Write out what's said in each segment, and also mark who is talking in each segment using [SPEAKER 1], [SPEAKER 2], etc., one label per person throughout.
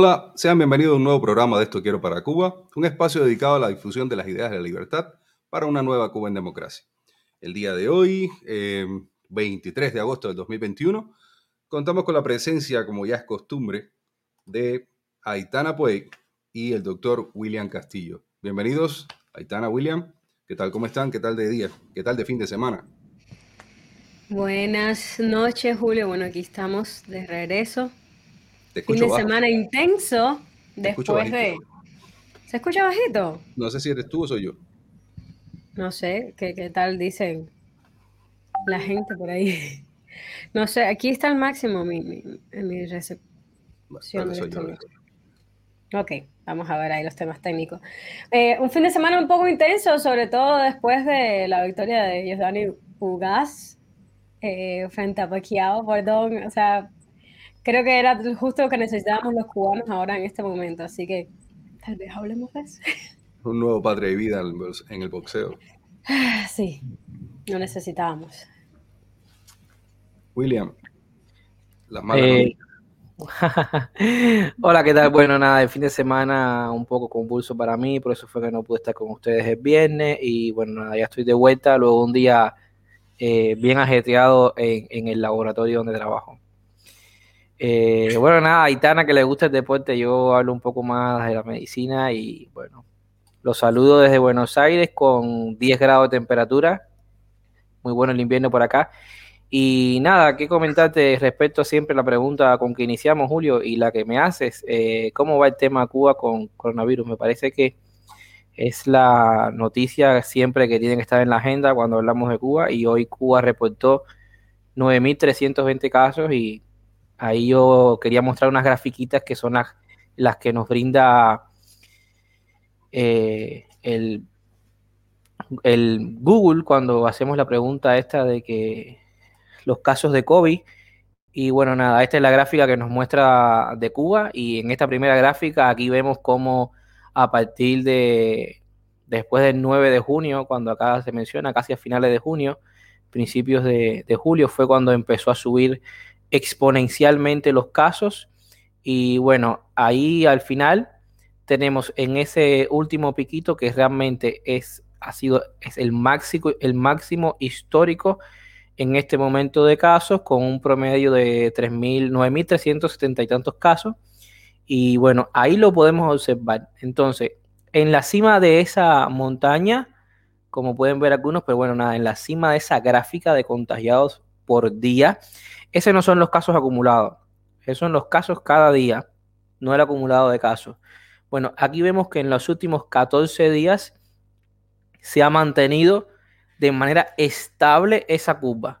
[SPEAKER 1] Hola, sean bienvenidos a un nuevo programa de Esto Quiero para Cuba, un espacio dedicado a la difusión de las ideas de la libertad para una nueva Cuba en democracia. El día de hoy, 23 de agosto del 2021, contamos con la presencia, como ya es costumbre, de Aitana Puey y el doctor William Castillo. Bienvenidos, Aitana, William. ¿Qué tal? ¿Cómo están? ¿Qué tal de día? ¿Qué tal de fin de semana?
[SPEAKER 2] Buenas noches, Julio. Bueno, aquí estamos de regreso fin de semana intenso después de... ¿Se escucha bajito?
[SPEAKER 1] No sé si eres tú o soy yo.
[SPEAKER 2] No sé, ¿qué, qué tal dicen la gente por ahí? No sé, aquí está el máximo mi, mi, mi recepción. ok, vamos a ver ahí los temas técnicos. Eh, un fin de semana un poco intenso, sobre todo después de la victoria de Yosdani Ugaz eh, frente a Pacquiao, perdón, o sea, creo que era justo lo que necesitábamos los cubanos ahora en este momento, así que tal vez hablemos de eso.
[SPEAKER 1] Un nuevo padre de vida en el boxeo.
[SPEAKER 2] Sí, lo necesitábamos.
[SPEAKER 1] William, las malas
[SPEAKER 3] eh, Hola, ¿qué tal? Bueno, nada, el fin de semana un poco convulso para mí, por eso fue que no pude estar con ustedes el viernes y bueno, nada, ya estoy de vuelta, luego un día eh, bien ajetreado en el laboratorio donde trabajo. Eh, bueno, nada, Aitana, que le gusta el deporte, yo hablo un poco más de la medicina y bueno, los saludo desde Buenos Aires con 10 grados de temperatura, muy bueno el invierno por acá. Y nada, ¿qué comentarte respecto a siempre la pregunta con que iniciamos, Julio, y la que me haces? Eh, ¿Cómo va el tema Cuba con coronavirus? Me parece que es la noticia siempre que tiene que estar en la agenda cuando hablamos de Cuba y hoy Cuba reportó 9.320 casos y Ahí yo quería mostrar unas grafiquitas que son las, que nos brinda eh, el, Google cuando hacemos la pregunta esta de que los casos de COVID. Y bueno, nada, esta es la gráfica que nos muestra de Cuba y en esta primera gráfica aquí vemos cómo a partir de después del 9 de junio, cuando acá se menciona, casi a finales de junio, principios de, de julio, fue cuando empezó a subir exponencialmente los casos y bueno, ahí al final tenemos en ese último piquito que realmente es, ha sido, es el, máximo, el máximo histórico en este momento de casos con un promedio de 9.370 y tantos casos. Y bueno, ahí lo podemos observar. Entonces, en la cima de esa montaña, como pueden ver algunos, pero bueno, nada, en la cima de esa gráfica de contagiados por día, esos no son los casos acumulados. Esos son los casos cada día, no el acumulado de casos. Bueno, aquí vemos que en los últimos 14 días se ha mantenido de manera estable esa curva.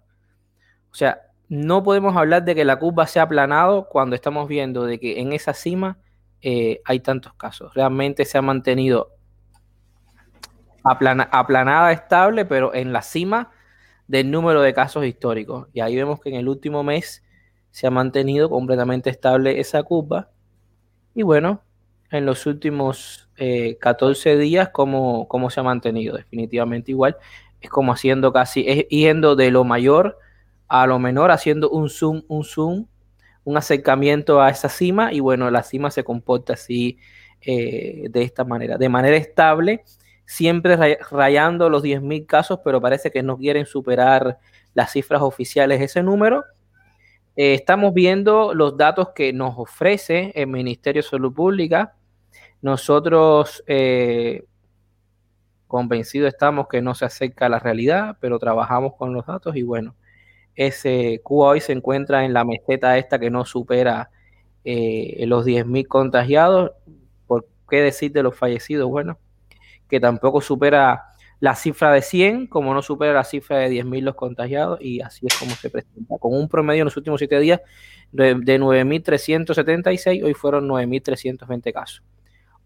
[SPEAKER 3] O sea, no podemos hablar de que la curva se ha aplanado cuando estamos viendo de que en esa cima eh, hay tantos casos. Realmente se ha mantenido aplanada, estable, pero en la cima del número de casos históricos. Y ahí vemos que en el último mes se ha mantenido completamente estable esa curva. Y bueno, en los últimos 14 eh, días, ¿cómo, ¿cómo, se ha mantenido? Definitivamente igual. Es como haciendo casi, es yendo de lo mayor a lo menor, haciendo un zoom, un zoom, un acercamiento a esa cima. Y bueno, la cima se comporta así eh, de esta manera, de manera estable siempre rayando los 10.000 casos, pero parece que no quieren superar las cifras oficiales ese número. Eh, estamos viendo los datos que nos ofrece el Ministerio de Salud Pública. Nosotros eh, convencidos estamos que no se acerca a la realidad, pero trabajamos con los datos y bueno, ese Cuba hoy se encuentra en la meseta esta que no supera eh, los 10.000 contagiados. ¿Por qué decir de los fallecidos? Bueno, que tampoco supera la cifra de 100, como no supera la cifra de 10.000 los contagiados, y así es como se presenta. Con un promedio en los últimos 7 días de, 9.376, hoy fueron 9.320 casos.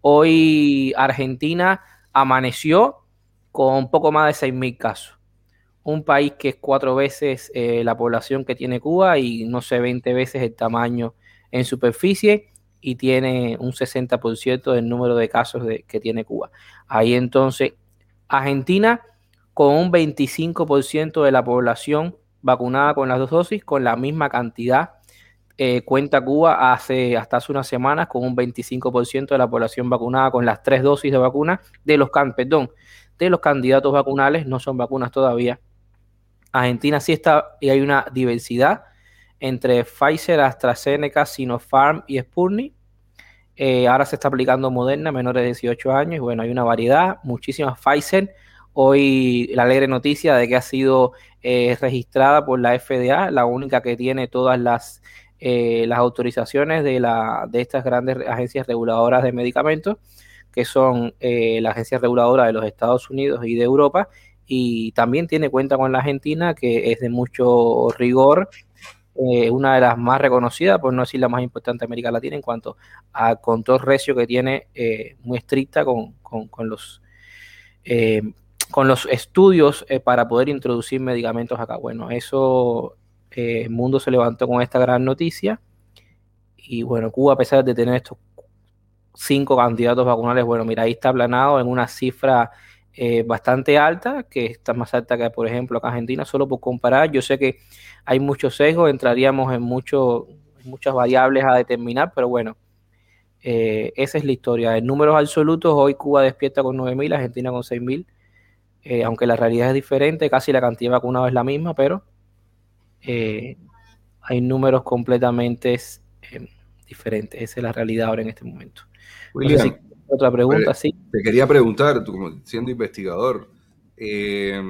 [SPEAKER 3] Hoy Argentina amaneció con un poco más de 6.000 casos. Un país que es cuatro veces eh, la población que tiene Cuba y no sé, 20 veces el tamaño en superficie y tiene un 60% del número de casos que tiene Cuba. Ahí entonces, Argentina con un 25% de la población vacunada con las dos dosis, con la misma cantidad eh, cuenta Cuba hace, hasta hace unas semanas con un 25% de la población vacunada con las tres dosis de vacuna de los, perdón, de los candidatos vacunales, no son vacunas todavía. Argentina sí está y hay una diversidad entre Pfizer, AstraZeneca, Sinopharm y Sputnik. Eh, ahora se está aplicando Moderna, menores de 18 años, bueno, hay una variedad, muchísimas Pfizer. Hoy la alegre noticia de que ha sido eh, registrada por la FDA, la única que tiene todas las eh, las autorizaciones de, la, de estas grandes agencias reguladoras de medicamentos, que son eh, la agencia reguladora de los Estados Unidos y de Europa, y también tiene cuenta con la Argentina, que es de mucho rigor, eh, una de las más reconocidas, por no decir la más importante de América Latina, en cuanto a control recio que tiene muy estricta con, con los con los estudios para poder introducir medicamentos acá. Bueno, eso el mundo se levantó con esta gran noticia. Y bueno, Cuba, a pesar de tener estos cinco candidatos vacunales, bueno, mira, ahí está aplanado en una cifra eh, bastante alta, que está más alta que, por ejemplo, acá Argentina, solo por comparar. Yo sé que hay muchos sesgos, entraríamos en, mucho, muchas variables a determinar, pero bueno, eh, esa es la historia. En números absolutos, hoy Cuba despierta con 9.000, Argentina con 6.000, eh, aunque la realidad es diferente, casi la cantidad de vacunados es la misma, pero eh, hay números completamente eh, diferentes. Esa es la realidad ahora en este momento.
[SPEAKER 1] William,
[SPEAKER 3] otra pregunta, sí.
[SPEAKER 1] Te quería preguntar, tú como siendo investigador, eh,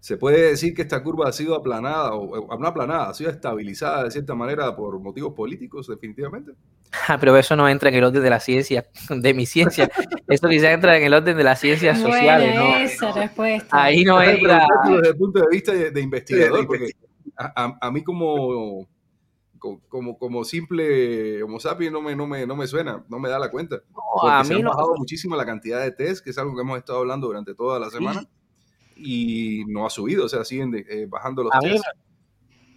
[SPEAKER 1] ¿se puede decir que esta curva ha sido aplanada, o no aplanada, ha sido estabilizada de cierta manera por motivos políticos, definitivamente?
[SPEAKER 3] Ah, pero eso no entra en el orden de la ciencia, de mi ciencia. Esto quizás entra en el orden de las ciencias sociales, ¿no?
[SPEAKER 2] Esa respuesta.
[SPEAKER 3] Ahí no entra.
[SPEAKER 1] Desde el punto de vista de, investigador, porque a, mí como, como, como simple homo sapiens no me, no, me, no me suena, no me da la cuenta. a mí se ha bajado muchísimo la cantidad de test, que es algo que hemos estado hablando durante toda la semana, y no ha subido, o sea, siguen eh, bajando los test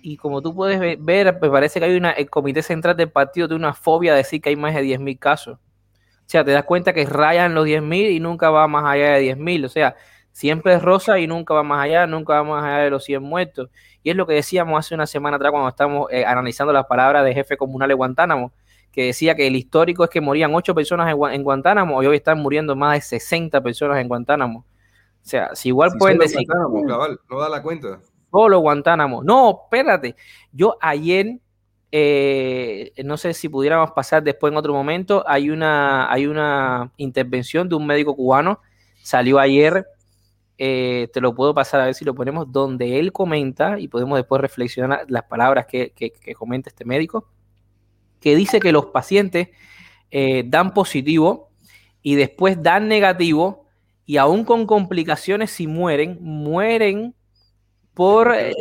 [SPEAKER 3] y como tú puedes ver, me parece que hay una, el comité central del partido tiene una fobia de decir que hay más de 10.000 casos. O sea, te das cuenta que rayan los 10.000 y nunca va más allá de 10.000. O sea, siempre es rosa y nunca va más allá, nunca va más allá de los 100 muertos. Y es lo que decíamos hace una semana atrás cuando estábamos eh, analizando las palabras del jefe comunal de Guantánamo, que decía que el histórico es que morían 8 personas en, Guantánamo y hoy están muriendo más de 60 personas en Guantánamo. O sea, si igual pueden decir...
[SPEAKER 1] no da la cuenta
[SPEAKER 3] solo Guantánamo. No, espérate. Yo ayer, eh, no sé si pudiéramos pasar después en otro momento, hay una, hay una intervención de un médico cubano, salió ayer, eh, te lo puedo pasar a ver si lo ponemos, donde él comenta, y podemos después reflexionar las palabras que, comenta este médico, que dice que los pacientes eh, dan positivo y después dan negativo, y aún con complicaciones, si mueren, mueren por eh,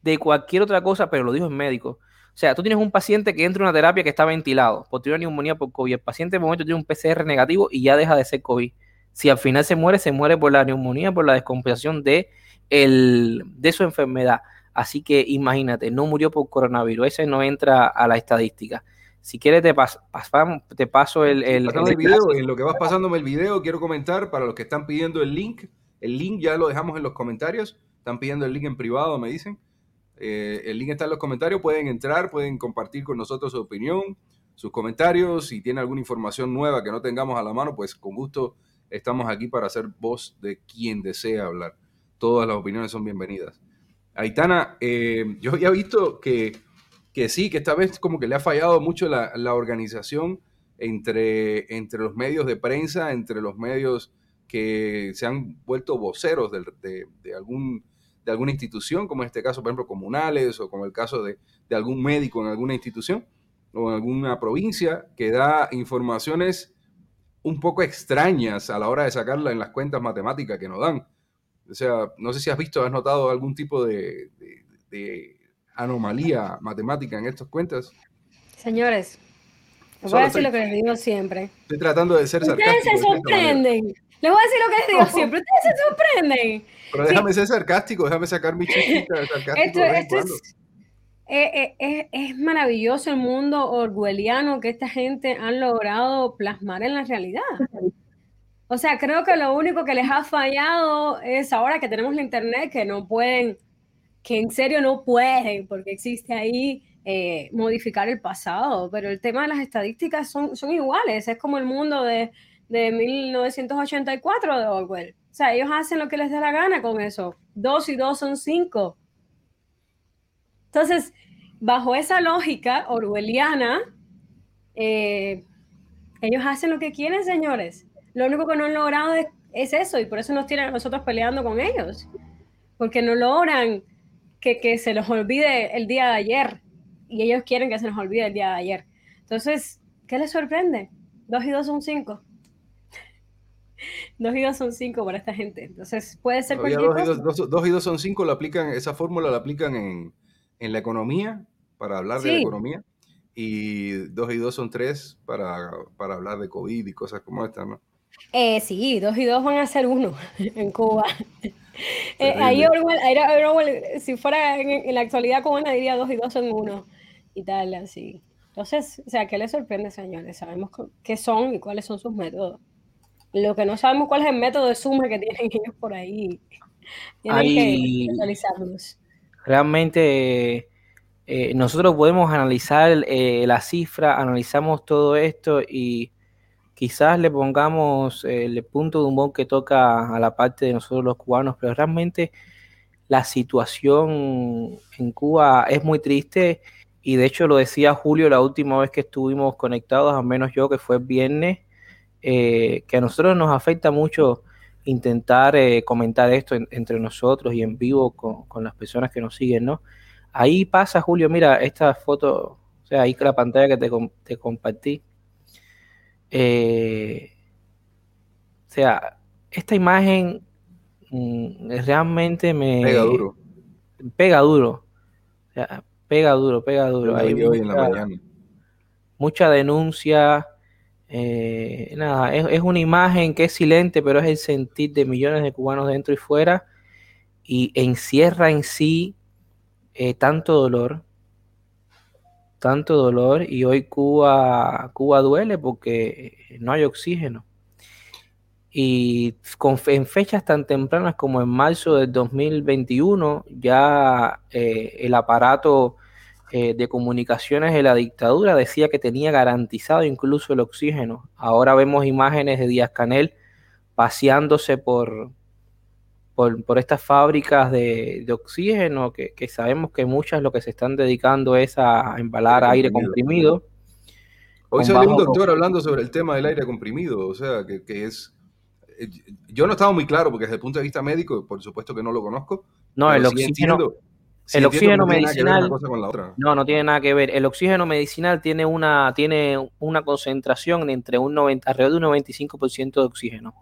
[SPEAKER 3] de cualquier otra cosa, pero lo dijo el médico. O sea, tú tienes un paciente que entra en una terapia que está ventilado por una neumonía por COVID. El paciente de momento tiene un PCR negativo y ya deja de ser COVID. Si al final se muere, se muere por la neumonía, por la descompensación de, el, de su enfermedad. Así que imagínate, no murió por coronavirus. Ese no entra a la estadística. Si quieres, te, te paso el, el,
[SPEAKER 1] video. En lo que vas pasándome el video, quiero comentar para los que están pidiendo el link. El link ya lo dejamos en los comentarios están pidiendo el link en privado, me dicen. Eh, el link está en los comentarios, pueden entrar, pueden compartir con nosotros su opinión, sus comentarios. Si tiene alguna información nueva que no tengamos a la mano, pues con gusto estamos aquí para hacer voz de quien desea hablar. Todas las opiniones son bienvenidas. Aitana, eh, yo había visto que, que, sí, que esta vez como que le ha fallado mucho la, organización entre, entre los medios de prensa, entre los medios que se han vuelto voceros de, de algún de alguna institución, como en este caso, por ejemplo, comunales, o como el caso de, algún médico en alguna institución o en alguna provincia, que da informaciones un poco extrañas a la hora de sacarla en las cuentas matemáticas que nos dan. O sea, no sé si has visto, has notado algún tipo de, anomalía matemática en estas cuentas.
[SPEAKER 2] Señores, les voy a decir lo que les digo siempre.
[SPEAKER 1] Estoy tratando de ser sarcástico.
[SPEAKER 2] Ustedes se sorprenden. Les voy a decir lo que les digo siempre. Ustedes se sorprenden.
[SPEAKER 1] Pero déjame ser sarcástico, déjame sacar mi chiquita de sarcástico.
[SPEAKER 2] Esto, es, eh, eh, es, maravilloso el mundo orwelliano que esta gente han logrado plasmar en la realidad. O sea, creo que lo único que les ha fallado es ahora que tenemos la internet, que no pueden que en serio no pueden, porque existe ahí eh, modificar el pasado, pero el tema de las estadísticas son, iguales, es como el mundo de, de 1984 de Orwell. O sea, ellos hacen lo que les dé la gana con eso. Dos y dos son cinco. Entonces, bajo esa lógica orwelliana, eh, ellos hacen lo que quieren, señores. Lo único que no han logrado es, es, eso y por eso nos tienen a nosotros peleando con ellos. Porque no logran que, que se les olvide el día de ayer y ellos quieren que se nos olvide el día de ayer. Entonces, ¿qué les sorprende? Dos y dos son cinco. Dos y dos son cinco para esta gente. Entonces, puede ser cualquier
[SPEAKER 1] dos,
[SPEAKER 2] cosa.
[SPEAKER 1] Y dos, dos, y dos son cinco, lo aplican, esa fórmula la aplican en, en la economía, para hablar
[SPEAKER 2] Sí.
[SPEAKER 1] de la economía, y dos y dos son tres para, para hablar de COVID y cosas como esta, ¿no?
[SPEAKER 2] Eh, sí, dos y dos van a ser uno en Cuba. Eh, ahí Orwell, ahí Orwell, si fuera en, en la actualidad cubana, diría dos y dos son uno y tal, así. Entonces, o sea, ¿qué les sorprende, señores? Sabemos qué son y cuáles son sus métodos. Lo que no sabemos cuál es el método de suma que tienen ellos por ahí. Tienen
[SPEAKER 3] Hay-
[SPEAKER 2] que actualizarnos.
[SPEAKER 3] Realmente eh, nosotros podemos analizar eh, la cifra, analizamos todo esto y quizás le pongamos eh, el punto de humor que toca a la parte de nosotros los cubanos, pero realmente la situación en Cuba es muy triste. Y de hecho lo decía Julio la última vez que estuvimos conectados, al menos yo que fue el viernes, eh, que a nosotros nos afecta mucho intentar eh, comentar esto en- entre nosotros y en vivo con, con las personas que nos siguen, ¿no? Ahí pasa, Julio, mira, esta foto, o sea, ahí con la pantalla que te, te compartí. Eh, o sea, esta imagen mm, realmente me
[SPEAKER 1] Pega duro.
[SPEAKER 3] pega duro. O sea, pega duro, pega duro. Hay
[SPEAKER 1] hoy en la
[SPEAKER 3] mucha-
[SPEAKER 1] mañana.
[SPEAKER 3] mucha denuncia. Eh, nada, es, es una imagen que es silente, pero es el sentir de millones de cubanos dentro y fuera y encierra en sí eh, tanto dolor, tanto dolor y hoy Cuba, Cuba duele porque no hay oxígeno. Y con, en fechas tan tempranas como en marzo del 2021, ya eh, el aparato eh, de comunicaciones de la dictadura decía que tenía garantizado incluso el oxígeno. Ahora vemos imágenes de Díaz Canel paseándose por, por, por estas fábricas de, de oxígeno, que, que sabemos que muchas lo que se están dedicando es a embalar
[SPEAKER 1] Aire
[SPEAKER 3] aire
[SPEAKER 1] comprimido. Hoy salió un doctor hablando sobre el tema del aire comprimido, o sea, que, que es... eh, Yo no estaba muy claro porque desde el punto de vista médico, por supuesto que no lo conozco.
[SPEAKER 3] No, el oxígeno,
[SPEAKER 1] entiendo- sí
[SPEAKER 3] el oxígeno
[SPEAKER 1] no
[SPEAKER 3] medicinal-. No, no tiene nada que ver. El oxígeno medicinal tiene una, tiene una concentración entre un 90, alrededor de un 95% de oxígeno.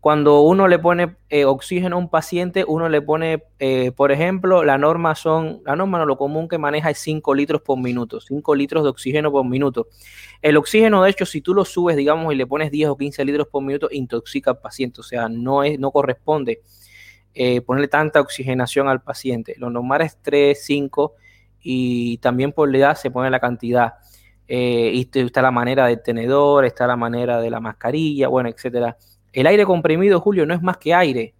[SPEAKER 3] Cuando uno le pone eh, oxígeno a un paciente, uno le pone, eh, por ejemplo, la norma son, la norma no, lo común que maneja es 5 litros por minuto, 5 litros de oxígeno por minuto. El oxígeno, de hecho, si tú lo subes, digamos, y le pones 10 o 15 litros por minuto, intoxica al paciente, o sea, no, es, no corresponde eh, ponerle tanta oxigenación al paciente. Lo normal es 3, 5 y también por la edad se pone la cantidad. Eh, y está la manera del tenedor, está la manera de la mascarilla, bueno, etcétera. El aire comprimido, Julio, no es más que aire.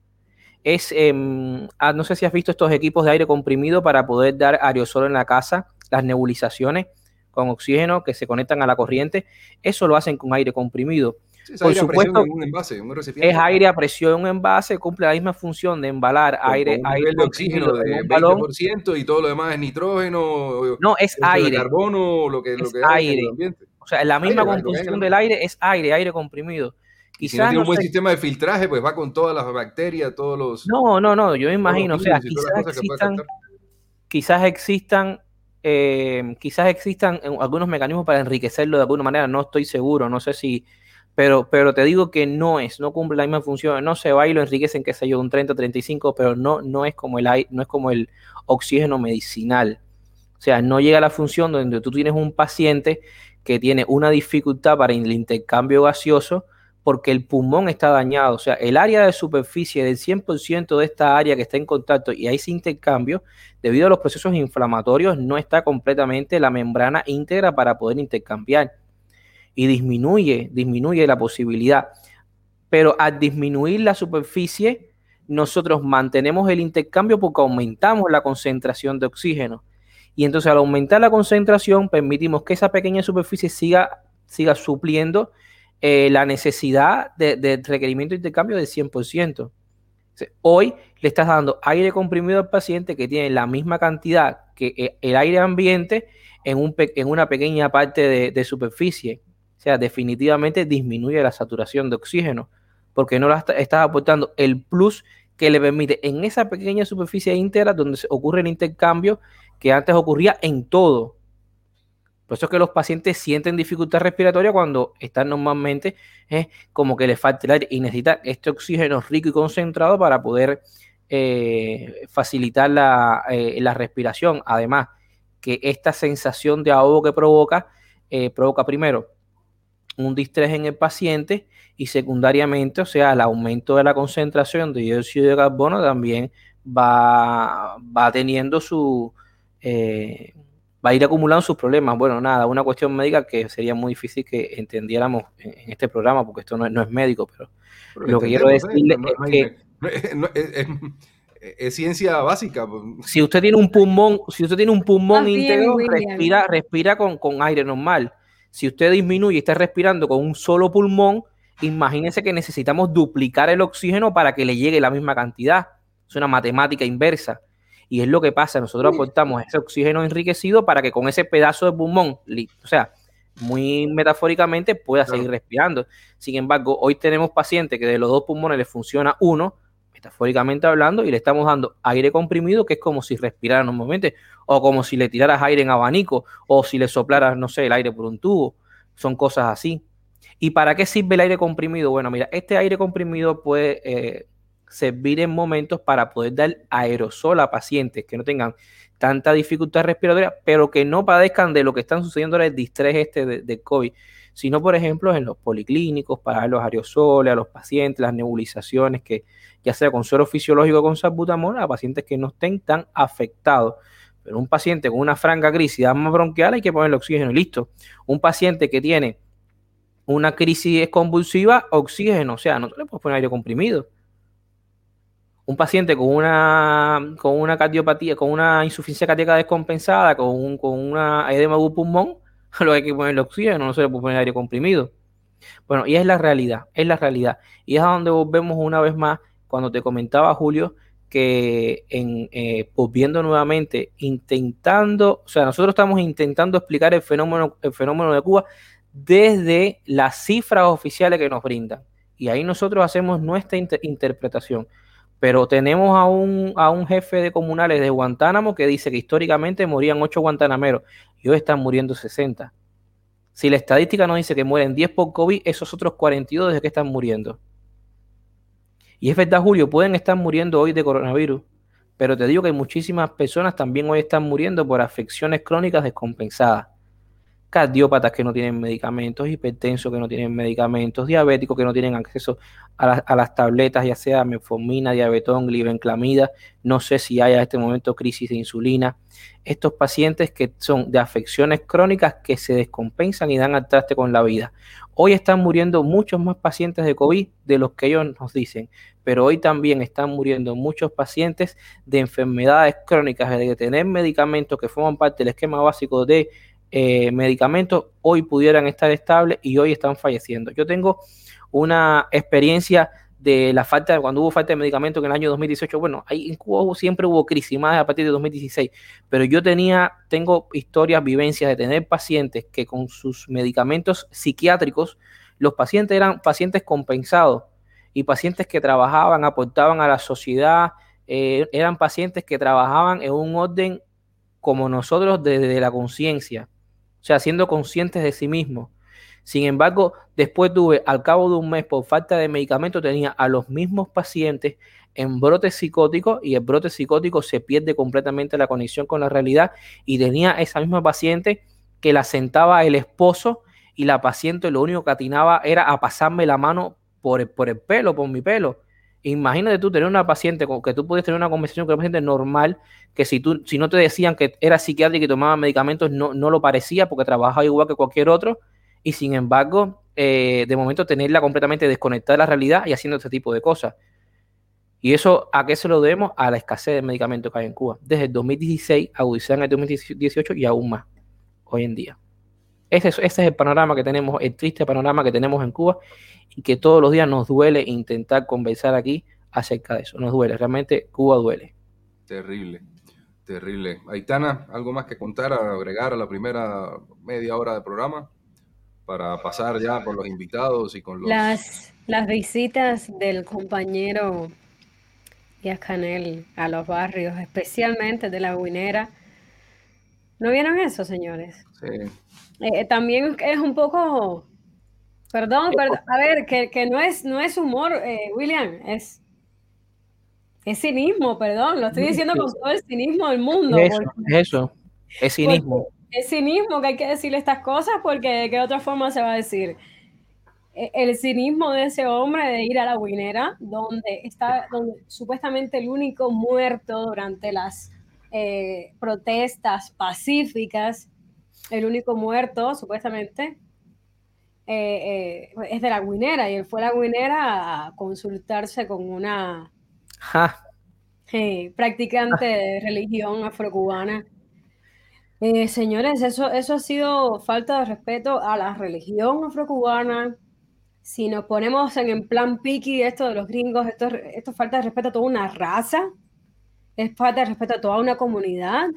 [SPEAKER 3] Es, em, ah, no sé si has visto estos equipos de aire comprimido para poder dar aerosol en la casa, las nebulizaciones con oxígeno que se conectan a la corriente. Eso lo hacen con aire comprimido.
[SPEAKER 1] Sí, es
[SPEAKER 3] por
[SPEAKER 1] aire a presión
[SPEAKER 3] supuesto,
[SPEAKER 1] en un envase, en un recipiente.
[SPEAKER 3] Es aire a presión, un envase, cumple la misma función de embalar
[SPEAKER 1] con,
[SPEAKER 3] aire,
[SPEAKER 1] un
[SPEAKER 3] aire
[SPEAKER 1] nivel de oxígeno
[SPEAKER 3] en
[SPEAKER 1] de
[SPEAKER 3] balón.
[SPEAKER 1] 20% y todo lo demás es nitrógeno,
[SPEAKER 3] No, es
[SPEAKER 1] de
[SPEAKER 3] aire.
[SPEAKER 1] carbono, lo que, lo
[SPEAKER 3] Es
[SPEAKER 1] que hay en
[SPEAKER 3] aire.
[SPEAKER 1] el ambiente.
[SPEAKER 3] O sea, la misma
[SPEAKER 1] Aire, lo que en
[SPEAKER 3] composición
[SPEAKER 1] el
[SPEAKER 3] del aire es aire, aire comprimido.
[SPEAKER 1] Y si no
[SPEAKER 3] Quizás
[SPEAKER 1] tiene un buen
[SPEAKER 3] sé-
[SPEAKER 1] sistema de filtraje, pues va con todas las bacterias, todos los,
[SPEAKER 3] No, no, no, yo me imagino, o sea, quizás
[SPEAKER 1] que
[SPEAKER 3] existan, quizás existan, eh, quizás existan algunos mecanismos para enriquecerlo de alguna manera, no estoy seguro, no sé si, pero, pero te digo que no es, no cumple la misma función, no se va y lo enriquecen, qué sé yo, un 30, 35, pero no, no es como el no es como el oxígeno medicinal. O sea, no llega a la función donde tú tienes un paciente que tiene una dificultad para el intercambio gaseoso porque el pulmón está dañado. O sea, el área de superficie del 100% de esta área que está en contacto y hay ese intercambio, debido a los procesos inflamatorios, no está completamente la membrana íntegra para poder intercambiar. Y disminuye, disminuye la posibilidad. Pero al disminuir la superficie, nosotros mantenemos el intercambio porque aumentamos la concentración de oxígeno. Y entonces al aumentar la concentración permitimos que esa pequeña superficie siga, siga supliendo eh, la necesidad de, requerimiento de intercambio del 100%. Hoy le estás dando aire comprimido al paciente que tiene la misma cantidad que eh, el aire ambiente en, un, en una pequeña parte de, superficie. Sea, definitivamente disminuye la saturación de oxígeno porque no la estás aportando el plus que le permite en esa pequeña superficie íntegra donde ocurre el intercambio que antes ocurría en todo. Por eso es que los pacientes sienten dificultad respiratoria cuando están normalmente eh, como que les falta el aire y necesitan este oxígeno rico y concentrado para poder eh, facilitar la, eh, la, respiración. Además, que esta sensación de ahogo que provoca, provoca primero un distrés en el paciente y secundariamente, o sea, el aumento de la concentración de dióxido de carbono también va, va teniendo su, eh, va a ir acumulando sus problemas. Bueno, nada, una cuestión médica que sería muy difícil que entendiéramos en, este programa, porque esto no, es médico, pero, lo que quiero decirle es
[SPEAKER 1] que... Es, ciencia básica.
[SPEAKER 3] Si usted tiene un pulmón, si usted tiene un pulmón íntegro, respira, respira con, con aire normal. Si usted disminuye y está respirando con un solo pulmón, imagínense que necesitamos duplicar el oxígeno para que le llegue la misma cantidad. Es una matemática inversa. Y es lo que pasa, nosotros aportamos ese oxígeno enriquecido para que con ese pedazo de pulmón, o sea, muy metafóricamente, pueda seguir respirando. Sin embargo, hoy tenemos pacientes que de los dos pulmones les funciona uno, metafóricamente hablando, y le estamos dando aire comprimido, que es como si respirara normalmente, o como si le tiraras aire en abanico, o si le soplaras, no sé, el aire por un tubo. Son cosas así. ¿Y para qué sirve el aire comprimido? Bueno, mira, este aire comprimido puede eh, servir en momentos para poder dar aerosol a pacientes que no tengan tanta dificultad respiratoria, pero que no padezcan de lo que están sucediendo ahora el distrés este de, COVID, sino por ejemplo en los policlínicos para los aerosoles a los pacientes, las nebulizaciones que ya sea con suero fisiológico o con salbutamol a pacientes que no estén tan afectados. Pero un paciente con una franca crisis de asma bronquial hay que ponerle oxígeno y listo. Un paciente que tiene una crisis convulsiva, oxígeno, o sea, no le puedes poner aire comprimido. Un paciente con una, con una cardiopatía, con una insuficiencia cardíaca descompensada, con, un, con una edema de pulmón, hay que ponerle oxígeno, no se le puede poner aire comprimido. Bueno, y es la realidad, es la realidad. Y es a donde volvemos una vez más, cuando te comentaba Julio, que en, eh, volviendo nuevamente, intentando, o sea, nosotros estamos intentando explicar el fenómeno, el fenómeno de Cuba desde las cifras oficiales que nos brindan. Y ahí nosotros hacemos nuestra interpretación. Pero tenemos a un, a un jefe de comunales de Guantánamo que dice que históricamente morían 8 guantanameros y hoy están muriendo 60. Si la estadística nos dice que mueren 10 por COVID, esos otros 42 desde que están muriendo. Y es verdad, Julio, pueden estar muriendo hoy de coronavirus, pero te digo que muchísimas personas también hoy están muriendo por afecciones crónicas descompensadas cardiópatas que no tienen medicamentos, hipertensos que no tienen medicamentos, diabéticos que no tienen acceso a, las tabletas, ya sea metformina, diabetón, glibenclamida, no sé si hay a este momento crisis de insulina. Estos pacientes que son de afecciones crónicas que se descompensan y dan al traste con la vida. Hoy están muriendo muchos más pacientes de COVID de los que ellos nos dicen, pero hoy también están muriendo muchos pacientes de enfermedades crónicas, de tener medicamentos que forman parte del esquema básico de eh, medicamentos hoy pudieran estar estables y hoy están falleciendo. Yo tengo una experiencia de la falta, cuando hubo falta de medicamentos en el año 2018, bueno, ahí en Cuba siempre hubo crisis, más a partir de 2016, pero yo tenía, tengo historias, vivencias de tener pacientes que con sus medicamentos psiquiátricos, los pacientes eran pacientes compensados y pacientes que trabajaban, aportaban a la sociedad, eh, eran pacientes que trabajaban en un orden como nosotros desde la conciencia o sea, siendo conscientes de sí mismos. Sin embargo, después tuve, al cabo de un mes, por falta de medicamento, tenía a los mismos pacientes en brotes psicóticos y el brote psicótico se pierde completamente la conexión con la realidad y tenía esa misma paciente que la sentaba el esposo y la paciente lo único que atinaba era a pasarme la mano por el, por el pelo, por mi pelo. Imagínate tú tener una paciente con que tú puedes tener una conversación con una paciente normal, que si tú, si no te decían que era psiquiátrica y tomaba medicamentos, no, no lo parecía porque trabajaba igual que cualquier otro, y sin embargo, eh, de momento tenerla completamente desconectada de la realidad y haciendo este tipo de cosas. ¿Y eso a qué se lo debemos? A la escasez de medicamentos que hay en Cuba. Desde el 2016 agudizada en el 2018 y aún más hoy en día. Ese es, ese es el panorama que tenemos, el triste panorama que tenemos en Cuba y que todos los días nos duele intentar conversar aquí acerca de eso. Nos duele, realmente Cuba duele.
[SPEAKER 1] Terrible, terrible. Aitana, ¿algo más que contar, agregar a la primera media hora del programa? Para pasar ya con los invitados y con los...
[SPEAKER 2] Las, las visitas del compañero Díaz Canel a los barrios, especialmente de la Guinera. ¿No vieron eso, señores?
[SPEAKER 1] Sí.
[SPEAKER 2] Eh, también es un poco, perdón, perdón a ver, que, que, no, es, no es humor, eh, William, es, es cinismo, perdón, lo estoy diciendo con todo el cinismo del mundo.
[SPEAKER 3] Eso, eso, es cinismo.
[SPEAKER 2] Es cinismo que hay que decirle estas cosas porque de qué otra forma se va a decir. E, el cinismo de ese hombre de ir a la Guinera, donde está donde, supuestamente el único muerto durante las eh, protestas pacíficas, el único muerto supuestamente, eh, eh, es de la Guinera y él fue a la Guinera a consultarse con una practicante de religión afrocubana. señores, eso, eso ha sido falta de respeto a la religión afrocubana, si nos ponemos en, en plan piqui esto de los gringos, esto, esto falta de respeto a toda una raza, es falta de respeto a toda una comunidad.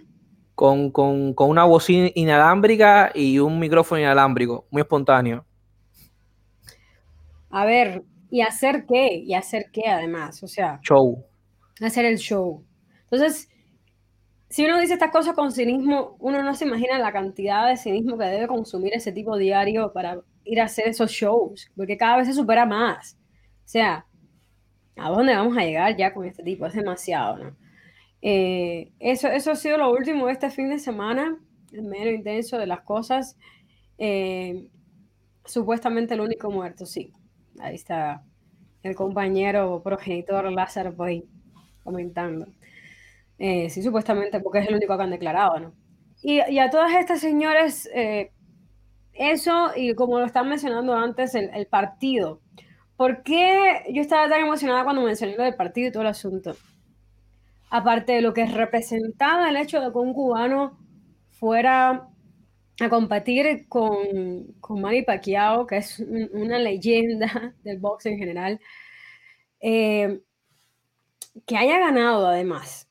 [SPEAKER 3] Con, con, con una bocina inalámbrica y un micrófono inalámbrico, muy espontáneo.
[SPEAKER 2] A ver, ¿y hacer qué? ¿Y hacer qué además? O sea...
[SPEAKER 3] Show.
[SPEAKER 2] Hacer el show. Entonces, si uno dice estas cosas con cinismo, uno no se imagina la cantidad de cinismo que debe consumir ese tipo diario para ir a hacer esos shows, porque cada vez se supera más. O sea, ¿a dónde vamos a llegar ya con este tipo? Es demasiado, ¿no? Eh, eso, eso ha sido lo último de este fin de semana, el medio intenso de las cosas. Eh, supuestamente el único muerto, sí. Ahí está el compañero progenitor Lázaro Boy comentando. Eh, sí, supuestamente porque es el único que han declarado, ¿no? Y, y a todas estas señores, eso y como lo están mencionando antes, el, partido. ¿Por qué yo estaba tan emocionada cuando mencioné lo del partido y todo el asunto? Aparte de lo que representaba el hecho de que un cubano fuera a competir con, con Manny Pacquiao, que es una leyenda del box en general, eh, que haya ganado además.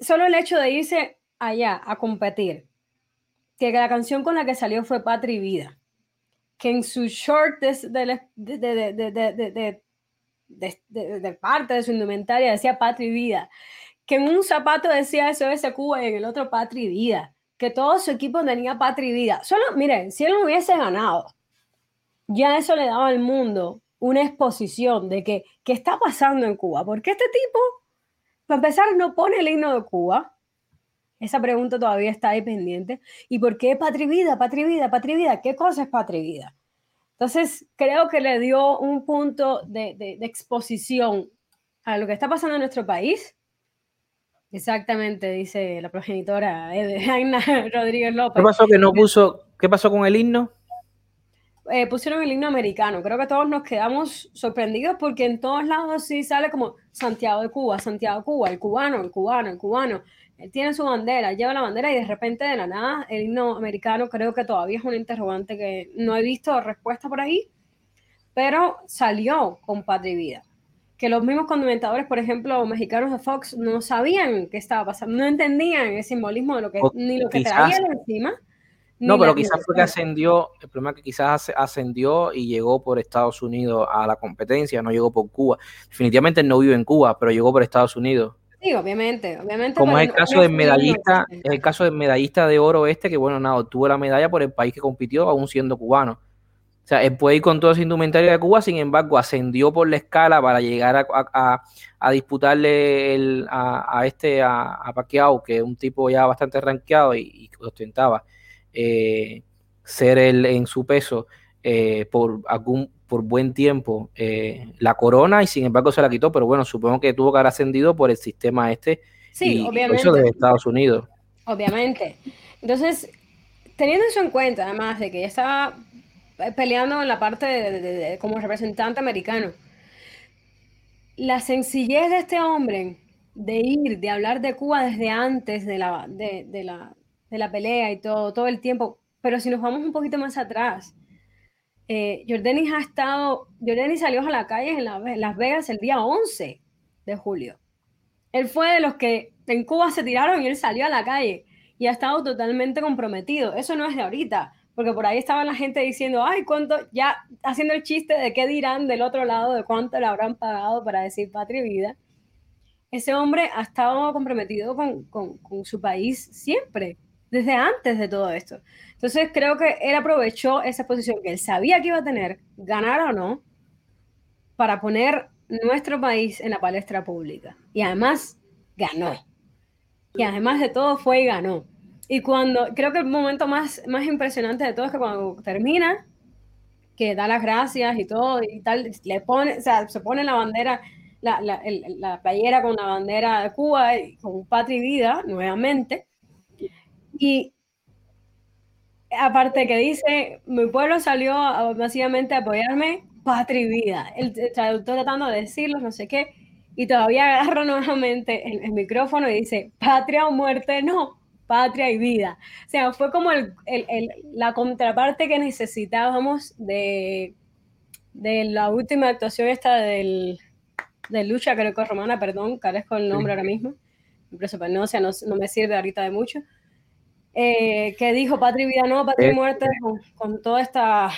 [SPEAKER 2] Solo el hecho de irse allá a competir que la canción con la que salió fue Patria Vida, que en su short de, de, parte de su indumentaria decía Patria y Vida, que en un zapato decía SOS Cuba y en el otro Patria y Vida, que todo su equipo tenía Patria y Vida. Solo, miren, si él hubiese ganado, ya eso le daba al mundo una exposición de que, qué está pasando en Cuba, porque este tipo, para empezar, no pone el himno de Cuba, esa pregunta todavía está ahí pendiente. ¿Y por qué patria vida, patria vida, patria vida? ¿Qué cosa es patria vida? Entonces, creo que le dio un punto de, de, exposición a lo que está pasando en nuestro país. Exactamente, dice la progenitora Aina Rodríguez López.
[SPEAKER 3] ¿Qué pasó que no puso? ¿Qué pasó con el himno?
[SPEAKER 2] Eh, pusieron el himno americano. Creo que todos nos quedamos sorprendidos porque en todos lados sí sale como Santiago de Cuba, Santiago de Cuba, el cubano, el cubano, el cubano él tiene su bandera, lleva la bandera y de repente de la nada el himno americano creo que todavía es un interrogante que no he visto respuesta por ahí, pero salió con Patria y Vida. Que los mismos condimentadores, por ejemplo, mexicanos de Fox, no sabían qué estaba pasando, no entendían el simbolismo de lo que, ni lo que traía encima.
[SPEAKER 3] No, pero quizás fue que ascendió, el problema es que quizás ascendió y llegó por Estados Unidos a la competencia, no llegó por Cuba. Definitivamente no vive en Cuba, pero llegó por Estados Unidos.
[SPEAKER 2] Sí, obviamente, obviamente.
[SPEAKER 3] Como es el caso del medallista, es el caso del medallista de oro este, que bueno, nada, obtuvo la medalla por el país que compitió, aún siendo cubano. O sea, él puede ir con todo ese indumentario de Cuba, sin embargo, ascendió por la escala para llegar a, disputarle a, este, a, a Pacquiao, que es un tipo ya bastante rankeado y, ostentaba eh, ser él en su peso eh, por algún por buen tiempo eh, la corona y sin embargo se la quitó, pero bueno, supongo que tuvo que haber ascendido por el sistema este
[SPEAKER 2] sí,
[SPEAKER 3] y,
[SPEAKER 2] obviamente.
[SPEAKER 3] eso de Estados Unidos.
[SPEAKER 2] Obviamente. Entonces, teniendo eso en cuenta, además de que ya estaba peleando en la parte de, como representante americano, la sencillez de este hombre de ir, de hablar de Cuba desde antes de la, de, la, de la pelea y todo, todo el tiempo, pero si nos vamos un poquito más atrás, eh, ha estado, Jordanis salió a la calle en, Las Vegas el día 11 de julio. Él fue de los que en Cuba se tiraron y él salió a la calle y ha estado totalmente comprometido. Eso no es de ahorita, porque por ahí estaba la gente diciendo, ay, cuánto, ya haciendo el chiste de qué dirán del otro lado, de cuánto le habrán pagado para decir patria y vida. Ese hombre ha estado comprometido con, con su país siempre, desde antes de todo esto. Entonces creo que él aprovechó esa posición que él sabía que iba a tener, ganar o no, para poner nuestro país en la palestra pública. Y además ganó. Y además de todo fue y ganó. Y cuando, creo que el momento más, más impresionante de todo es que cuando termina, que da las gracias y todo y tal, le pone, o sea, se pone la bandera, la, la, la playera con la bandera de Cuba, y con patria y vida, nuevamente. Y aparte que dice, mi pueblo salió masivamente a apoyarme, patria y vida. El, traductor tratando de decirlo, no sé qué, y todavía agarra nuevamente el, micrófono y dice, patria o muerte, no, patria y vida. O sea, fue como el, la contraparte que necesitábamos de, de la última actuación esta del, de lucha greco-romana, perdón, carezco el nombre ahora mismo, no, o sea, no, no me sirve ahorita de mucho, eh, que dijo Patria y Vida No, Patria y eh, Muerte, con, toda esta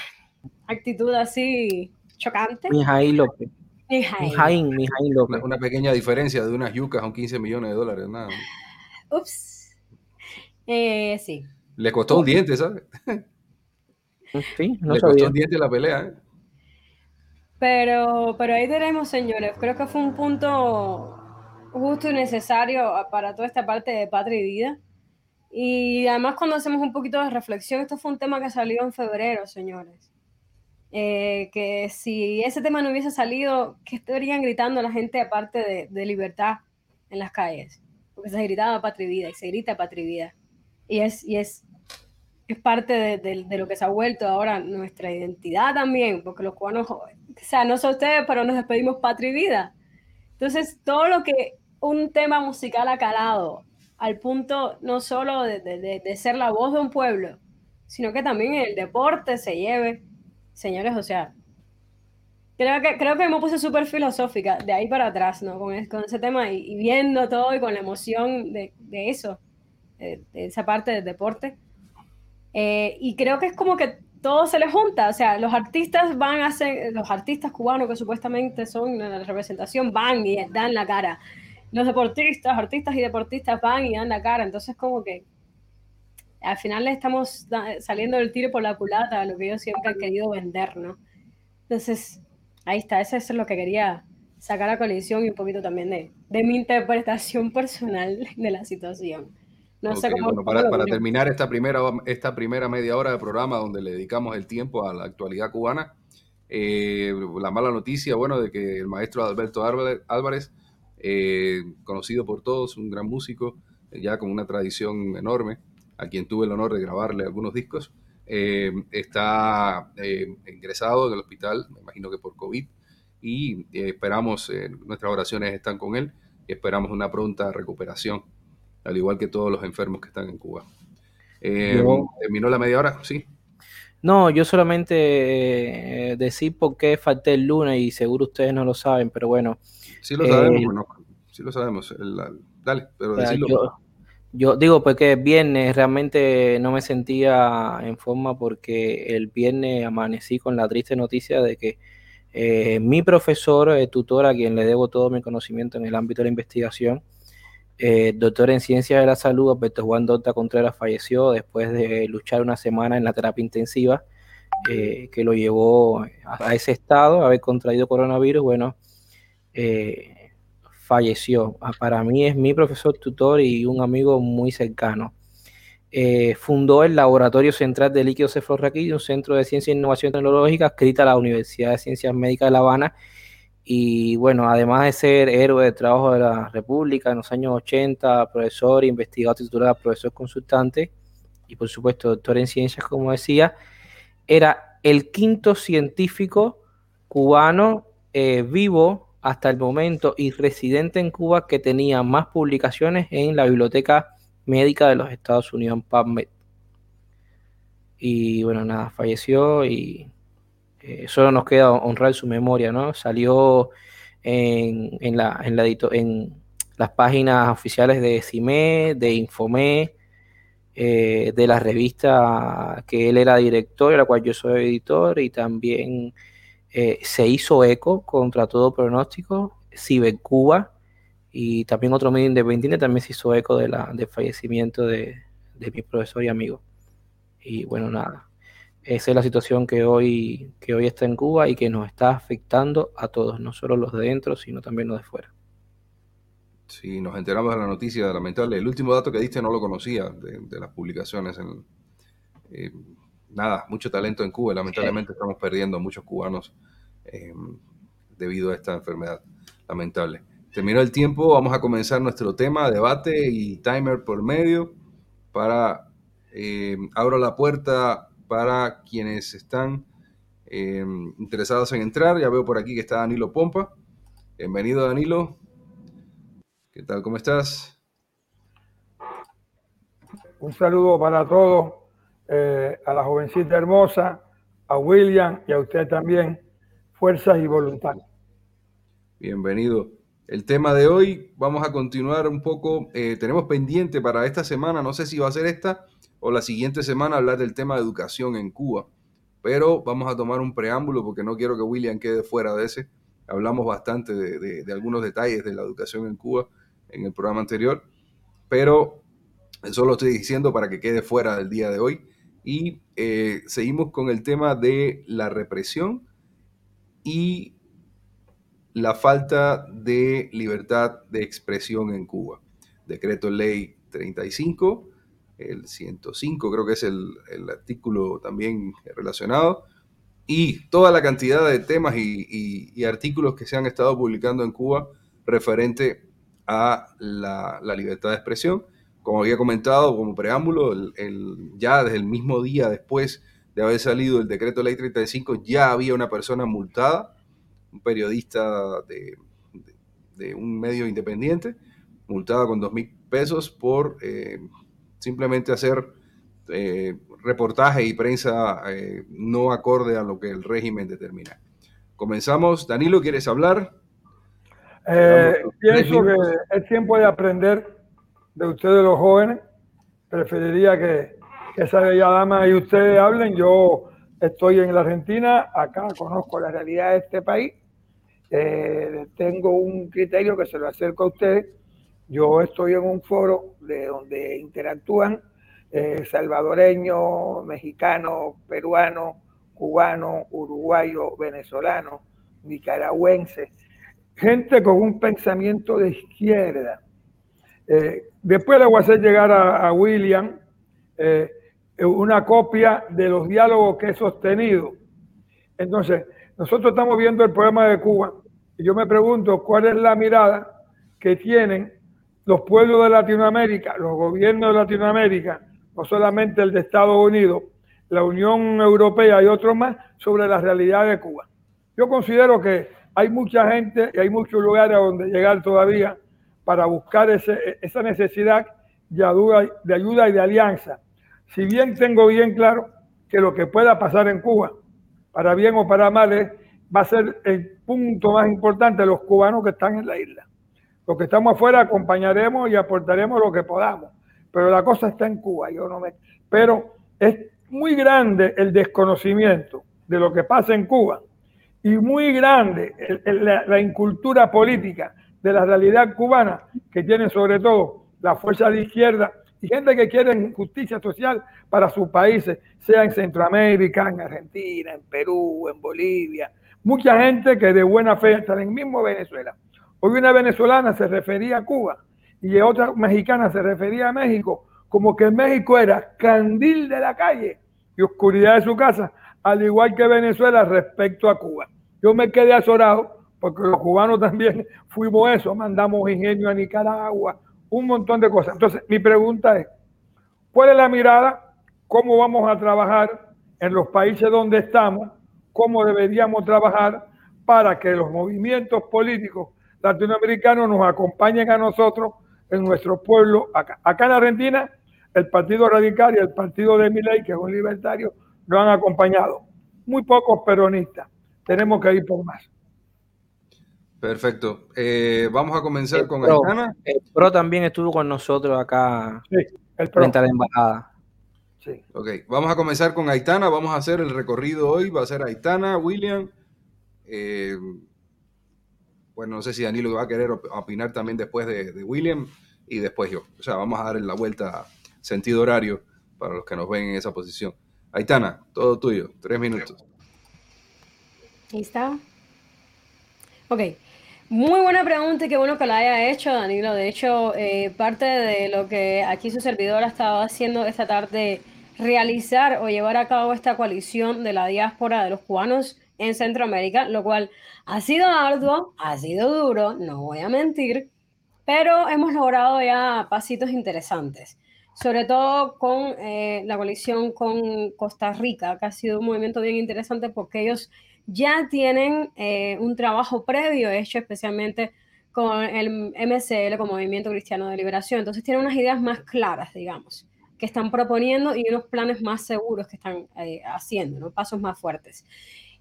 [SPEAKER 2] actitud así chocante.
[SPEAKER 3] Mijail López. Mijail.
[SPEAKER 1] López. Una, pequeña diferencia de unas yucas con 15 millones de dólares, nada.
[SPEAKER 2] Ups. Eh, sí.
[SPEAKER 1] Le costó un diente, ¿sabes?
[SPEAKER 3] Sí, no
[SPEAKER 1] Le costó un diente la pelea, ¿eh?
[SPEAKER 2] Pero, pero ahí tenemos, señores. Creo que fue un punto justo y necesario para toda esta parte de patria y vida. Y además cuando hacemos un poquito de reflexión, esto fue un tema que salió en febrero, señores. Eh, que si ese tema no hubiese salido, ¿qué estarían gritando la gente aparte de, de libertad en las calles? Porque se gritaba patria y vida y se grita patria y vida. Y es, y es, es parte de, de, lo que se ha vuelto ahora nuestra identidad también, porque los cubanos, o sea, no son ustedes, pero nos despedimos patria y vida. Entonces, todo lo que un tema musical ha calado al punto no solo de, ser la voz de un pueblo, sino que también el deporte se lleve. Señores, o sea, creo que, creo que me puse súper filosófica de ahí para atrás, ¿no? Con, ese tema y, viendo todo y con la emoción de, eso, de, esa parte del deporte. Eh, y creo que es como que todo se le junta, o sea, los artistas van a ser, los artistas cubanos que supuestamente son la representación van y dan la cara los deportistas, artistas y deportistas van y dan la cara, entonces como que al final le estamos saliendo del tiro por la culata lo que yo siempre he querido vender, ¿no? Entonces, ahí está, eso es lo que quería sacar a colisión y un poquito también de, de mi interpretación personal de la situación.
[SPEAKER 1] No sé cómo, para, para terminar esta primera, esta primera media hora de programa donde le dedicamos el tiempo a la actualidad cubana, eh, la mala noticia, bueno, de que el maestro Alberto Álvarez eh, conocido por todos, un gran músico, ya con una tradición enorme, a quien tuve el honor de grabarle algunos discos. Eh, está eh, ingresado en el hospital, me imagino que por COVID, y esperamos, nuestras oraciones están con él, y esperamos una pronta recuperación, al igual que todos los enfermos que están en Cuba. ¿Terminó la media hora? Sí.
[SPEAKER 3] No, yo solamente decir por qué falté el lunes y seguro ustedes no lo saben, pero bueno,
[SPEAKER 1] Sí lo sabemos, eh, sí lo sabemos. dale, pero decirlo.
[SPEAKER 3] Yo, digo, porque el viernes realmente no me sentía en forma porque el viernes amanecí con la triste noticia de que eh, mi profesor, eh, tutor, a quien le debo todo mi conocimiento en el ámbito de la investigación, doctor en ciencias de la salud, Alberto Juan Dota Contreras, falleció después de luchar una semana en la terapia intensiva que lo llevó a, ese estado, haber contraído coronavirus. Bueno, eh, falleció. Ah, para mí es mi profesor tutor y un amigo muy cercano. Eh, fundó el Laboratorio Central de Líquidos Cefalorraquídeos, un centro de ciencia e innovación tecnológica adscrita a la Universidad de Ciencias Médicas de La Habana. Y bueno, además de ser héroe de trabajo de la República en los años 80, profesor, investigador titular, profesor consultante y por supuesto doctor en ciencias, como decía, era el quinto científico cubano eh, vivo hasta el momento y residente en Cuba que tenía más publicaciones en la Biblioteca Médica de los Estados Unidos, PubMed. Y bueno, nada, falleció y eh, solo nos queda honrar su memoria, ¿no? Salió en, en, la, en, la en las páginas oficiales de CIME, de Infomé, eh, de la revista que él era director, de la cual yo soy editor, y también eh, se hizo eco contra todo pronóstico, Ciber Cuba, y también otro medio independiente también se hizo eco de la, del fallecimiento de, de mi profesor y amigo. Y bueno, nada, esa es la situación que hoy, que hoy está en Cuba y que nos está afectando a todos, no solo los de dentro, sino también los de fuera.
[SPEAKER 1] Sí, nos enteramos de la noticia lamentable. El último dato que diste no lo conocía de, las publicaciones. En, eh, nada, mucho talento en Cuba. Lamentablemente estamos perdiendo muchos cubanos eh, debido a esta enfermedad lamentable. Terminó el tiempo, vamos a comenzar nuestro tema, debate y timer por medio para... Eh, abro la puerta para quienes están interesados en entrar. Ya veo por aquí que está Danilo Pompa. Bienvenido Danilo. ¿Qué tal? ¿Cómo estás?
[SPEAKER 4] Un saludo para todos, eh, a la jovencita hermosa, a William y a usted también. Fuerzas y voluntad.
[SPEAKER 1] Bienvenido. El tema de hoy, vamos a continuar un poco. Eh, tenemos pendiente para esta semana, no sé si va a ser esta o la siguiente semana, hablar del tema de educación en Cuba. Pero vamos a tomar un preámbulo porque no quiero que William quede fuera de ese. Hablamos bastante de algunos detalles de la educación en Cuba en el programa anterior, pero eso lo estoy diciendo para que quede fuera del día de hoy. Y eh, seguimos con el tema de la represión y la falta de libertad de expresión en Cuba. Decreto ley 35, el 105 creo que es el, artículo también relacionado, y toda la cantidad de temas y, y artículos que se han estado publicando en Cuba referente a la, libertad de expresión. Como había comentado como preámbulo, el, ya desde el mismo día después de haber salido el decreto ley 35, ya había una persona multada, un periodista de, de, un medio independiente, multada con dos mil pesos por eh, simplemente hacer eh, reportaje y prensa eh, no acorde a lo que el régimen determina. Comenzamos. Danilo, ¿quieres hablar?
[SPEAKER 4] Eh, pienso que es tiempo de aprender de ustedes los jóvenes. Preferiría que, esa bella dama y ustedes hablen. Yo estoy en la Argentina, acá conozco la realidad de este país. Eh, tengo un criterio que se lo acerco a ustedes. Yo estoy en un foro de donde interactúan eh, salvadoreños, mexicanos, peruanos, cubanos, uruguayos, venezolanos, nicaragüenses gente con un pensamiento de izquierda. Eh, después le voy a hacer llegar a, William eh, una copia de los diálogos que he sostenido. Entonces, nosotros estamos viendo el problema de Cuba y yo me pregunto cuál es la mirada que tienen los pueblos de Latinoamérica, los gobiernos de Latinoamérica, no solamente el de Estados Unidos, la Unión Europea y otros más, sobre la realidad de Cuba. Yo considero que hay mucha gente y hay muchos lugares a donde llegar todavía para buscar esa necesidad de ayuda, y de alianza. Si bien tengo bien claro que lo que pueda pasar en Cuba, para bien o para mal, va a ser el punto más importante de los cubanos que están en la isla. Los que estamos afuera acompañaremos y aportaremos lo que podamos, pero la cosa está en Cuba. Yo no me, pero es muy grande el desconocimiento de lo que pasa en Cuba y muy grande la, incultura política de la realidad cubana que tiene sobre todo la fuerza de izquierda y gente que quiere justicia social para sus países, sea en Centroamérica, en Argentina, en Perú, en Bolivia. Mucha gente que de buena fe está en mismo Venezuela. Hoy una venezolana se refería a Cuba y otra mexicana se refería a México como que México era candil de la calle y oscuridad de su casa, al igual que Venezuela respecto a Cuba. Yo me quedé azorado porque los cubanos también fuimos eso, mandamos ingenio a Nicaragua, un montón de cosas. Entonces, mi pregunta es, ¿cuál es la mirada? ¿Cómo vamos a trabajar en los países donde estamos? ¿Cómo deberíamos trabajar para que los movimientos políticos latinoamericanos nos acompañen a nosotros en nuestro pueblo acá. Acá en Argentina, el Partido Radical y el Partido de Miley, que es un libertario, nos han acompañado. Muy pocos peronistas. Tenemos que ir por más.
[SPEAKER 1] Perfecto. Eh, vamos a comenzar con Aitana.
[SPEAKER 3] El PRO también estuvo con nosotros acá sí, el frente a la embajada.
[SPEAKER 1] Sí. Ok, vamos a comenzar con Aitana. Vamos a hacer el recorrido hoy. Va a ser Aitana, William. Eh, bueno, no sé si Danilo va a querer opinar también después de, William y después yo. O sea, vamos a dar la vuelta sentido horario para los que nos ven en esa posición. Aitana, todo tuyo, tres minutos.
[SPEAKER 2] Ahí está. Ok. Muy buena pregunta y qué bueno que la haya hecho, Danilo. De hecho, eh, parte de lo que aquí su servidor ha estado haciendo esta tarde, realizar o llevar a cabo esta coalición de la diáspora de los cubanos en Centroamérica, lo cual ha sido arduo, ha sido duro, no voy a mentir, pero hemos logrado ya pasitos interesantes, sobre todo con eh, la coalición con Costa Rica, que ha sido un movimiento bien interesante porque ellos ya tienen eh, un trabajo previo hecho especialmente con el MCL, con Movimiento Cristiano de Liberación. Entonces tienen unas ideas más claras, digamos, que están proponiendo y unos planes más seguros que están eh, haciendo, ¿no? pasos más fuertes.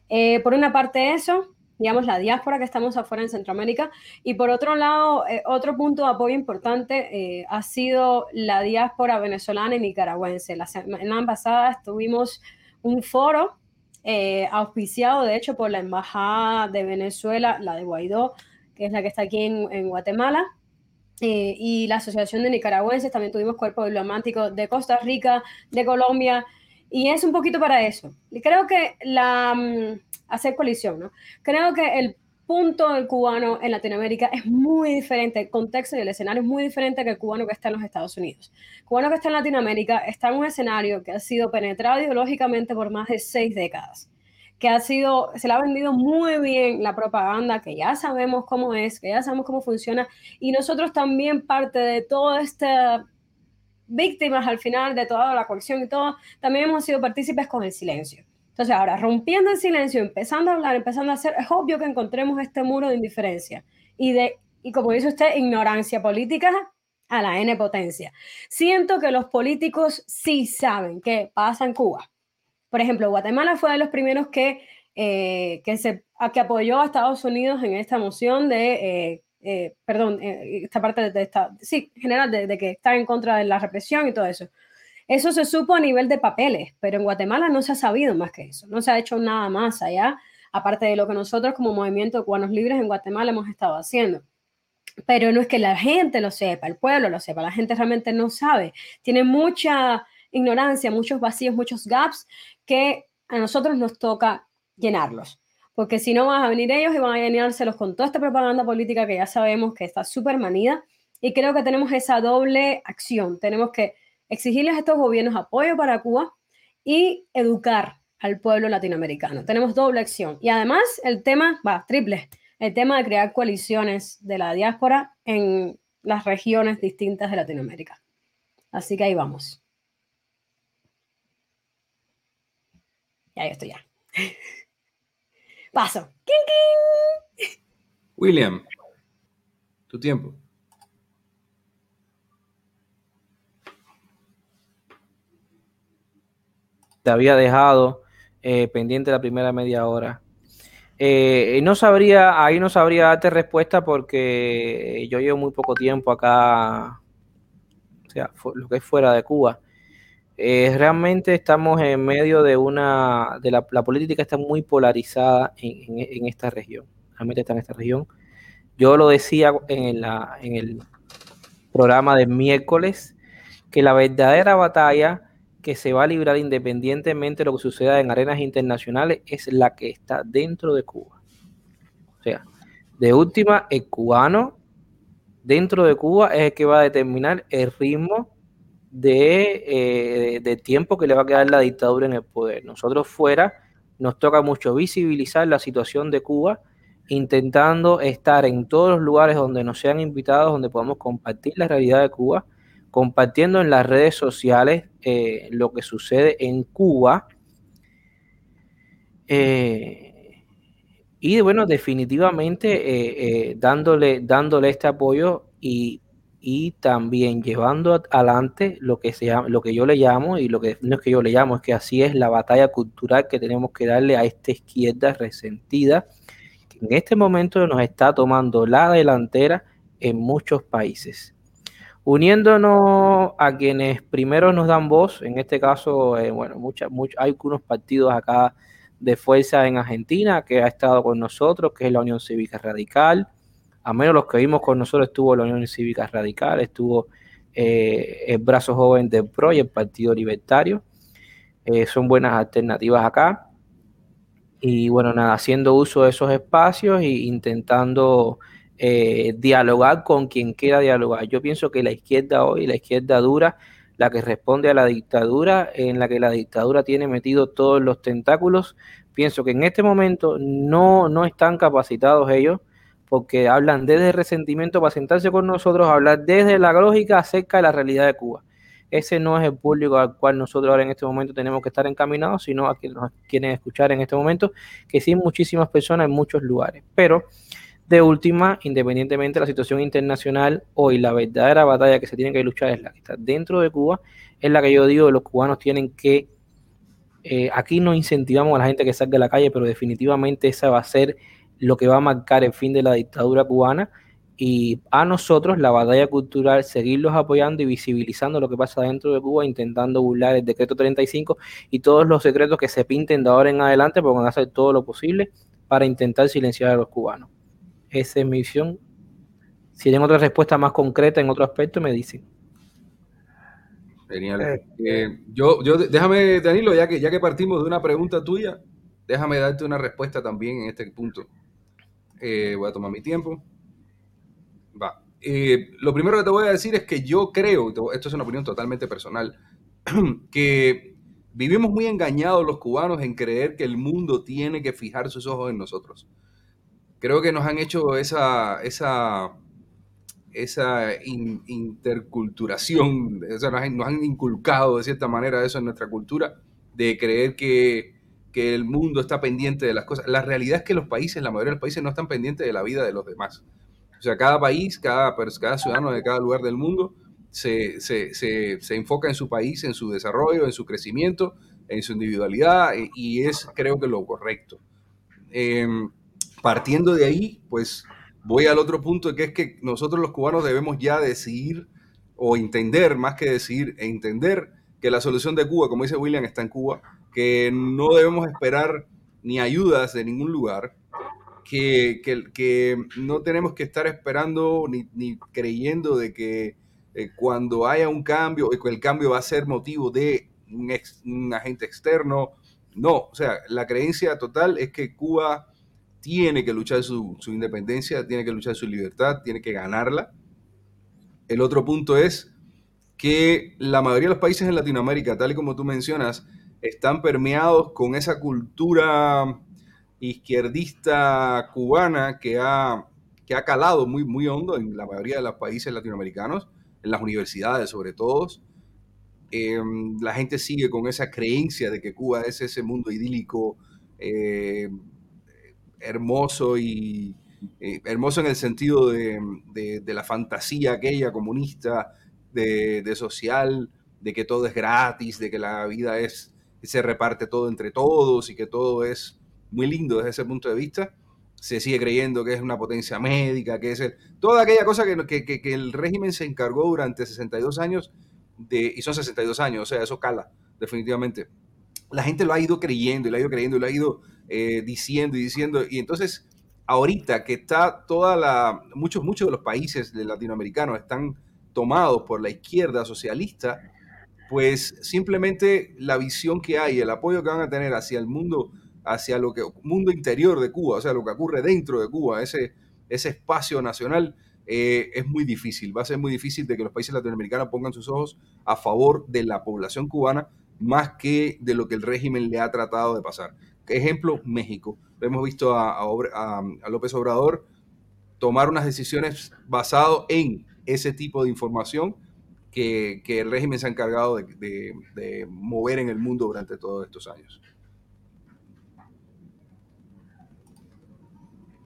[SPEAKER 2] Eh, por una parte eso, digamos, la diáspora que estamos afuera en Centroamérica. Y por otro lado, otro punto de apoyo importante ha sido la diáspora venezolana y nicaragüense. La semana pasada tuvimos un foro eh, auspiciado de hecho por la Embajada de Venezuela, la de Guaidó, que es la que está aquí en, Guatemala, eh, y la Asociación de Nicaragüenses, también tuvimos cuerpo diplomático de Costa Rica, de Colombia, y es un poquito para eso. Y creo que la, mm, hacer colisión, ¿no? Creo que el punto del cubano en Latinoamérica es muy diferente, el contexto y el escenario es muy diferente que el cubano que está en los Estados Unidos. El cubano que está en Latinoamérica está en un escenario que ha sido penetrado ideológicamente por más de seis décadas, que ha sido, se le ha vendido muy bien la propaganda, que ya sabemos cómo es, que ya sabemos cómo funciona, y nosotros también parte de toda esta víctimas al final de toda la colección y todo, también hemos sido partícipes con el silencio. Entonces ahora, rompiendo el silencio, empezando a hablar, empezando a hacer, es obvio que encontremos este muro de indiferencia y de, y como dice usted, ignorancia política a la N potencia. Siento que los políticos sí saben qué pasa en Cuba. Por ejemplo, Guatemala fue de los primeros que, eh, que, se, que apoyó a Estados Unidos en esta moción de, eh, eh, perdón, esta parte de esta, sí, general, de, de que está en contra de la represión y todo eso. Eso se supo a nivel de papeles, pero en Guatemala no se ha sabido más que eso, no se ha hecho nada más allá, aparte de lo que nosotros como Movimiento de Cubanos Libres en Guatemala hemos estado haciendo. Pero no es que la gente lo sepa, el pueblo lo sepa, la gente realmente no sabe, tiene mucha ignorancia, muchos vacíos, muchos gaps que a nosotros nos toca llenarlos. Porque si no van a venir ellos y van a llenárselos con toda esta propaganda política que ya sabemos que está súper manida. Y creo que tenemos esa doble acción. Tenemos que exigirles a estos gobiernos apoyo para Cuba y educar al pueblo latinoamericano. Tenemos doble acción. Y además el tema, va, triple, el tema de crear coaliciones de la diáspora en las regiones distintas de Latinoamérica. Así que ahí vamos. Ya, estoy ya. Paso.
[SPEAKER 1] William, tu tiempo.
[SPEAKER 3] Te había dejado eh, pendiente la primera media hora. Eh, no sabría, ahí no sabría darte respuesta porque yo llevo muy poco tiempo acá, o sea, lo que es fuera de Cuba. Eh, realmente estamos en medio de una, de la, política está muy polarizada en, esta región, realmente está en esta región. Yo lo decía en, la, en el programa de miércoles, que la verdadera batalla que se va a librar independientemente de lo que suceda en arenas internacionales es la que está dentro de Cuba. O sea, de última, el cubano dentro de Cuba es el que va a determinar el ritmo de, eh, tiempo que le va a quedar la dictadura en el poder. Nosotros fuera nos toca mucho visibilizar la situación de Cuba, intentando estar en todos los lugares donde nos sean invitados, donde podamos compartir la realidad de Cuba compartiendo en las redes sociales eh, lo que sucede en Cuba. Eh, Y bueno, definitivamente eh, eh, dándole, dándole este apoyo y, también llevando adelante lo que, se lo que yo le llamo, y lo que no es que yo le llamo, es que así es la batalla cultural que tenemos que darle a esta izquierda resentida, que en este momento nos está tomando la delantera en muchos países. Uniéndonos a quienes primero nos dan voz, en este caso, eh, bueno, mucha, hay algunos partidos acá de fuerza en Argentina que ha estado con nosotros, que es la Unión Cívica Radical. A menos los que vimos con nosotros estuvo la Unión Cívica Radical, estuvo eh, el Brazo Joven del PRO y el Partido Libertario. Eh, son buenas alternativas acá. Y bueno, nada, haciendo uso de esos espacios e intentando eh, dialogar con quien quiera dialogar. Yo pienso que la izquierda hoy, la izquierda dura, la que responde a la dictadura, en la que la dictadura tiene metido todos los tentáculos. Pienso que en este momento no, no están capacitados ellos porque hablan desde el resentimiento para sentarse con nosotros, hablar desde la lógica acerca de la realidad de Cuba. Ese no es el público al cual nosotros ahora en este momento tenemos que estar encaminados, sino a quienes nos quieren escuchar en este momento, que sí muchísimas personas en muchos lugares. Pero de última, independientemente de la situación internacional, hoy la verdadera batalla que se tiene que luchar es la que está dentro de Cuba, es la que yo digo, los cubanos tienen que, eh, aquí no incentivamos a la gente que salga a la calle, pero definitivamente esa va a ser lo que va a marcar el fin de la dictadura cubana y a nosotros la batalla cultural, seguirlos apoyando y visibilizando lo que pasa dentro de Cuba, intentando burlar el decreto 35 y todos los secretos que se pinten de ahora en adelante, porque van a hacer todo lo posible para intentar silenciar a los cubanos. Esa es mi visión. Si tienen otra respuesta más concreta en otro aspecto, me dicen.
[SPEAKER 1] Genial. Eh, eh, yo, yo, déjame, Danilo, ya que, ya que partimos de una pregunta tuya, déjame darte una respuesta también en este punto. Eh, voy a tomar mi tiempo. Va. lo primero que te voy a decir es que yo creo, esto es una opinión totalmente personal, que vivimos muy engañados los cubanos en creer que el mundo tiene que fijar sus ojos en nosotros creo que nos han hecho esa, esa, esa interculturación, o sea, nos, han, inculcado de cierta manera eso en nuestra cultura, de creer que, que, el mundo está pendiente de las cosas. La realidad es que los países, la mayoría de los países no están pendientes de la vida de los demás. O sea, cada país, cada, cada ciudadano de cada lugar del mundo se, se, se, se enfoca en su país, en su desarrollo, en su crecimiento, en su individualidad, y es creo que lo correcto. Eh, partiendo de ahí, pues voy al otro punto, que es que nosotros los cubanos debemos ya decidir o entender, más que decidir, e entender que la solución de Cuba, como dice William, está en Cuba, que no debemos esperar ni ayudas de ningún lugar, que, que, no tenemos que estar esperando ni, creyendo de que eh, cuando haya un cambio, que el cambio va a ser motivo de un, un agente externo. No, o sea, la creencia total es que Cuba tiene que luchar su, independencia, tiene que luchar su libertad, tiene que ganarla. El otro punto es que la mayoría de los países en Latinoamérica, tal y como tú mencionas, están permeados con esa cultura izquierdista cubana que ha, que ha calado muy, muy hondo en la mayoría de los países latinoamericanos, en las universidades sobre todo. Em, la gente sigue con esa creencia de que Cuba es ese mundo idílico, eh, hermoso y eh, hermoso en el sentido de, la fantasía aquella comunista, de, social, de que todo es gratis, de que la vida es, se reparte todo entre todos y que todo es muy lindo desde ese punto de vista. Se sigue creyendo que es una potencia médica, que es toda aquella cosa que, que, el régimen se encargó durante 62 años, de, y son 62 años, o sea, eso cala, definitivamente. La gente lo ha ido creyendo y lo ha ido creyendo y lo ha ido eh, diciendo y diciendo. Y entonces, ahorita que está toda la, muchos, muchos de los países latinoamericanos están tomados por la izquierda socialista, pues simplemente la visión que hay, el apoyo que van a tener hacia el mundo, hacia lo que mundo interior de Cuba, o sea, lo que ocurre dentro de Cuba, ese, ese espacio nacional, eh, es muy difícil. Va a ser muy difícil de que los países latinoamericanos pongan sus ojos a favor de la población cubana más que de lo que el régimen le ha tratado de pasar. Ejemplo, México. Hemos visto a, López Obrador tomar unas decisiones basado en ese tipo de información que, el régimen se ha encargado de, mover en el mundo durante todos estos años.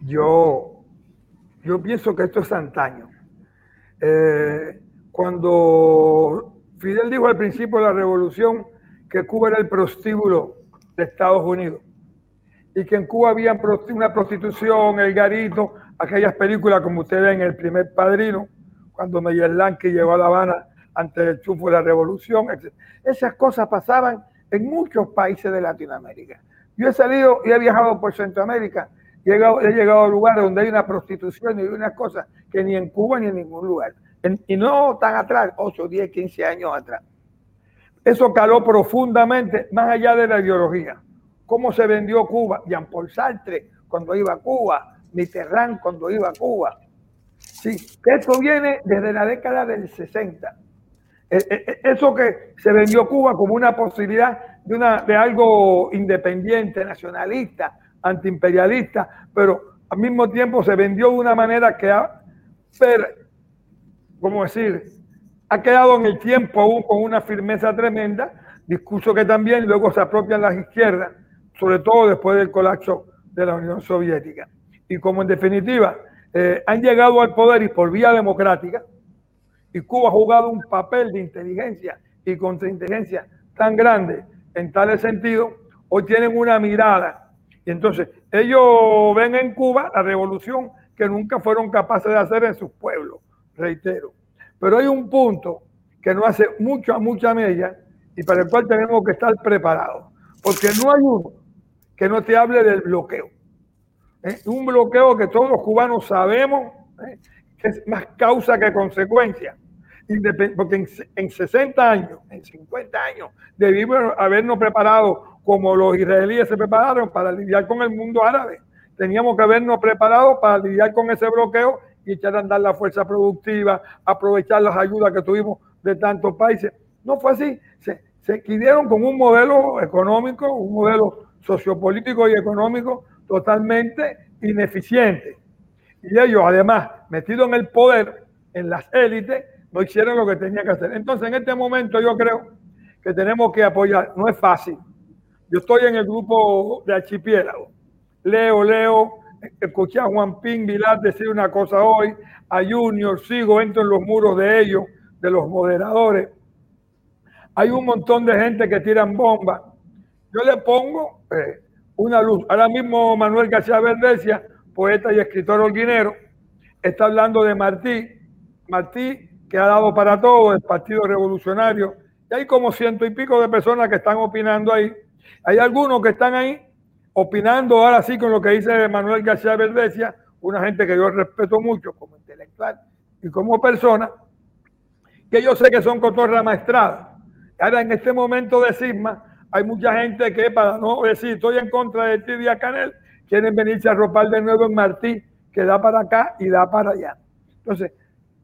[SPEAKER 4] yo, yo pienso que esto es antaño. Eh, cuando Fidel dijo al principio de la revolución que Cuba era el prostíbulo de Estados Unidos y que en Cuba había una prostitución, el garito, aquellas películas como ustedes ven, El primer padrino, cuando Meyer llegó a La Habana ante el chufo de la revolución, etc. Esas cosas pasaban en muchos países de Latinoamérica. Yo he salido y he viajado por Centroamérica he llegado, a lugares donde hay una prostitución y unas cosas que ni en Cuba ni en ningún lugar. y no tan atrás, 8, 10, 15 años atrás. Eso caló profundamente, más allá de la ideología. Cómo se vendió Cuba, Jean-Paul Sartre cuando iba a Cuba, Mitterrand cuando iba a Cuba. Sí, esto viene desde la década del 60. E, e, e, eso que se vendió Cuba como una posibilidad de, una, de algo independiente, nacionalista, antiimperialista, pero al mismo tiempo se vendió de una manera que ha, ¿cómo decir? ha quedado en el tiempo aún con una firmeza tremenda, discurso que también luego se apropian las izquierdas, sobre todo después del colapso de la Unión Soviética. Y como en definitiva eh, han llegado al poder y por vía democrática, y Cuba ha jugado un papel de inteligencia y contrainteligencia tan grande en tal sentido, hoy tienen una mirada. Y entonces ellos ven en Cuba la revolución que nunca fueron capaces de hacer en sus pueblos, reitero. Pero hay un punto que no hace mucho a mucha media y para el cual tenemos que estar preparados. Porque no hay uno que no te hable del bloqueo. ¿eh? Un bloqueo que todos los cubanos sabemos ¿eh? que es más causa que consecuencia. Porque en, 60 años, en 50 años, debimos habernos preparado como los israelíes se prepararon para lidiar con el mundo árabe. Teníamos que habernos preparado para lidiar con ese bloqueo y echar a andar la fuerza productiva, aprovechar las ayudas que tuvimos de tantos países. No fue así. Se, se con un modelo económico, un modelo sociopolítico y económico totalmente ineficiente. Y ellos, además, metidos en el poder, en las élites, no hicieron lo que tenían que hacer. Entonces, en este momento yo creo que tenemos que apoyar. No es fácil. Yo estoy en el grupo de archipiélago. Leo, leo, escuché a Juan Pin Vilar decir una cosa hoy, a Junior, sigo, entro en los muros de ellos, de los moderadores. Hay un montón de gente que tiran bombas. Yo le pongo eh, una luz. Ahora mismo Manuel García Verdecia, poeta y escritor holguinero, está hablando de Martí. Martí, que ha dado para todo el Partido Revolucionario. Y hay como ciento y pico de personas que están opinando ahí. Hay algunos que están ahí opinando ahora sí con lo que dice Manuel García Verdecia, una gente que yo respeto mucho como intelectual y como persona, que yo sé que son cotorra maestrada. Ahora en este momento de cisma hay mucha gente que para no decir estoy en contra de ti, Canel, quieren venirse a ropar de nuevo en Martí, que da para acá y da para allá. Entonces,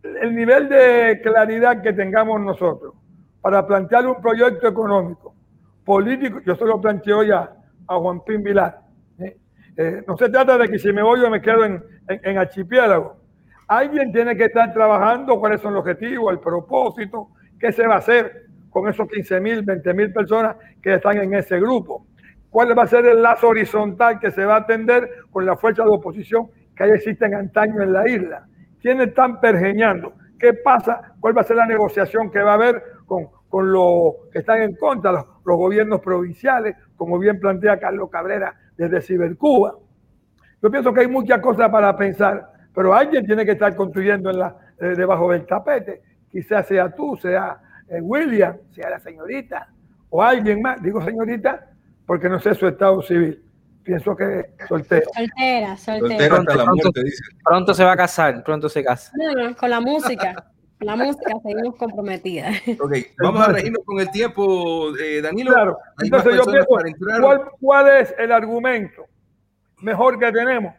[SPEAKER 4] el nivel de claridad que tengamos nosotros para plantear un proyecto económico, político, yo se lo planteo ya, a Juan Pin Vilar. ¿eh? No se trata de que si me voy yo me quedo en, en, archipiélago. Alguien tiene que estar trabajando cuáles son los objetivos, el propósito, qué se va a hacer con esos 15 mil, 20 mil personas que están en ese grupo. ¿Cuál va a ser el lazo horizontal que se va a atender con la fuerza de oposición que ahí existen antaño en la isla? ¿Quiénes están pergeñando? ¿Qué pasa? ¿Cuál va a ser la negociación que va a haber con, con los que están en contra, los, los gobiernos provinciales, como bien plantea Carlos Cabrera desde Cibercuba. Yo pienso que hay muchas cosas para pensar, pero alguien tiene que estar construyendo en la, eh, debajo del tapete. Quizás sea tú, sea eh, William, sea la señorita, o alguien más. Digo señorita porque no sé su estado civil. Pienso que soltera.
[SPEAKER 2] Soltera, soltera.
[SPEAKER 3] Pronto, pronto, se va a casar, pronto se casa.
[SPEAKER 2] No, no, con la música la música seguimos comprometidas.
[SPEAKER 1] Ok, vamos a regirnos con el tiempo, eh, Danilo.
[SPEAKER 4] Claro, entonces yo pienso, ¿cuál, ¿cuál es el argumento mejor que tenemos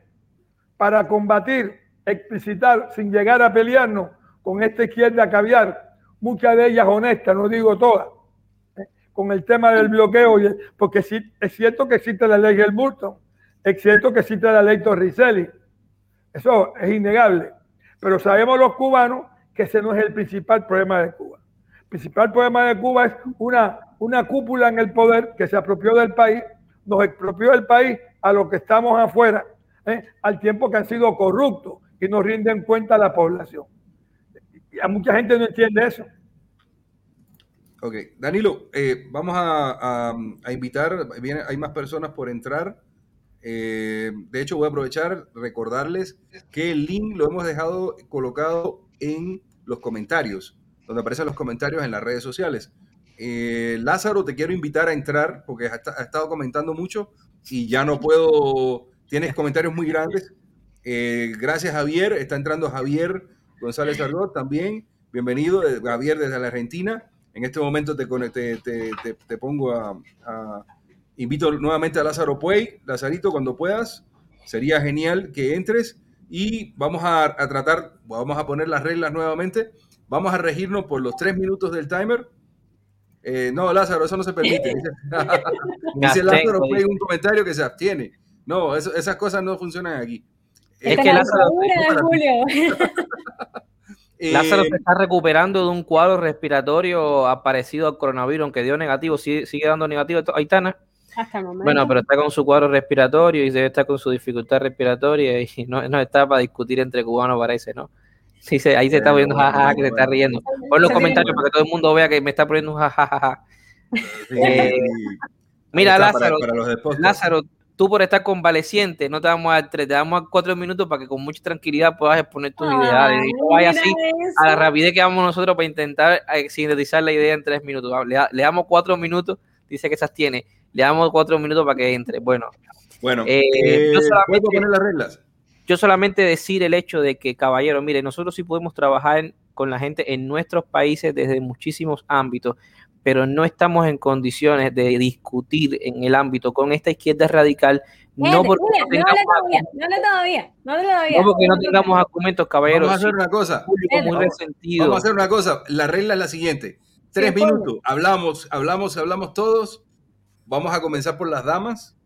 [SPEAKER 4] para combatir, explicitar, sin llegar a pelearnos con esta izquierda caviar, muchas de ellas honestas, no digo todas, con el tema del bloqueo, porque es cierto que existe la ley del Burton, es cierto que existe la ley Torricelli, eso es innegable, pero sabemos los cubanos que ese no es el principal problema de Cuba. El principal problema de Cuba es una, una cúpula en el poder que se apropió del país, nos expropió del país a los que estamos afuera, ¿eh? al tiempo que han sido corruptos y no rinden cuenta a la población. Y a mucha gente no entiende eso.
[SPEAKER 1] Ok, Danilo, eh, vamos a, invitar, hay más personas por entrar. Eh, de hecho, voy a aprovechar, recordarles que el link lo hemos dejado colocado en los comentarios, donde aparecen los comentarios en las redes sociales. Eh, Lázaro, te quiero invitar a entrar porque ha, estado comentando mucho y ya no puedo, tienes comentarios muy grandes. gracias Javier, está entrando Javier González Arroz también. Bienvenido, Javier desde la Argentina. En este momento te, te, pongo a, Invito nuevamente a Lázaro Puey. Lazarito, cuando puedas, sería genial que entres y vamos a, tratar, vamos a poner las reglas nuevamente. Vamos a regirnos por los tres minutos del timer. Eh, no, Lázaro, eso no se permite. Dice, Lázaro Puey un comentario que se abstiene. No, esas cosas no funcionan aquí.
[SPEAKER 2] Es que Lázaro.
[SPEAKER 3] Lázaro se está recuperando de un cuadro respiratorio parecido al coronavirus, aunque dio negativo, sigue, dando negativo. Aitana. Hasta el momento. Bueno, pero está con su cuadro respiratorio y debe estar con su dificultad respiratoria y no, está para discutir entre cubanos, parece, ¿no? Sí, ahí se está poniendo jajaja, que se está riendo. Pon los comentarios para que todo el mundo vea que me está poniendo jajaja. Eh, mira, Lázaro, Lázaro, tú por estar convaleciente, no te vamos a dar tres, te damos a cuatro minutos para que con mucha tranquilidad puedas exponer tus ideas. Y no vayas así a la rapidez que vamos nosotros para intentar eh, sintetizar la idea en tres minutos. Le, damos cuatro minutos, dice que esas tiene. Le damos cuatro minutos para que entre. Bueno,
[SPEAKER 1] bueno eh, eh, yo solamente, poner las reglas?
[SPEAKER 3] Yo solamente decir el hecho de que, caballero, mire, nosotros sí podemos trabajar con la gente en nuestros países desde muchísimos ámbitos pero no estamos en condiciones de discutir en el ámbito con esta izquierda radical. No porque no, tengamos, todavía, no, todavía, no, todavía, no porque no tengamos argumentos, caballeros.
[SPEAKER 1] Vamos a hacer una cosa. Vamos a hacer una cosa. La regla es la siguiente. Tres minutos. Hablamos, hablamos, hablamos todos. Vamos a comenzar por las damas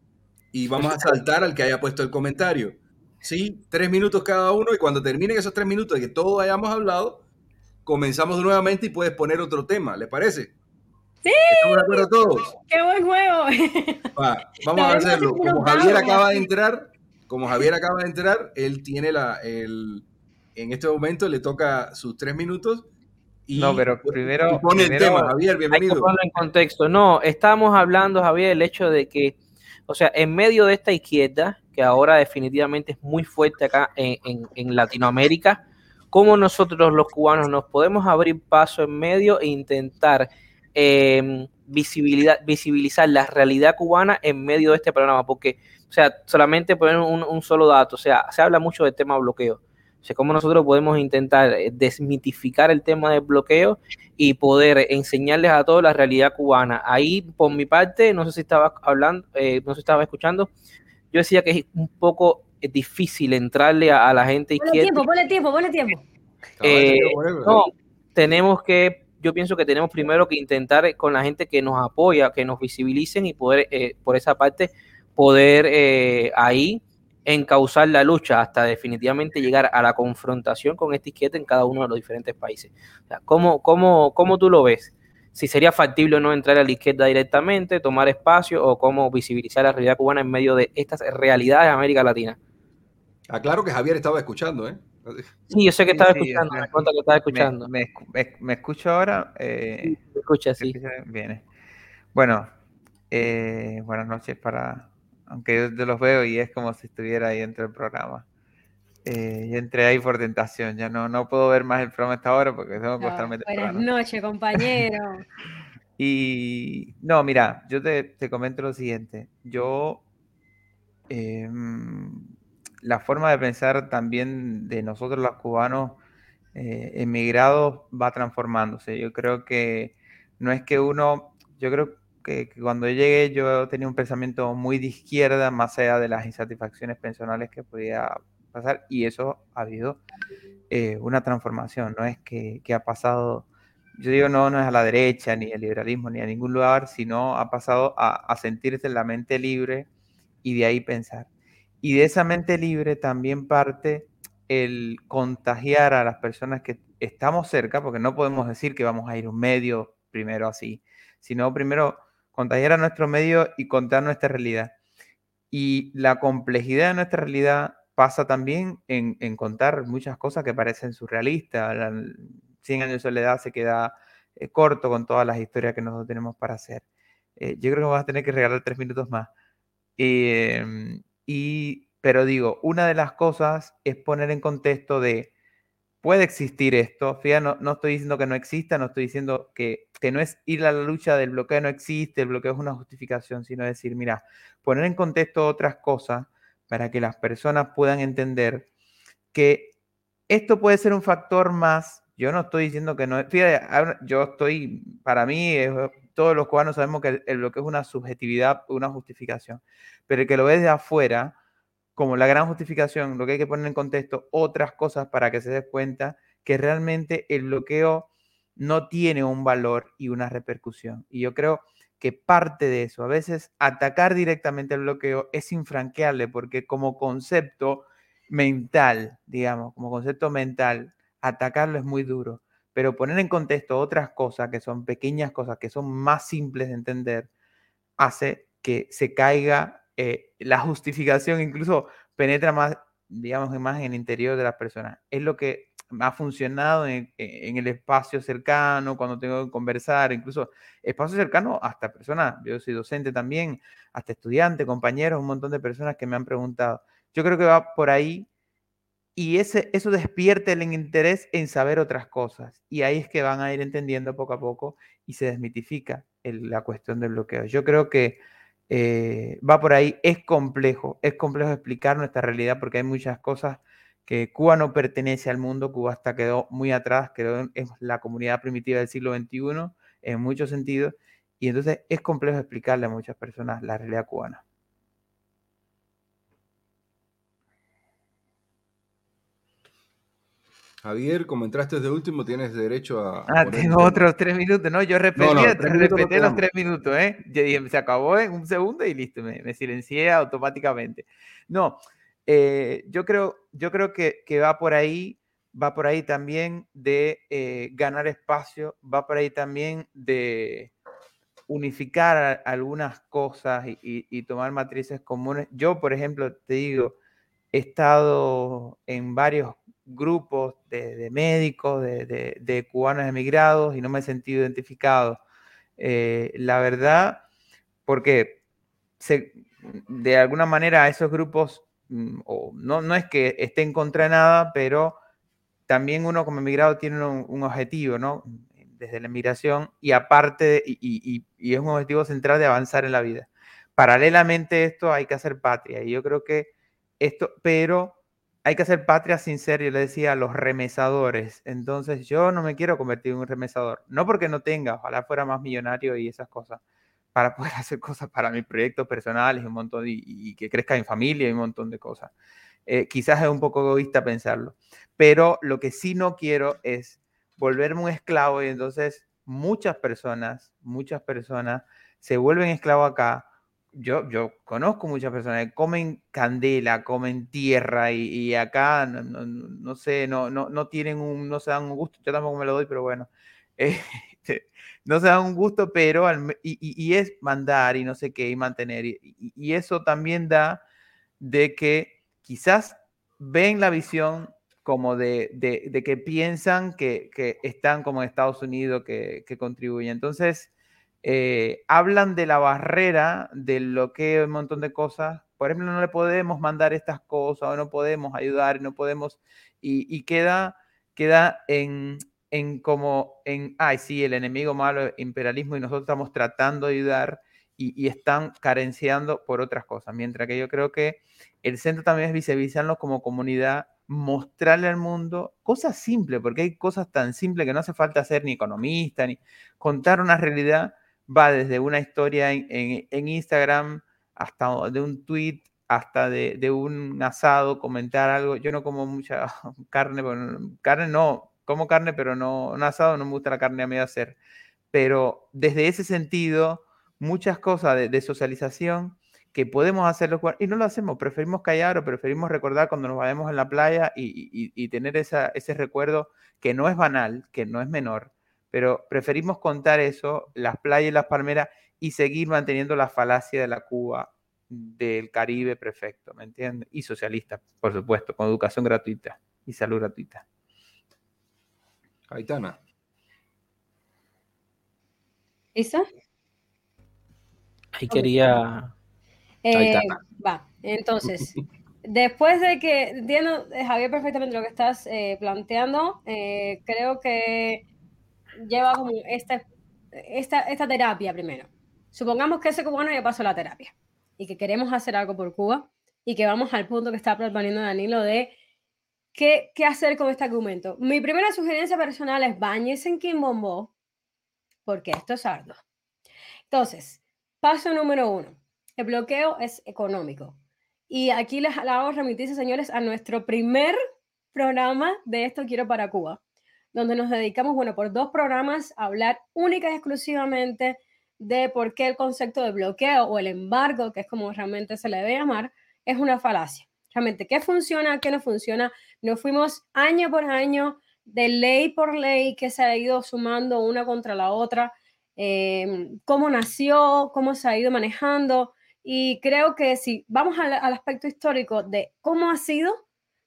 [SPEAKER 1] y vamos a saltar al que haya puesto el comentario. Sí, tres minutos cada uno y cuando terminen esos tres minutos de que todos hayamos hablado, comenzamos nuevamente y puedes poner otro tema. ¿Le parece?
[SPEAKER 2] Sí.
[SPEAKER 1] ¿Estamos de acuerdo todos?
[SPEAKER 2] Qué buen juego.
[SPEAKER 1] vamos a hacerlo. Como Javier acaba de entrar, como Javier acaba de entrar, él tiene la, el, en este momento le toca sus tres minutos.
[SPEAKER 3] Y no, pero primero.
[SPEAKER 1] pone el tema, Javier, bienvenido.
[SPEAKER 3] Hay que en contexto. No, estamos hablando, Javier, del hecho de que, o sea, en medio de esta izquierda, que ahora definitivamente es muy fuerte acá en, en, en Latinoamérica, cómo nosotros los cubanos nos podemos abrir paso en medio e intentar eh, visibilidad, visibilizar la realidad cubana en medio de este programa, porque, o sea, solamente poner un, solo dato, o sea, se habla mucho del tema bloqueo. O sea, cómo nosotros podemos intentar eh, desmitificar el tema del bloqueo y poder enseñarles a todos la realidad cubana. Ahí, por mi parte, no sé si estaba hablando, eh, no sé si estaba escuchando, yo decía que es un poco difícil entrarle a, la gente
[SPEAKER 2] izquierda. tiempo, ponle tiempo, ponle tiempo.
[SPEAKER 3] no, tenemos que yo pienso que tenemos primero que intentar con la gente que nos apoya, que nos visibilicen y poder, eh, por esa parte, poder eh, ahí encauzar la lucha hasta definitivamente llegar a la confrontación con esta izquierda en cada uno de los diferentes países. ¿cómo, cómo, cómo tú lo ves? Si sería factible o no entrar a la izquierda directamente, tomar espacio o cómo visibilizar la realidad cubana en medio de estas realidades de América Latina.
[SPEAKER 1] Aclaro que Javier estaba escuchando, ¿eh?
[SPEAKER 3] Sí, yo sé que estaba escuchando, me, que estaba escuchando.
[SPEAKER 5] Me, escucho ahora. Eh,
[SPEAKER 3] me escucha, sí.
[SPEAKER 5] Viene. Bueno, eh, buenas noches para. Aunque yo, los veo y es como si estuviera ahí dentro del programa. Eh, yo entré ahí por tentación, ya no, no puedo ver más el programa esta hora porque tengo que
[SPEAKER 2] acostarme Buenas noches, compañero.
[SPEAKER 5] y no, mira, yo te, te comento lo siguiente. Yo eh, la forma de pensar también de nosotros los cubanos eh, emigrados va transformándose. Yo creo que no es que uno, yo creo que, cuando llegué yo tenía un pensamiento muy de izquierda, más allá de las insatisfacciones pensionales que podía pasar, y eso ha habido eh, una transformación, no es que, ha pasado, yo digo no, no es a la derecha, ni al liberalismo, ni a ningún lugar, sino ha pasado a, a sentirse la mente libre y de ahí pensar. Y de esa mente libre también parte el contagiar a las personas que estamos cerca, porque no podemos decir que vamos a ir un medio primero así, sino primero contagiar a nuestro medio y contar nuestra realidad. Y la complejidad de nuestra realidad pasa también en, contar muchas cosas que parecen surrealistas. 100 años de soledad se queda eh, corto con todas las historias que nosotros tenemos para hacer. Eh, yo creo que vas a tener que regalar tres minutos más. Em, y, pero digo, una de las cosas es poner en contexto de, puede existir esto, fíjate, no, no estoy diciendo que no exista, no estoy diciendo que, que no es ir a la lucha del bloqueo no existe, el bloqueo es una justificación, sino decir, mira, poner en contexto otras cosas para que las personas puedan entender que esto puede ser un factor más. Yo no estoy diciendo que no. Fíjate, yo estoy, para mí, todos los cubanos sabemos que el, bloqueo es una subjetividad, una justificación. Pero el que lo ve de afuera, como la gran justificación, lo que hay que poner en contexto otras cosas para que se dé cuenta que realmente el bloqueo no tiene un valor y una repercusión. Y yo creo que parte de eso. A veces atacar directamente el bloqueo es infranqueable porque como concepto mental, digamos, como concepto mental, atacarlo es muy duro. Pero poner en contexto otras cosas que son pequeñas cosas, que son más simples de entender, hace que se caiga eh, la justificación, incluso penetra más, digamos, más en el interior de las personas. Es lo que ha funcionado en, el espacio cercano, cuando tengo que conversar, incluso espacio cercano hasta personas, yo soy docente también, hasta estudiantes, compañeros, un montón de personas que me han preguntado. Yo creo que va por ahí y ese, eso despierta el interés en saber otras cosas. Y ahí es que van a ir entendiendo poco a poco y se desmitifica la cuestión del bloqueo. Yo creo que eh, va por ahí, es complejo, es complejo explicar nuestra realidad porque hay muchas cosas que Cuba no pertenece al mundo, Cuba hasta quedó muy atrás, quedó en, la comunidad primitiva del siglo XXI en muchos sentidos, y entonces es complejo explicarle a muchas personas la realidad cubana.
[SPEAKER 1] Javier, como entraste de último, tienes derecho a.
[SPEAKER 5] Ah, tengo otros tres minutos. No, yo repetí, los tres minutos, ¿eh? se acabó en un segundo y listo, me, me silencié automáticamente. No, eh, yo creo, yo creo que, va por ahí, va por ahí también de eh, ganar espacio, va por ahí también de unificar algunas cosas y, tomar matrices comunes. Yo, por ejemplo, te digo, he estado en varios grupos de, médicos, de, cubanos emigrados y no me he sentido identificado. Eh, la verdad, porque de alguna manera esos grupos Mm, o no, no es que esté en contra de nada, pero también uno como emigrado tiene un, objetivo, ¿no? Desde la emigración y aparte, y, es un objetivo central de avanzar en la vida. Paralelamente a esto hay que hacer patria y yo creo que esto, pero hay que hacer patria sin ser, yo le decía, los remesadores. Entonces yo no me quiero convertir en un remesador, no porque no tenga, ojalá fuera más millonario y esas cosas, para poder hacer cosas para mis proyectos personales un montón y, que crezca en familia y un montón de cosas. Eh, quizás es un poco egoísta pensarlo, pero lo que sí no quiero es volverme un esclavo y entonces muchas personas, muchas personas se vuelven esclavos acá. Yo, yo conozco muchas personas que comen candela, comen tierra y, acá no, no, sé, no, no, no tienen un, no se dan un gusto. Yo tampoco me lo doy, pero bueno. Eh, no se da un gusto, pero y, es mandar y no sé qué, y mantener. Y, eso también da de que quizás ven la visión como de, que piensan que, están como en Estados Unidos, que, contribuyen. Entonces, eh, hablan de la barrera, de lo que un montón de cosas. Por ejemplo, no le podemos mandar estas cosas, o no podemos ayudar, no podemos, y, queda, queda en, en como en, ay, sí, el enemigo malo, imperialismo, y nosotros estamos tratando de ayudar y, están carenciando por otras cosas. Mientras que yo creo que el centro también es visibilizarnos como comunidad, mostrarle al mundo cosas simples, porque hay cosas tan simples que no hace falta ser ni economista, ni contar una realidad, va desde una historia en, Instagram hasta de un tweet hasta de, de, un asado, comentar algo. Yo no como mucha carne, carne no, como carne, pero no, no asado, no me gusta la carne a medio hacer. Pero desde ese sentido, muchas cosas de, socialización que podemos hacerlo y no lo hacemos, preferimos callar o preferimos recordar cuando nos vayamos en la playa y, tener ese recuerdo que no es banal, que no es menor, pero preferimos contar eso, las playas y las palmeras y seguir manteniendo la falacia de la Cuba del Caribe perfecto, ¿me entiendes? Y socialista, por supuesto, con educación gratuita y salud gratuita.
[SPEAKER 1] Aitana.
[SPEAKER 2] ¿Listo?
[SPEAKER 3] Ahí quería.
[SPEAKER 2] Eh, va, entonces, después de que entiendo, Javier, perfectamente lo que estás eh, planteando, eh, creo que lleva como esta, esta, esta terapia primero. Supongamos que ese cubano ya pasó la terapia y que queremos hacer algo por Cuba y que vamos al punto que está proponiendo Danilo de qué, qué hacer con este argumento. Mi primera sugerencia personal es bañes en Quimbombo porque esto es arduo. Entonces, paso número uno, el bloqueo es económico. Y aquí les hago remitirse, señores, a nuestro primer programa de Esto Quiero para Cuba, donde nos dedicamos, bueno, por dos programas a hablar única y exclusivamente de por qué el concepto de bloqueo o el embargo, que es como realmente se le debe llamar, es una falacia. Realmente, ¿qué funciona, qué no funciona? Nos fuimos año por año de ley por ley que se ha ido sumando una contra la otra, em, cómo nació, cómo se ha ido manejando. Y creo que si vamos al, aspecto histórico de cómo ha sido,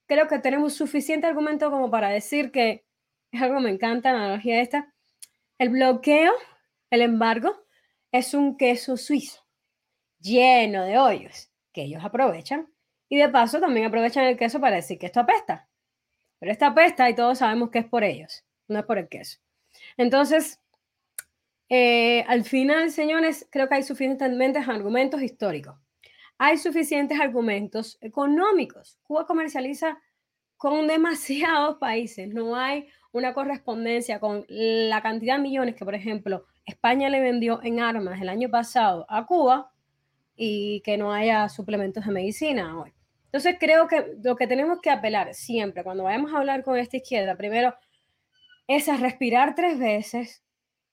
[SPEAKER 2] creo que tenemos suficiente argumento como para decir que es algo que me encanta, la analogía esta, el bloqueo, el embargo, es un queso suizo lleno de hoyos que ellos aprovechan y de paso también aprovechan el queso para decir que esto apesta. Pero esta apesta y todos sabemos que es por ellos, no es por el queso. Entonces, eh, al final, señores, creo que hay suficientes argumentos históricos. Hay suficientes argumentos económicos. Cuba comercializa con demasiados países. No hay una correspondencia con la cantidad de millones que, por ejemplo, España le vendió en armas el año pasado a Cuba y que no haya suplementos de medicina hoy. Entonces creo que lo que tenemos que apelar siempre cuando vayamos a hablar con esta izquierda, primero es a respirar tres veces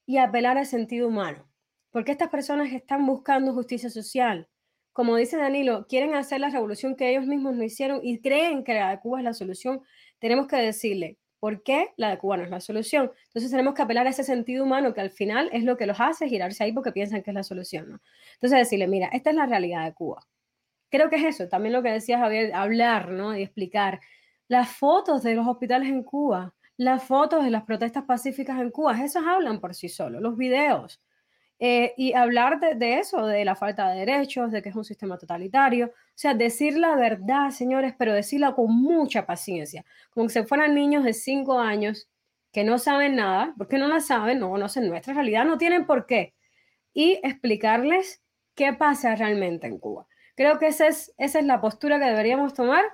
[SPEAKER 2] y apelar al sentido humano, porque estas personas están buscando justicia social. Como dice Danilo, quieren hacer la revolución que ellos mismos no hicieron y creen que la de Cuba es la solución. Tenemos que decirle, ¿por qué la de Cuba no es la solución? Entonces tenemos que apelar a ese sentido humano que al final es lo que los hace girarse ahí porque piensan que es la solución. ¿no? Entonces decirle, mira, esta es la realidad de Cuba creo que es eso, también lo que decía Javier, hablar, ¿no? Y explicar las fotos de los hospitales en Cuba, las fotos de las protestas pacíficas en Cuba, esos hablan por sí solos, los videos. Eh, y hablar de, eso, de la falta de derechos, de que es un sistema totalitario. O sea, decir la verdad, señores, pero decirla con mucha paciencia, como si fueran niños de cinco años que no saben nada, porque no la saben, no conocen nuestra realidad, no tienen por qué. Y explicarles qué pasa realmente en Cuba. Creo que esa es, esa es la postura que deberíamos tomar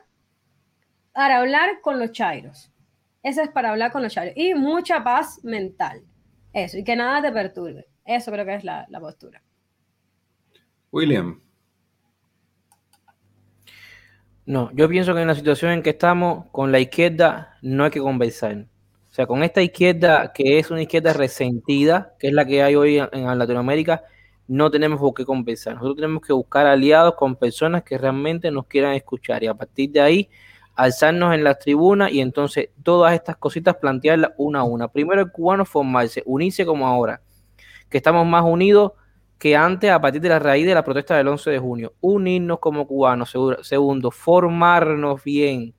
[SPEAKER 2] para hablar con los chairos. Esa es para hablar con los chairos. Y mucha paz mental. Eso, y que nada te perturbe. Eso creo que es la, la postura.
[SPEAKER 1] William.
[SPEAKER 3] No, yo pienso que en la situación en que estamos, con la izquierda no hay que conversar. O sea, con esta izquierda, que es una izquierda resentida, que es la que hay hoy en Latinoamérica, no tenemos por qué compensar. Nosotros tenemos que buscar aliados con personas que realmente nos quieran escuchar y a partir de ahí alzarnos en las tribunas y entonces todas estas cositas plantearlas una a una. Primero el cubano formarse, unirse como ahora, que estamos más unidos que antes a partir de la raíz de la protesta del 11 de junio. Unirnos como cubanos. Segundo, formarnos bien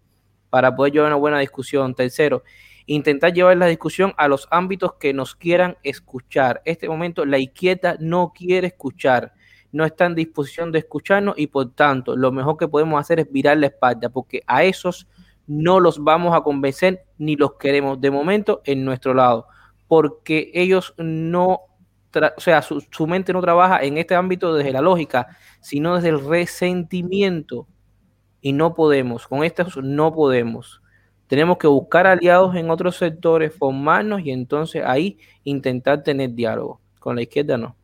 [SPEAKER 3] para poder llevar una buena discusión. Tercero, intentar llevar la discusión a los ámbitos que nos quieran escuchar. Este momento la izquierda no quiere escuchar, no está en disposición de escucharnos y por tanto lo mejor que podemos hacer es virar la espalda porque a esos no los vamos a convencer ni los queremos de momento en nuestro lado, porque ellos no, o sea, su, su mente no trabaja en este ámbito desde la lógica, sino desde el resentimiento. Y no podemos, con estos no podemos. Tenemos que buscar aliados en otros sectores, formarnos y entonces ahí intentar tener diálogo. Con la izquierda no.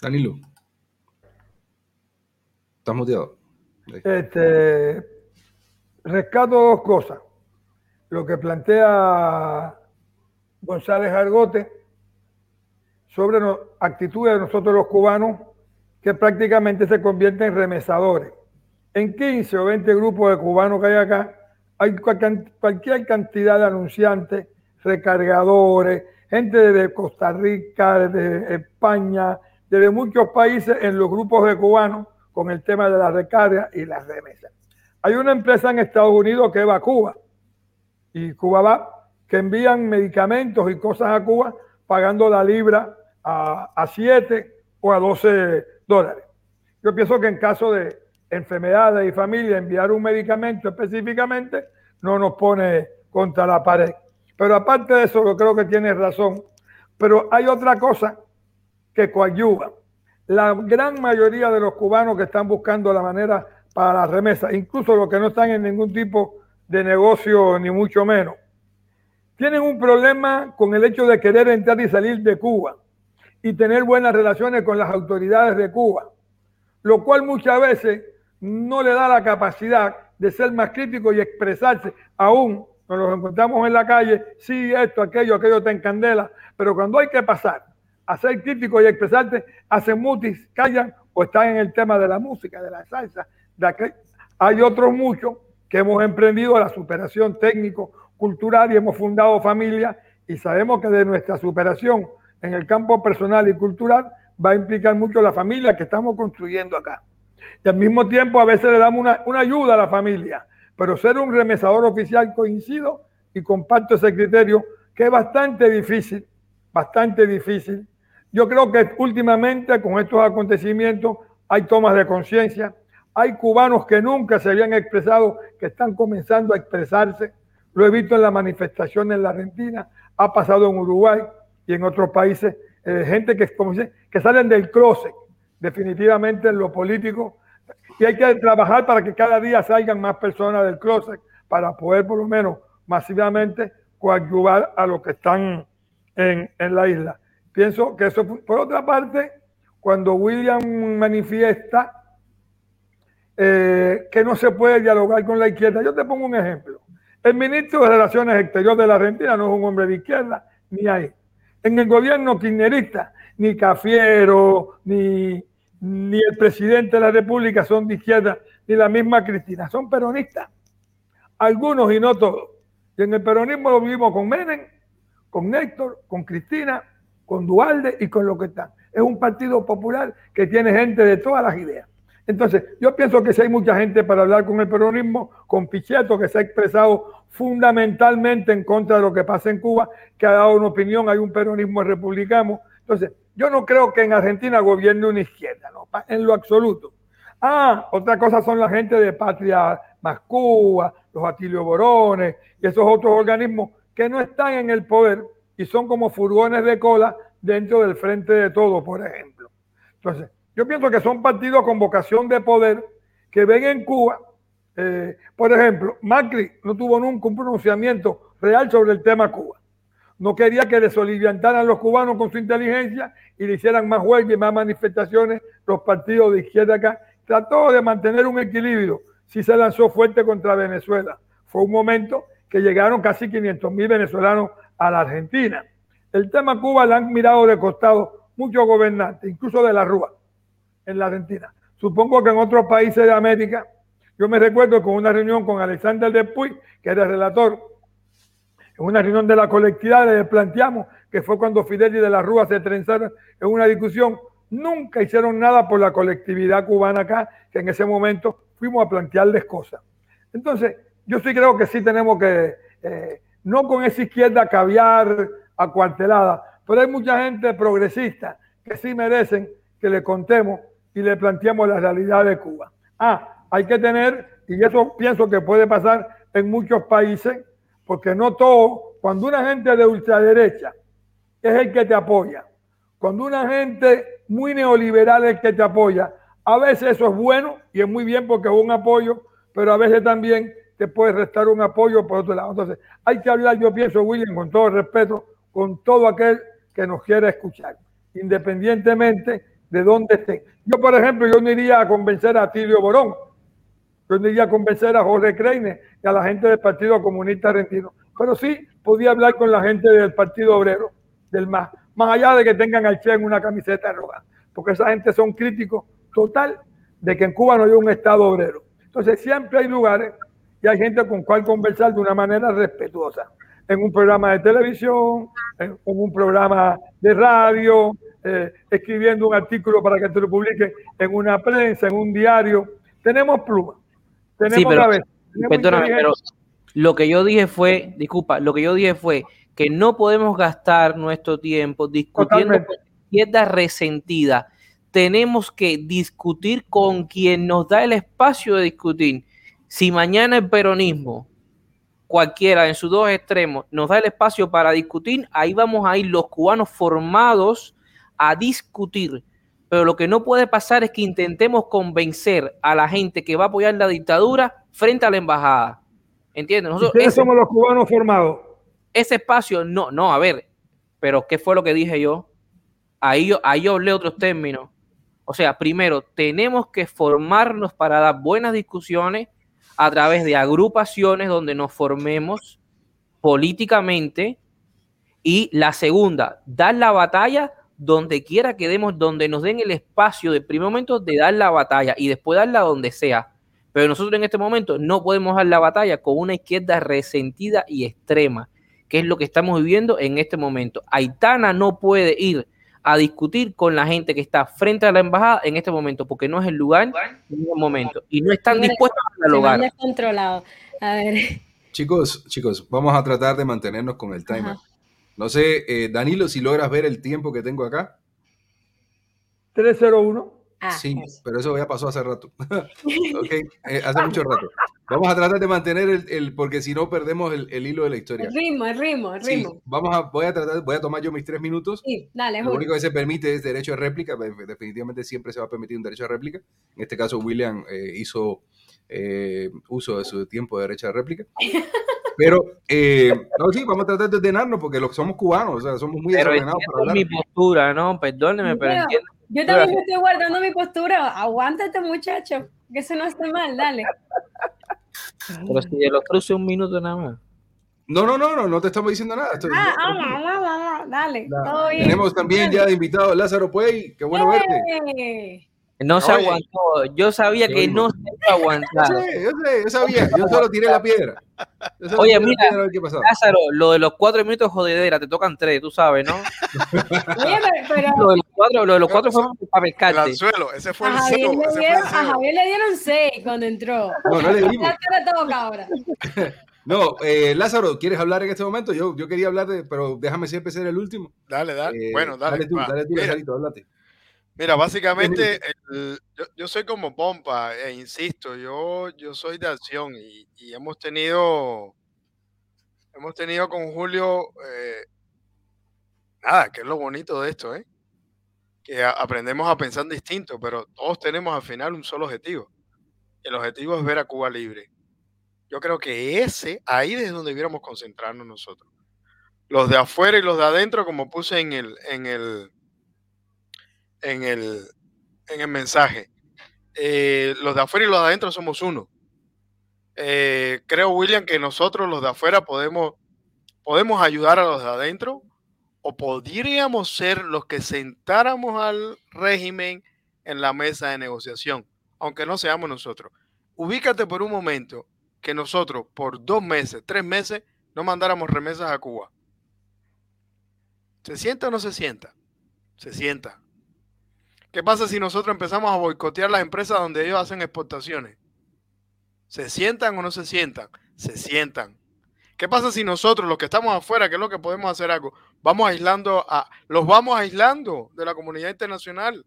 [SPEAKER 1] Danilo. ¿Estás muteado?
[SPEAKER 4] Este, rescato dos cosas. Lo que plantea González Argote sobre actitudes de nosotros los cubanos que prácticamente se convierten en remesadores. En 15 o 20 grupos de cubanos que hay acá, hay cualquier cantidad de anunciantes, recargadores, gente de Costa Rica, de España, de muchos países en los grupos de cubanos con el tema de la recarga y las remesas. Hay una empresa en Estados Unidos que va a Cuba y Cuba va, que envían medicamentos y cosas a Cuba pagando la libra a, a 7 o a 12 dólares. Yo pienso que en caso de enfermedades y familia, enviar un medicamento específicamente no nos pone contra la pared. Pero aparte de eso, yo creo que tienes razón. Pero hay otra cosa que coadyuva. La gran mayoría de los cubanos que están buscando la manera para la remesa, incluso los que no están en ningún tipo de negocio, ni mucho menos, tienen un problema con el hecho de querer entrar y salir de Cuba y tener buenas relaciones con las autoridades de Cuba, lo cual muchas veces no le da la capacidad de ser más crítico y expresarse. Aún nos los encontramos en la calle, sí, esto, aquello, aquello te encandela, pero cuando hay que pasar a ser crítico y expresarte, hacen mutis, callan o están en el tema de la música, de la salsa. De Hay otros muchos que hemos emprendido la superación técnico, cultural y hemos fundado familia y sabemos que de nuestra superación en el campo personal y cultural va a implicar mucho la familia que estamos construyendo acá. Y al mismo tiempo a veces le damos una, una ayuda a la familia, pero ser un remesador oficial coincido y comparto ese criterio que es bastante difícil, bastante difícil. Yo creo que últimamente con estos acontecimientos hay tomas de conciencia, hay cubanos que nunca se habían expresado, que están comenzando a expresarse. Lo he visto en la manifestación en la Argentina, ha pasado en Uruguay y en otros países, eh, gente que, como que salen del closet, definitivamente en lo político. Y hay que trabajar para que cada día salgan más personas del closet para poder por lo menos masivamente coadyuvar a los que están en, en la isla. Pienso que eso, por otra parte, cuando William manifiesta eh, que no se puede dialogar con la izquierda, yo te pongo un ejemplo. El ministro de Relaciones Exteriores de la Argentina no es un hombre de izquierda, ni hay. En el gobierno kirchnerista, ni Cafiero, ni, ni el presidente de la República son de izquierda, ni la misma Cristina, son peronistas. Algunos y no todos. Y en el peronismo lo vivimos con Menem, con Néstor, con Cristina, con Dualde y con lo que están. Es un partido popular que tiene gente de todas las ideas. Entonces, yo pienso que si hay mucha gente para hablar con el peronismo, con Pichetto, que se ha expresado fundamentalmente en contra de lo que pasa en Cuba, que ha dado una opinión, hay un peronismo republicano. Entonces, yo no creo que en Argentina gobierne una izquierda, no, en lo absoluto. Ah, otra cosa son la gente de Patria Más Cuba, los Atilio Borones y esos otros organismos que no están en el poder, y son como furgones de cola dentro del frente de todo, por ejemplo. Entonces, yo pienso que son partidos con vocación de poder que ven en Cuba, eh, por ejemplo, Macri no tuvo nunca un pronunciamiento real sobre el tema Cuba. No quería que desoliviantaran los cubanos con su inteligencia y le hicieran más huelgas y más manifestaciones los partidos de izquierda acá. Trató de mantener un equilibrio. Sí se lanzó fuerte contra Venezuela. Fue un momento que llegaron casi 500 mil venezolanos a la Argentina. El tema Cuba le han mirado de costado muchos gobernantes, incluso de la Rúa, en la Argentina. Supongo que en otros países de América, yo me recuerdo con una reunión con Alexander Depuy, que era el relator, en una reunión de la colectividad le planteamos que fue cuando Fidel y de la Rúa se trenzaron en una discusión. Nunca hicieron nada por la colectividad cubana acá, que en ese momento fuimos a plantearles cosas. Entonces, yo sí creo que sí tenemos que eh, no con esa izquierda caviar acuartelada, pero hay mucha gente progresista que sí merecen que le contemos y le planteemos la realidad de Cuba. Ah, hay que tener, y eso pienso que puede pasar en muchos países, porque no todo, cuando una gente de ultraderecha es el que te apoya, cuando una gente muy neoliberal es el que te apoya, a veces eso es bueno y es muy bien porque es un apoyo, pero a veces también te puede restar un apoyo por otro lado. Entonces, hay que hablar, yo pienso, William, con todo respeto, con todo aquel que nos quiera escuchar, independientemente de dónde esté. Yo, por ejemplo, yo no iría a convencer a Tilio Borón, yo no iría a convencer a Jorge Creine y a la gente del Partido Comunista Argentino, pero sí podía hablar con la gente del Partido Obrero, del MAS, más allá de que tengan al Che en una camiseta roja, porque esa gente son críticos total de que en Cuba no hay un Estado obrero. Entonces siempre hay lugares y hay gente con cual conversar de una manera respetuosa. en un programa de televisión, en, un programa de radio, eh, escribiendo un artículo para que te lo publique en una prensa, en un diario. Tenemos pluma. Tenemos
[SPEAKER 3] sí, pero lo que yo dije fue, disculpa, lo que yo dije fue que no podemos gastar nuestro tiempo discutiendo con izquierda resentida. Tenemos que discutir con quien nos da el espacio de discutir. Si mañana el peronismo cualquiera en sus dos extremos nos da el espacio para discutir, ahí vamos a ir los cubanos formados a discutir. Pero lo que no puede pasar es que intentemos convencer a la gente que va a apoyar la dictadura frente a la embajada. ¿Entiendes?
[SPEAKER 4] Nosotros somos los cubanos formados.
[SPEAKER 3] Ese espacio, no, no, a ver, pero ¿qué fue lo que dije yo? Ahí yo, ahí yo hablé otros términos. O sea, primero, tenemos que formarnos para dar buenas discusiones a través de agrupaciones donde nos formemos políticamente y la segunda, dar la batalla donde quiera que demos, donde nos den el espacio de primer momento de dar la batalla y después darla donde sea. Pero nosotros en este momento no podemos dar la batalla con una izquierda resentida y extrema, que es lo que estamos viviendo en este momento. Aitana no puede ir a discutir con la gente que está frente a la embajada en este momento, porque no es el lugar en el momento. Y no están dispuestos a dialogar.
[SPEAKER 2] controlado. A ver.
[SPEAKER 1] Chicos, chicos, vamos a tratar de mantenernos con el timer. No sé, eh, Danilo, si logras ver el tiempo que tengo acá.
[SPEAKER 4] 301.
[SPEAKER 1] Ah, sí, pero eso ya pasó hace rato. ok, eh, hace mucho rato. Vamos a tratar de mantener el, porque si no perdemos el, hilo de la historia.
[SPEAKER 2] El ritmo, el ritmo, el ritmo.
[SPEAKER 1] vamos a, voy a tratar, voy a tomar yo mis tres minutos.
[SPEAKER 2] Sí, dale,
[SPEAKER 1] Lo único que se permite es derecho de réplica. Definitivamente siempre se va a permitir un derecho de réplica. En este caso, William eh, hizo eh, uso de su tiempo de derecho de réplica. Pero, no, sí, vamos a tratar de ordenarnos porque los somos cubanos, o sea, somos muy desordenados
[SPEAKER 3] para hablar. mi postura, ¿no? Perdóneme, pero entiendo
[SPEAKER 2] yo también me estoy guardando mi postura. Aguántate, muchacho. Que eso no esté mal, dale.
[SPEAKER 3] Pero si el otro un minuto nada más.
[SPEAKER 1] No, no, no, no, no te estamos diciendo nada.
[SPEAKER 2] ah, vamos, vamos, vamos, dale. Todo bien.
[SPEAKER 1] Tenemos también ya de invitado Lázaro Puey. Qué bueno verte.
[SPEAKER 3] No se aguantó. Yo sabía que no se iba a aguantar.
[SPEAKER 1] Yo sé, yo sé, yo sabía. Yo solo tiré la piedra.
[SPEAKER 3] Oye, mira, Lázaro, lo de los cuatro minutos jodedera, te tocan tres, tú sabes, ¿no? Oye, pero, Lo de los cuatro, lo de los cuatro fue para pescarte.
[SPEAKER 6] El anzuelo, ese fue
[SPEAKER 2] a
[SPEAKER 6] el
[SPEAKER 2] Javier le dieron, A Javier le dieron seis cuando entró.
[SPEAKER 1] No, no le dimos.
[SPEAKER 2] le toca ahora.
[SPEAKER 1] No, eh, Lázaro, ¿quieres hablar en este momento? Yo, yo quería hablar de, pero déjame siempre ser el último.
[SPEAKER 6] Dale, dale. Eh, bueno, dale.
[SPEAKER 1] Dale tú, dale tú, Lázarito, háblate.
[SPEAKER 6] Mira, básicamente yo, soy como Pompa, e insisto, yo, yo soy de acción y, hemos tenido hemos tenido con Julio eh, nada, que es lo bonito de esto, ¿eh? que aprendemos a pensar distinto, pero todos tenemos al final un solo objetivo. El objetivo es ver a Cuba libre. Yo creo que ese, ahí es donde debiéramos concentrarnos nosotros. Los de afuera y los de adentro, como puse en el, en el, en el, en el mensaje. Eh, los de afuera y los de adentro somos uno. Eh, creo, William, que nosotros los de afuera podemos, podemos ayudar a los de adentro o podríamos ser los que sentáramos al régimen en la mesa de negociación, aunque no seamos nosotros. Ubícate por un momento que nosotros por dos meses, tres meses, no mandáramos remesas a Cuba. ¿Se sienta o no se sienta? Se sienta. ¿Qué pasa si nosotros empezamos a boicotear las empresas donde ellos hacen exportaciones? ¿Se sientan o no se sientan? Se sientan. ¿Qué pasa si nosotros, los que estamos afuera, que es lo que podemos hacer algo, vamos aislando a, los vamos aislando de la comunidad internacional?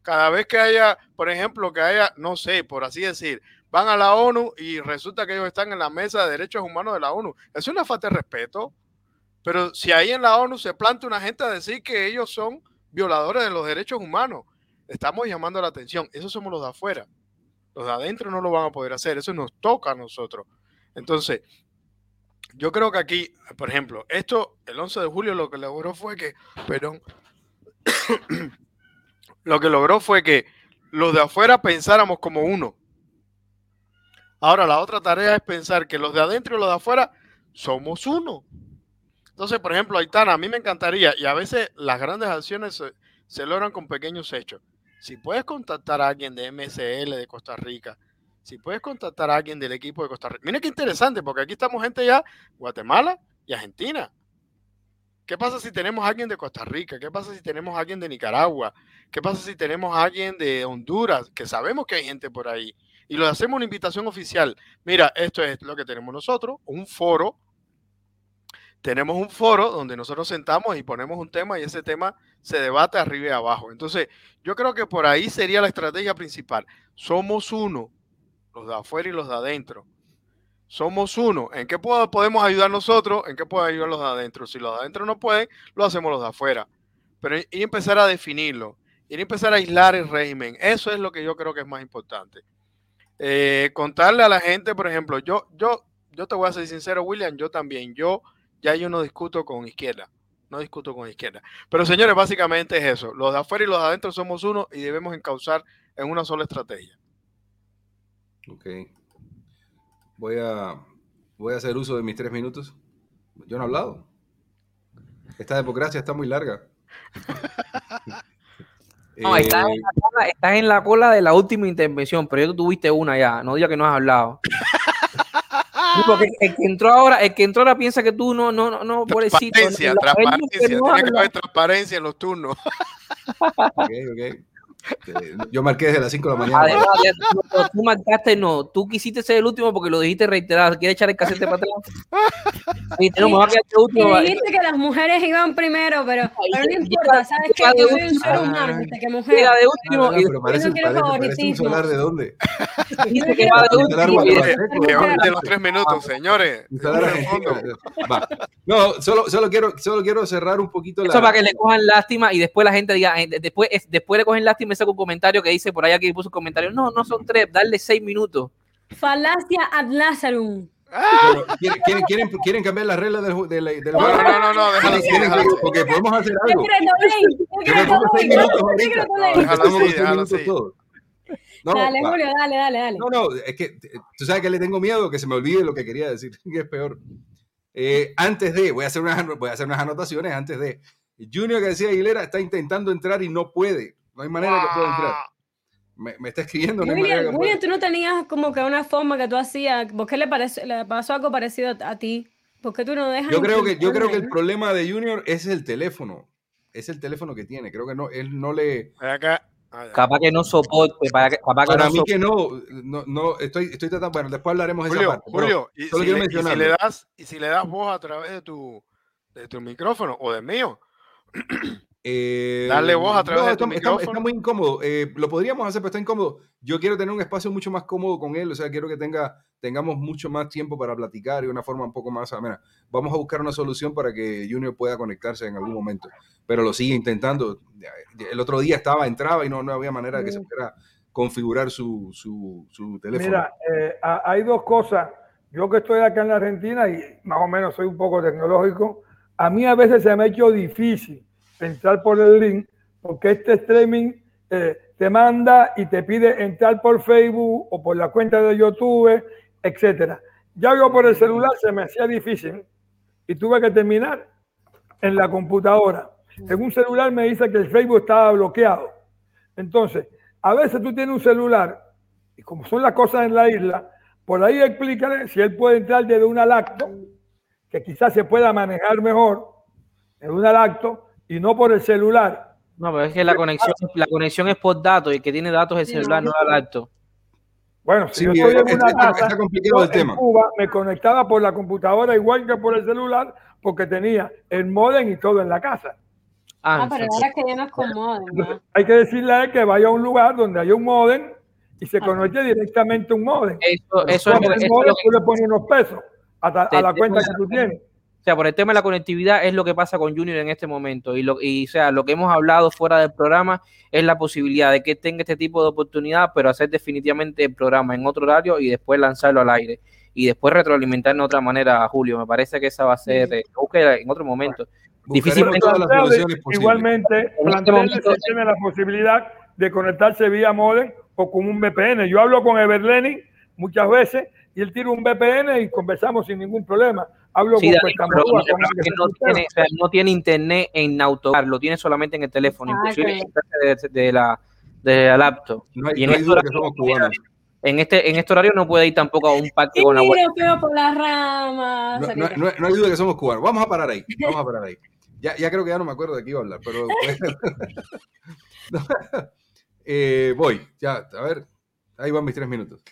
[SPEAKER 6] Cada vez que haya, por ejemplo, que haya, no sé, por así decir, van a la ONU y resulta que ellos están en la mesa de derechos humanos de la ONU. Es una falta de respeto. Pero si ahí en la ONU se planta una gente a decir que ellos son violadores de los derechos humanos. Estamos llamando la atención. Esos somos los de afuera. Los de adentro no lo van a poder hacer. Eso nos toca a nosotros. Entonces, yo creo que aquí, por ejemplo, esto, el 11 de julio lo que logró fue que, perdón, lo que logró fue que los de afuera pensáramos como uno. Ahora, la otra tarea es pensar que los de adentro y los de afuera somos uno. Entonces, por ejemplo, Aitana, a mí me encantaría, y a veces las grandes acciones se, logran con pequeños hechos. Si puedes contactar a alguien de MSL de Costa Rica, si puedes contactar a alguien del equipo de Costa Rica. Mira qué interesante, porque aquí estamos gente ya, Guatemala, y Argentina. ¿Qué pasa si tenemos a alguien de Costa Rica? ¿Qué pasa si tenemos a alguien de Nicaragua? ¿Qué pasa si tenemos a alguien de Honduras? Que sabemos que hay gente por ahí. Y le hacemos una invitación oficial. Mira, esto es lo que tenemos nosotros, un foro. Tenemos un foro donde nosotros sentamos y ponemos un tema y ese tema se debate arriba y abajo. Entonces, yo creo que por ahí sería la estrategia principal. Somos uno, los de afuera y los de adentro somos uno. ¿En qué podemos ayudar nosotros? ¿En qué pueden ayudar los de adentro? Si los de adentro no pueden, lo hacemos los de afuera. Pero y empezar a definirlo, y empezar a aislar el régimen. Eso es lo que yo creo que es más importante. Eh, contarle a la gente, por ejemplo, yo, yo, yo te voy a ser sincero, William, yo también, yo ya yo no discuto con izquierda, no discuto con izquierda. Pero señores, básicamente es eso. Los de afuera y los de adentro somos uno y debemos encauzar en una sola estrategia.
[SPEAKER 1] Ok. Voy a, voy a hacer uso de mis tres minutos. Yo no he hablado. Esta democracia está muy larga.
[SPEAKER 3] No, estás, en la cola, de la última intervención, pero ya tú tuviste una ya. No digas que no has hablado. Porque el que entró ahora, el que entró ahora piensa que tú no, no, no, no,
[SPEAKER 6] Transparencia, transparencia. Tiene que haber transparencia en los turnos.
[SPEAKER 1] Ok, ok. Yo marqué desde las 5 de la mañana. Además,
[SPEAKER 3] tú marcaste, no. Tú quisiste ser el último porque lo dijiste reiterado. ¿Quieres echar el casete para atrás?
[SPEAKER 2] Sí, no, me va a quedar el último. dijiste que las mujeres iban primero, pero, pero no importa. ¿Sabes qué? Yo soy un ser humano. que mujer.
[SPEAKER 1] de último. No, pero parece, parece, parece un solar de dónde. Dice que va de último.
[SPEAKER 6] De los tres minutos, señores.
[SPEAKER 1] Va. No, solo, solo, quiero, solo quiero cerrar un poquito
[SPEAKER 3] Eso para que le cojan lástima y después la gente diga, después, después le cogen lástima saco un comentario que dice por ahí que puso un comentario. No, no son tres, darle seis minutos.
[SPEAKER 2] Falacia ad Lazarum.
[SPEAKER 1] ¿quieren, quieren, quieren, cambiar las reglas del, de la, de
[SPEAKER 6] no, no, no, no, déjalo así,
[SPEAKER 1] Porque podemos hacer algo. Déjalo así,
[SPEAKER 2] No, dale, Julio, dale, dale, dale.
[SPEAKER 1] No, no, es que tú sabes que le tengo miedo que se me olvide lo que quería decir, que es peor. Eh, antes de, voy a, hacer unas, voy a hacer unas anotaciones antes de. Junior García Aguilera está intentando entrar y no puede. No hay manera que pueda entrar. Me, está escribiendo.
[SPEAKER 2] No William, tú no tenías como que una forma que tú hacías. ¿Por qué le, parece, le pasó algo parecido a ti? ¿Por qué tú no dejas?
[SPEAKER 1] Yo creo que, yo creo que el problema de Junior es el teléfono. Es el teléfono que tiene. Creo que no, él no le.
[SPEAKER 6] Acá.
[SPEAKER 3] Capaz que no soporte. Para, que,
[SPEAKER 1] para mí que no, no, no, estoy, estoy tratando. Bueno, después hablaremos
[SPEAKER 6] de
[SPEAKER 1] esa parte.
[SPEAKER 6] Julio, y, si le, y, si le, das, y si le das voz a través de tu, de tu micrófono o del mío,
[SPEAKER 1] eh,
[SPEAKER 6] Darle voz a través de tu
[SPEAKER 1] está, está, muy incómodo. Eh, lo podríamos hacer, pero está incómodo. Yo quiero tener un espacio mucho más cómodo con él. O sea, quiero que tenga, tengamos mucho más tiempo para platicar y una forma un poco más amena. Vamos a buscar una solución para que Junior pueda conectarse en algún momento. Pero lo sigue intentando. El otro día estaba, entraba y no, no había manera de que se pudiera configurar su, su, su teléfono.
[SPEAKER 4] Mira, eh, hay dos cosas. Yo que estoy acá en la Argentina y más o menos soy un poco tecnológico, a mí a veces se me ha hecho difícil entrar por el link, porque este streaming eh, te manda y te pide entrar por Facebook o por la cuenta de YouTube, etcétera. Ya yo por el celular se me hacía difícil y tuve que terminar en la computadora. En un celular me dice que el Facebook estaba bloqueado. Entonces, a veces tú tienes un celular y como son las cosas en la isla, por ahí explícale si él puede entrar desde una lacto, que quizás se pueda manejar mejor en una lacto, y no por el celular.
[SPEAKER 3] No, pero es que la conexión, la conexión es por datos y el que tiene datos es el celular, no el alto.
[SPEAKER 4] Bueno, si yo estoy en una casa, en Cuba, me conectaba por la computadora igual que por el celular porque tenía el modem y todo en la casa.
[SPEAKER 2] Ah, ah pero ahora que ya no es con modem.
[SPEAKER 4] Hay que decirle a él que vaya a un lugar donde haya un modem y se conecte directamente un modem.
[SPEAKER 3] Eso, eso es,
[SPEAKER 4] lo que... tú le pones unos pesos a la cuenta que tú tienes
[SPEAKER 3] sea, por el tema de la conectividad es lo que pasa con Junior en este momento. Y, lo, y sea, lo que hemos hablado fuera del programa es la posibilidad de que tenga este tipo de oportunidad, pero hacer definitivamente el programa en otro horario y después lanzarlo al aire. Y después retroalimentar de otra manera Julio. Me parece que esa va a ser, eh, en otro momento. Difícilmente.
[SPEAKER 4] Igualmente, este tiene la posibilidad de conectarse vía modem o con un VPN. Yo hablo con Everleni muchas veces y él tira un VPN y conversamos sin ningún problema. Hablo con
[SPEAKER 3] no, tiene, internet en autocar, lo tiene solamente en el teléfono, imposible de, de, la, de la laptop.
[SPEAKER 1] No hay, y en duda que somos cubanos.
[SPEAKER 3] en este, en este horario no puede ir tampoco a un parque con agua.
[SPEAKER 2] por las ramas.
[SPEAKER 1] No, no, no, hay duda que somos cubanos. Vamos a parar ahí. Vamos a parar ahí. Ya, ya creo que ya no me acuerdo de qué iba a hablar, pero. eh, voy, ya, a ver. Ahí van mis tres minutos.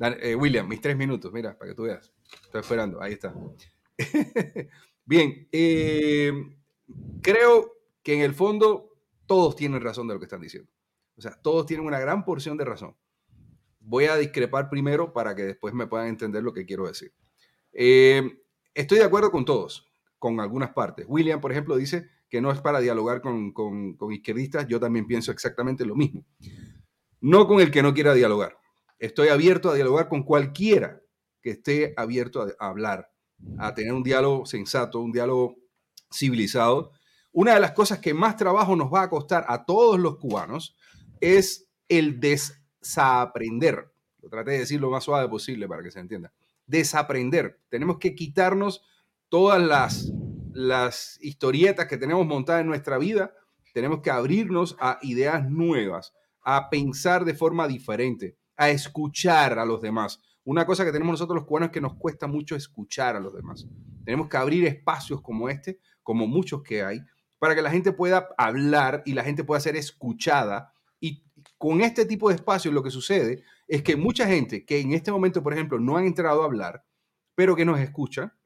[SPEAKER 1] Eh, William, mis tres minutos, mira, para que tú veas. Estoy esperando, ahí está. Bien, eh, creo que en el fondo todos tienen razón de lo que están diciendo. O sea, todos tienen una gran porción de razón. Voy a discrepar primero para que después me puedan entender lo que quiero decir. Eh, estoy de acuerdo con todos, con algunas partes. William, por ejemplo, dice que no es para dialogar con, con, con izquierdistas. Yo también pienso exactamente lo mismo. No con el que no quiera dialogar. Estoy abierto a dialogar con cualquiera que esté abierto a, hablar, a tener un diálogo sensato, un diálogo civilizado. Una de las cosas que más trabajo nos va a costar a todos los cubanos es el desaprender. Lo traté de decir lo más suave posible para que se entienda. Desaprender. Tenemos que quitarnos todas las, historietas que tenemos montadas en nuestra vida. Tenemos que abrirnos a ideas nuevas, a pensar de forma diferente, a escuchar a los demás. Una cosa que tenemos nosotros los cubanos es que nos cuesta mucho escuchar a los demás. Tenemos que abrir espacios como este, como muchos que hay, para que la gente pueda hablar y la gente pueda ser escuchada. Y con este tipo de espacios lo que sucede es que mucha gente que en este momento, por ejemplo, no han entrado a hablar, pero que nos escucha,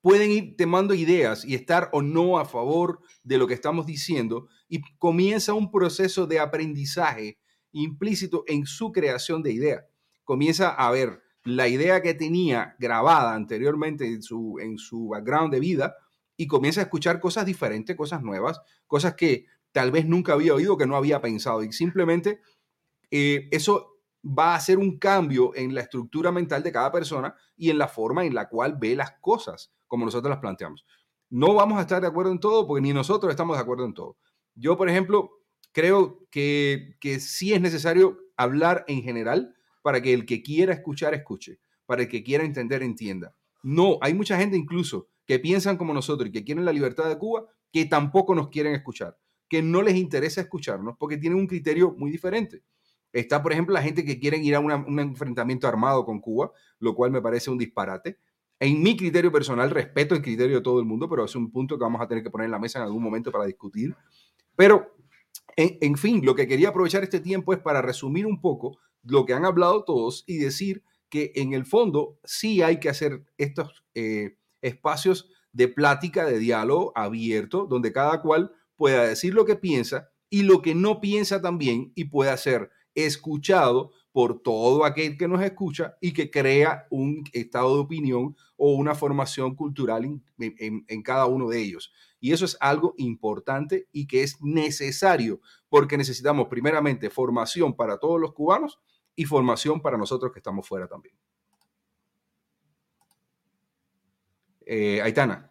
[SPEAKER 1] pueden ir tomando ideas y estar o no a favor de lo que estamos diciendo y comienza un proceso de aprendizaje implícito en su creación de idea. Comienza a ver la idea que tenía grabada anteriormente en su, en su background de vida y comienza a escuchar cosas diferentes, cosas nuevas, cosas que tal vez nunca había oído, que no había pensado. Y simplemente eh, eso va a hacer un cambio en la estructura mental de cada persona y en la forma en la cual ve las cosas, como nosotros las planteamos. No vamos a estar de acuerdo en todo, porque ni nosotros estamos de acuerdo en todo. Yo, por ejemplo, creo que, que sí es necesario hablar en general para que el que quiera escuchar, escuche, para el que quiera entender, entienda. No, hay mucha gente incluso que piensan como nosotros y que quieren la libertad de Cuba, que tampoco nos quieren escuchar, que no les interesa escucharnos porque tienen un criterio muy diferente. Está, por ejemplo, la gente que quiere ir a un enfrentamiento armado con Cuba, lo cual me parece un disparate. En mi criterio personal, respeto el criterio de todo el mundo, pero es un punto que vamos a tener que poner en la mesa en algún momento para discutir. Pero en, fin, lo que quería aprovechar este tiempo es para resumir un poco lo que han hablado todos y decir que en el fondo sí hay que hacer estos eh, espacios de plática, de diálogo abierto, donde cada cual pueda decir lo que piensa y lo que no piensa también y pueda ser escuchado por todo aquel que nos escucha y que crea un estado de opinión o una formación cultural en, cada uno de ellos. Y eso es algo importante y que es necesario porque necesitamos primeramente formación para todos los cubanos y formación para nosotros que estamos fuera también. Eh, Aitana.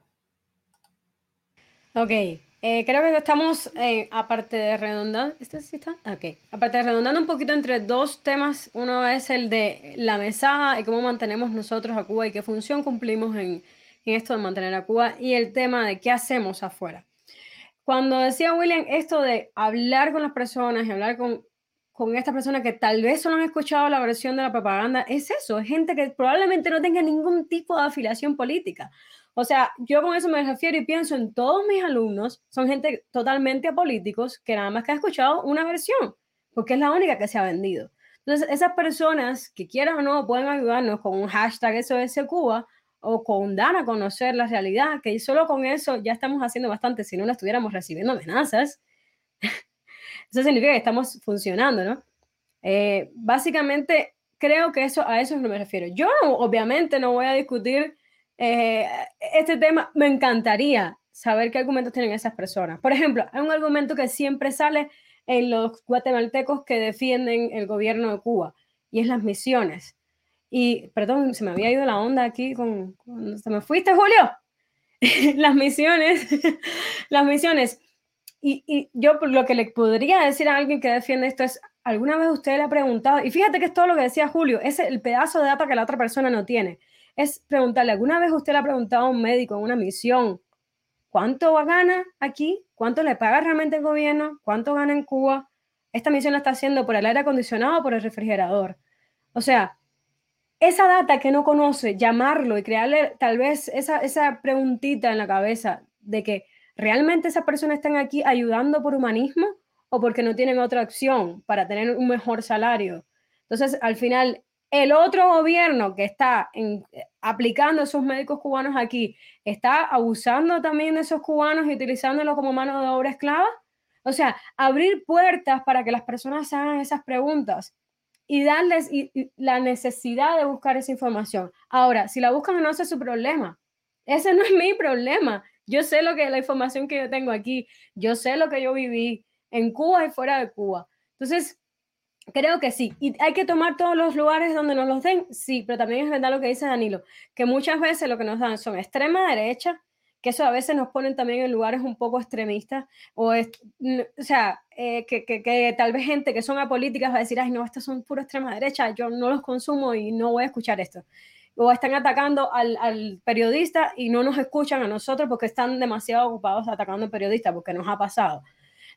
[SPEAKER 2] Ok, eh, creo que estamos, eh, aparte de redondar, ¿este sí está? Ok, aparte de redondando un poquito entre dos temas, uno es el de la mesada y cómo mantenemos nosotros a Cuba y qué función cumplimos en, en esto de mantener a Cuba, y el tema de qué hacemos afuera. Cuando decía William esto de hablar con las personas y hablar con, con esta persona que tal vez solo han escuchado la versión de la propaganda, es eso, es gente que probablemente no tenga ningún tipo de afiliación política. O sea, yo con eso me refiero y pienso en todos mis alumnos, son gente totalmente apolíticos que nada más que ha escuchado una versión, porque es la única que se ha vendido. Entonces, esas personas que quieran o no pueden ayudarnos con un hashtag SOS Cuba o con dar a conocer la realidad, que solo con eso ya estamos haciendo bastante, si no, no estuviéramos recibiendo amenazas. Eso significa que estamos funcionando, ¿no? Eh, básicamente, creo que eso, a eso que me refiero. Yo obviamente no voy a discutir eh, este tema me encantaría saber qué argumentos tienen esas personas. Por ejemplo, hay un argumento que siempre sale en los guatemaltecos que defienden el gobierno de Cuba y es las misiones. Y, perdón, se me había ido la onda aquí con... ¿Se me fuiste, Julio? las misiones, las misiones. Y, yo lo que le podría decir a alguien que defiende esto es, ¿alguna vez usted le ha preguntado? Y fíjate que es todo lo que decía Julio, es el pedazo de data que la otra persona no tiene es preguntarle, ¿alguna vez usted le ha preguntado a un médico en una misión cuánto gana aquí? ¿Cuánto le paga realmente el gobierno? ¿Cuánto gana en Cuba? Esta misión la está haciendo por el aire acondicionado o por el refrigerador. O sea, esa data que no conoce, llamarlo y crearle tal vez esa, esa preguntita en la cabeza de que realmente esas personas están aquí ayudando por humanismo o porque no tienen otra opción para tener un mejor salario. Entonces, al final, el otro gobierno que está aplicando esos médicos cubanos aquí, ¿está abusando también de esos cubanos y utilizándolos como mano de obra esclava? O sea, abrir puertas para que las personas hagan esas preguntas y darles la necesidad de buscar esa información. Ahora, si la buscan no, es su problema. Ese no es mi problema. Yo sé lo que la información que yo tengo aquí, yo sé lo que yo viví en Cuba y fuera de Cuba. Entonces, creo que sí. Y hay que tomar todos los lugares donde nos los den, sí, pero también es verdad lo que dice Danilo, que muchas veces lo que nos dan son extrema derecha, que eso a veces nos ponen también en lugares un poco extremistas, o, o sea, eh, que, que, que, tal vez gente que son apolíticas va a decir, ay, no, estos son puro extrema derecha, yo no los consumo y no voy a escuchar esto. O están atacando al, periodista y no nos escuchan a nosotros porque están demasiado ocupados atacando al periodista, porque nos ha pasado.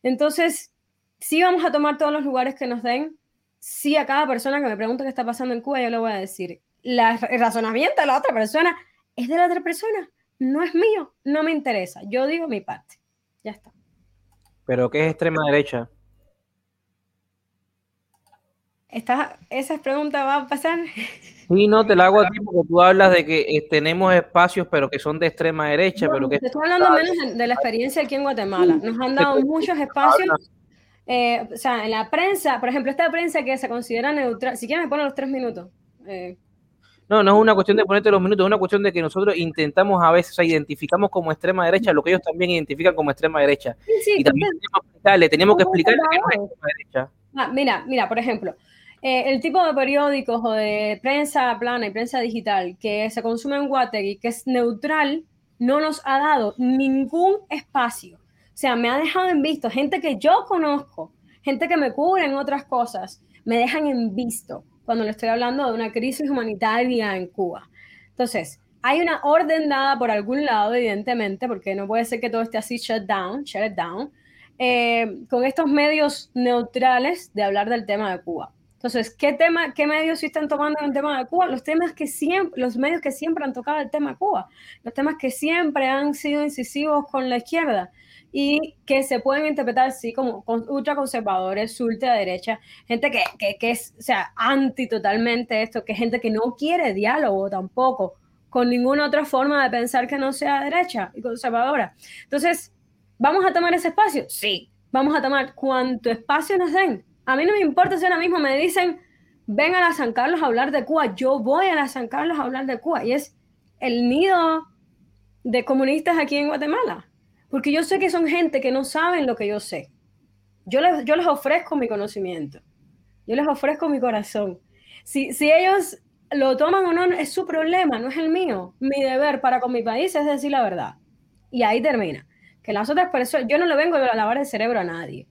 [SPEAKER 2] Entonces, sí vamos a tomar todos los lugares que nos den. Sí, a cada persona que me pregunte qué está pasando en Cuba, yo le voy a decir, la, el razonamiento de la otra persona es de la otra persona no es mío, no me interesa. Yo digo mi parte. Ya está.
[SPEAKER 3] ¿Pero qué es extrema derecha?
[SPEAKER 2] ¿Esta, ¿Esa pregunta va a pasar?
[SPEAKER 3] Sí, no, te la hago a ti porque tú hablas de que eh, tenemos espacios, pero que son de extrema derecha. pero que...
[SPEAKER 2] Te estoy hablando menos de la experiencia aquí en Guatemala. Nos han dado muchos espacios. Eh, o sea, en la prensa, por ejemplo, esta prensa que se considera neutral. Si quieres, me pone los tres minutos. Eh,
[SPEAKER 3] no, no es una cuestión de ponerte los minutos, es una cuestión de que nosotros intentamos a veces, o sea, identificamos como extrema derecha lo que ellos también identifican como extrema derecha. y también le tenemos que explicar que no es extrema derecha.
[SPEAKER 2] Ah, mira, mira, por ejemplo, eh, el tipo de periódicos o de prensa plana y prensa digital que se consume en Guategui, que es neutral, no nos ha dado ningún espacio. O sea, me ha dejado en visto gente que yo conozco, gente que me cubre en otras cosas, me dejan en visto cuando le estoy hablando de una crisis humanitaria en Cuba. Entonces, hay una orden dada por algún lado, evidentemente, porque no puede ser que todo esté así shut down, shut it down, eh, con estos medios neutrales de hablar del tema de Cuba. Entonces, ¿qué, tema, ¿qué medios sí están tomando el tema de Cuba? Los, temas que siempre, los medios que siempre han tocado el tema de Cuba, los temas que siempre han sido incisivos con la izquierda y que se pueden interpretar así como ultraconservadores, ultraderecha, gente que, que, que es, o sea, anti totalmente esto, que gente que no quiere diálogo tampoco con ninguna otra forma de pensar que no sea derecha y conservadora. Entonces, ¿vamos a tomar ese espacio? Sí, vamos a tomar cuanto espacio nos den. A mí no me importa si ahora mismo me dicen, ven a la San Carlos a hablar de Cuba, yo voy a la San Carlos a hablar de Cuba y es el nido de comunistas aquí en Guatemala. Porque yo sé que son gente que no saben lo que yo sé. Yo les, yo les ofrezco mi conocimiento. Yo les ofrezco mi corazón. Si, si ellos lo toman o no, es su problema, no es el mío. Mi deber para con mi país es decir la verdad. Y ahí termina. Que las otras personas, yo no le vengo a lavar el cerebro a nadie.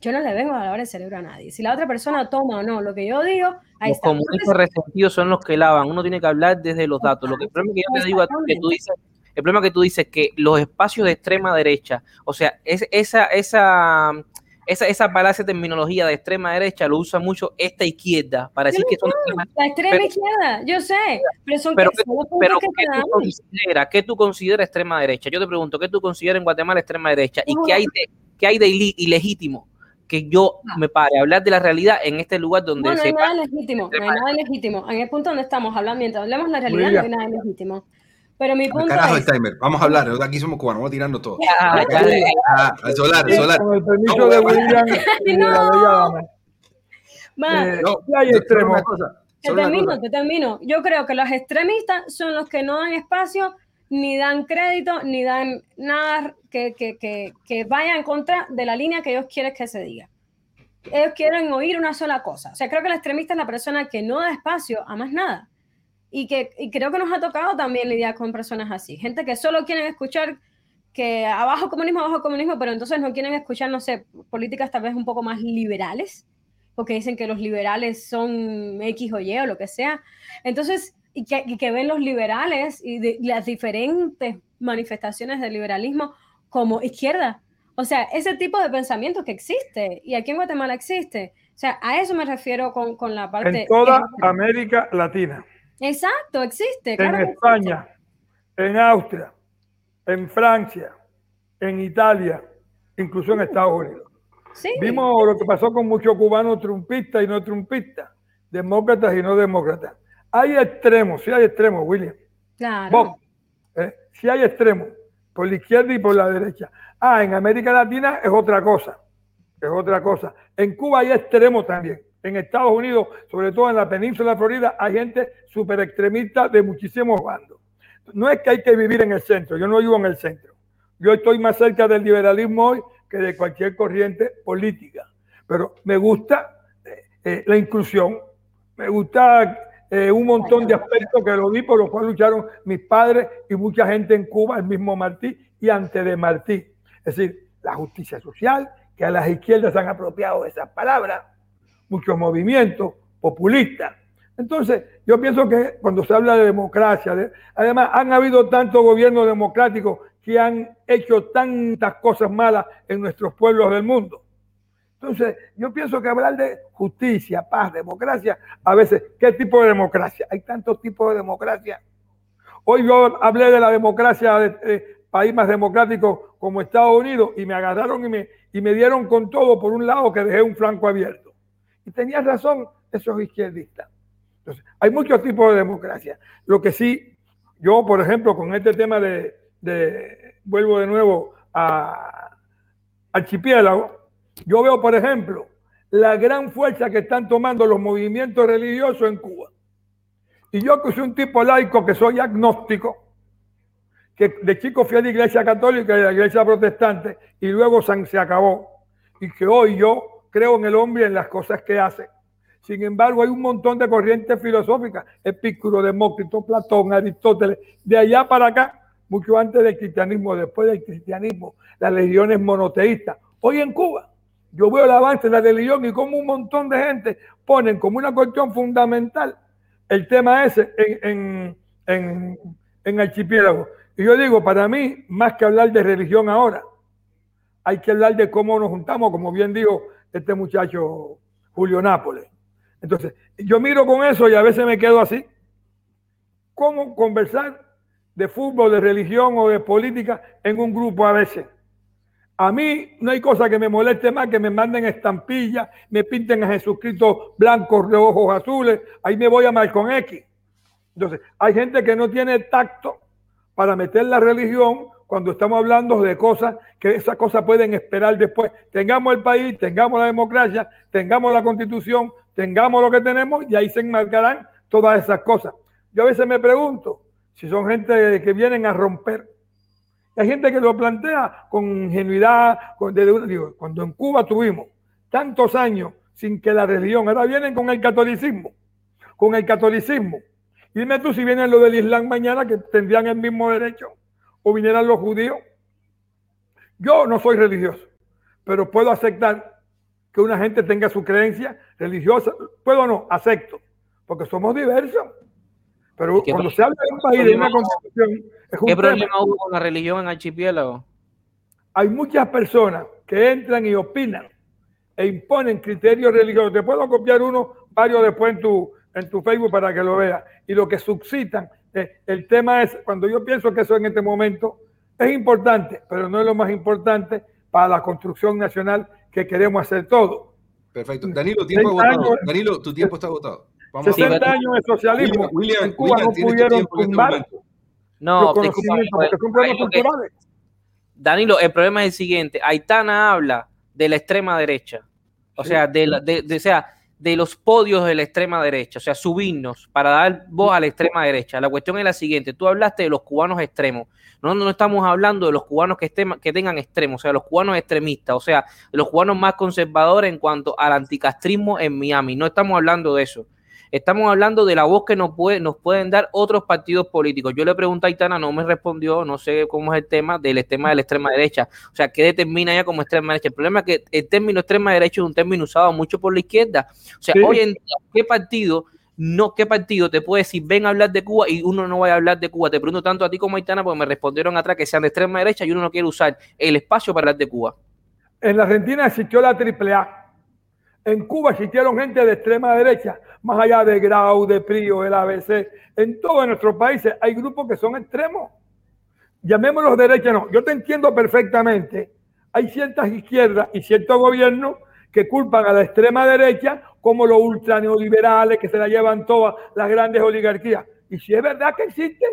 [SPEAKER 2] Yo no le vengo a lavar el cerebro a nadie. Si la otra persona toma o no lo que yo digo, ahí
[SPEAKER 3] los
[SPEAKER 2] está.
[SPEAKER 3] Los comunistas resentidos son los que lavan. Uno tiene que hablar desde los datos. Lo que, que yo te digo a ti, que tú dices, el problema que tú dices que los espacios de extrema derecha, o sea, es, esa, esa, esa, esa de terminología de extrema derecha lo usa mucho esta izquierda para decir que son
[SPEAKER 2] extrema, la extrema izquierda, yo sé, pero son
[SPEAKER 3] pero, que, pero ¿qué, tú consideras, ¿qué tú consideras extrema derecha? Yo te pregunto, ¿qué tú consideras en Guatemala extrema derecha? ¿Y qué hay de, qué hay de ilegítimo? Que yo me pare a hablar de la realidad en este lugar donde
[SPEAKER 2] no, no hay nada legítimo, no hay nada legítimo. En el punto donde estamos hablando, mientras hablemos de la realidad, no hay nada legítimo. Pero mi punto
[SPEAKER 1] Carajo es... el timer. Vamos a hablar. Aquí somos cubanos. Vamos tirando todo. Ah, ah, al solar, al solar.
[SPEAKER 4] Con el permiso no, de William. no.
[SPEAKER 2] Eh, no, hay extremo. Te termino, te termino. Yo creo que los extremistas son los que no dan espacio, ni dan crédito, ni dan nada que, que, que, vaya en contra de la línea que ellos quieren que se diga. Ellos quieren oír una sola cosa. O sea, creo que el extremista es la persona que no da espacio a más nada y que y creo que nos ha tocado también lidiar con personas así, gente que solo quieren escuchar que abajo comunismo, abajo comunismo, pero entonces no quieren escuchar, no sé, políticas tal vez un poco más liberales, porque dicen que los liberales son X o Y o lo que sea. Entonces, y que, y que ven los liberales y de, las diferentes manifestaciones del liberalismo como izquierda. O sea, ese tipo de pensamiento que existe y aquí en Guatemala existe sea, a eso me refiero con, con la parte...
[SPEAKER 4] En toda América Latina.
[SPEAKER 2] Exacto, existe.
[SPEAKER 4] en España, en Austria, en Francia, en Italia, incluso en Estados Unidos. Vimos lo que pasó con muchos cubanos trumpistas y no trumpistas, demócratas y no demócratas. Hay extremos, sí hay extremos, William.
[SPEAKER 2] Claro.
[SPEAKER 4] ¿eh? Sí hay extremos, por la izquierda y por la derecha. Ah, en América Latina es otra cosa, es otra cosa. En Cuba hay extremos también. En Estados Unidos, sobre todo en la península de Florida, hay gente súper extremista de muchísimos bandos. No es que hay que vivir en el centro, yo no vivo en el centro. Yo estoy más cerca del liberalismo hoy que de cualquier corriente política. Pero me gusta eh, eh, la inclusión, me gusta eh, un montón de aspectos que lo vi por los cuales lucharon mis padres y mucha gente en Cuba, el mismo Martí y antes de Martí. Es decir, la justicia social, que a las izquierdas se han apropiado esas palabras, muchos movimientos populistas. Entonces, yo pienso que cuando se habla de democracia, además han habido tantos gobiernos democráticos que han hecho tantas cosas malas en nuestros pueblos del mundo. Entonces, yo pienso que hablar de justicia, paz, democracia, a veces, ¿qué tipo de democracia? Hay tantos tipos de democracia. Hoy yo hablé de la democracia de, país más democrático como Estados Unidos y me agarraron y me, y me dieron con todo por un lado que dejé un flanco abierto. Y tenía razón esos izquierdistas. Entonces, hay muchos tipos de democracia. Lo que sí, yo, por ejemplo, con este tema de, de vuelvo de nuevo a archipiélago, yo veo, por ejemplo, la gran fuerza que están tomando los movimientos religiosos en Cuba. Y yo que soy un tipo laico, que soy agnóstico, que de chico fui a la iglesia católica y a la iglesia protestante, y luego se acabó. Y que hoy yo creo en el hombre y en las cosas que hace. Sin embargo, hay un montón de corrientes filosóficas, Epicuro, Demócrito, Platón, Aristóteles, de allá para acá, mucho antes del cristianismo, después del cristianismo, las religiones monoteístas. Hoy en Cuba, yo veo el avance de la religión y como un montón de gente ponen como una cuestión fundamental el tema ese en, en, en archipiélago. Y yo digo, para mí, más que hablar de religión ahora, hay que hablar de cómo nos juntamos, como bien dijo este muchacho Julio Nápoles. Entonces, yo miro con eso y a veces me quedo así. ¿Cómo conversar de fútbol, de religión o de política en un grupo a veces? A mí no hay cosa que me moleste más que me manden estampillas, me pinten a Jesucristo blancos, de ojos azules, ahí me voy a mal con X. Entonces, hay gente que no tiene tacto para meter la religión cuando estamos hablando de cosas que esas cosas pueden esperar después. Tengamos el país, tengamos la democracia, tengamos la constitución, tengamos lo que tenemos y ahí se enmarcarán todas esas cosas. Yo a veces me pregunto si son gente que vienen a romper. Hay gente que lo plantea con ingenuidad, digo, cuando en Cuba tuvimos tantos años sin que la religión, ahora vienen con el catolicismo, con el catolicismo. Dime tú si vienen lo del Islam mañana que tendrían el mismo derecho o vinieran los judíos. Yo no soy religioso, pero puedo aceptar que una gente tenga su creencia religiosa. Puedo o no, acepto, porque somos diversos. Pero cuando se habla de un país, de una constitución,
[SPEAKER 3] ¿Qué problema hubo con la religión en archipiélago?
[SPEAKER 4] Hay muchas personas que entran y opinan e imponen criterios religiosos. Te puedo copiar uno, varios después en tu, en tu Facebook para que lo veas. Y lo que suscitan eh, el tema es, cuando yo pienso que eso en este momento es importante, pero no es lo más importante para la construcción nacional que queremos hacer todo.
[SPEAKER 1] Perfecto. Danilo, tiempo agotado. Danilo, tu tiempo está agotado.
[SPEAKER 4] 60 años de socialismo. William, en Cuba no pudieron este tumbar
[SPEAKER 3] no, Danilo, el problema es el siguiente. Aitana habla de la extrema derecha. O sea, de, de, de, sea, de los podios de la extrema derecha, o sea, subirnos para dar voz a la extrema derecha. La cuestión es la siguiente, tú hablaste de los cubanos extremos, no, no estamos hablando de los cubanos que, estén, que tengan extremos, o sea, los cubanos extremistas, o sea, los cubanos más conservadores en cuanto al anticastrismo en Miami, no estamos hablando de eso. Estamos hablando de la voz que nos, puede, nos pueden dar otros partidos políticos. Yo le pregunté a Aitana, no me respondió, no sé cómo es el tema del tema de la extrema derecha. O sea, ¿qué determina ya como extrema derecha? El problema es que el término extrema derecha es un término usado mucho por la izquierda. O sea, hoy en día, ¿qué partido no qué partido te puede decir ven a hablar de Cuba y uno no vaya a hablar de Cuba. Te pregunto tanto a ti como a Aitana porque me respondieron atrás que sean de extrema derecha y uno no quiere usar el espacio para hablar de Cuba.
[SPEAKER 4] En la Argentina existió la AAA. En Cuba existieron gente de extrema derecha, más allá de Grau, de Prio, el ABC. En todos nuestros países hay grupos que son extremos. Llamémoslos derecha, no. Yo te entiendo perfectamente. Hay ciertas izquierdas y ciertos gobiernos que culpan a la extrema derecha como los ultra neoliberales que se la llevan todas las grandes oligarquías. Y si es verdad que existen,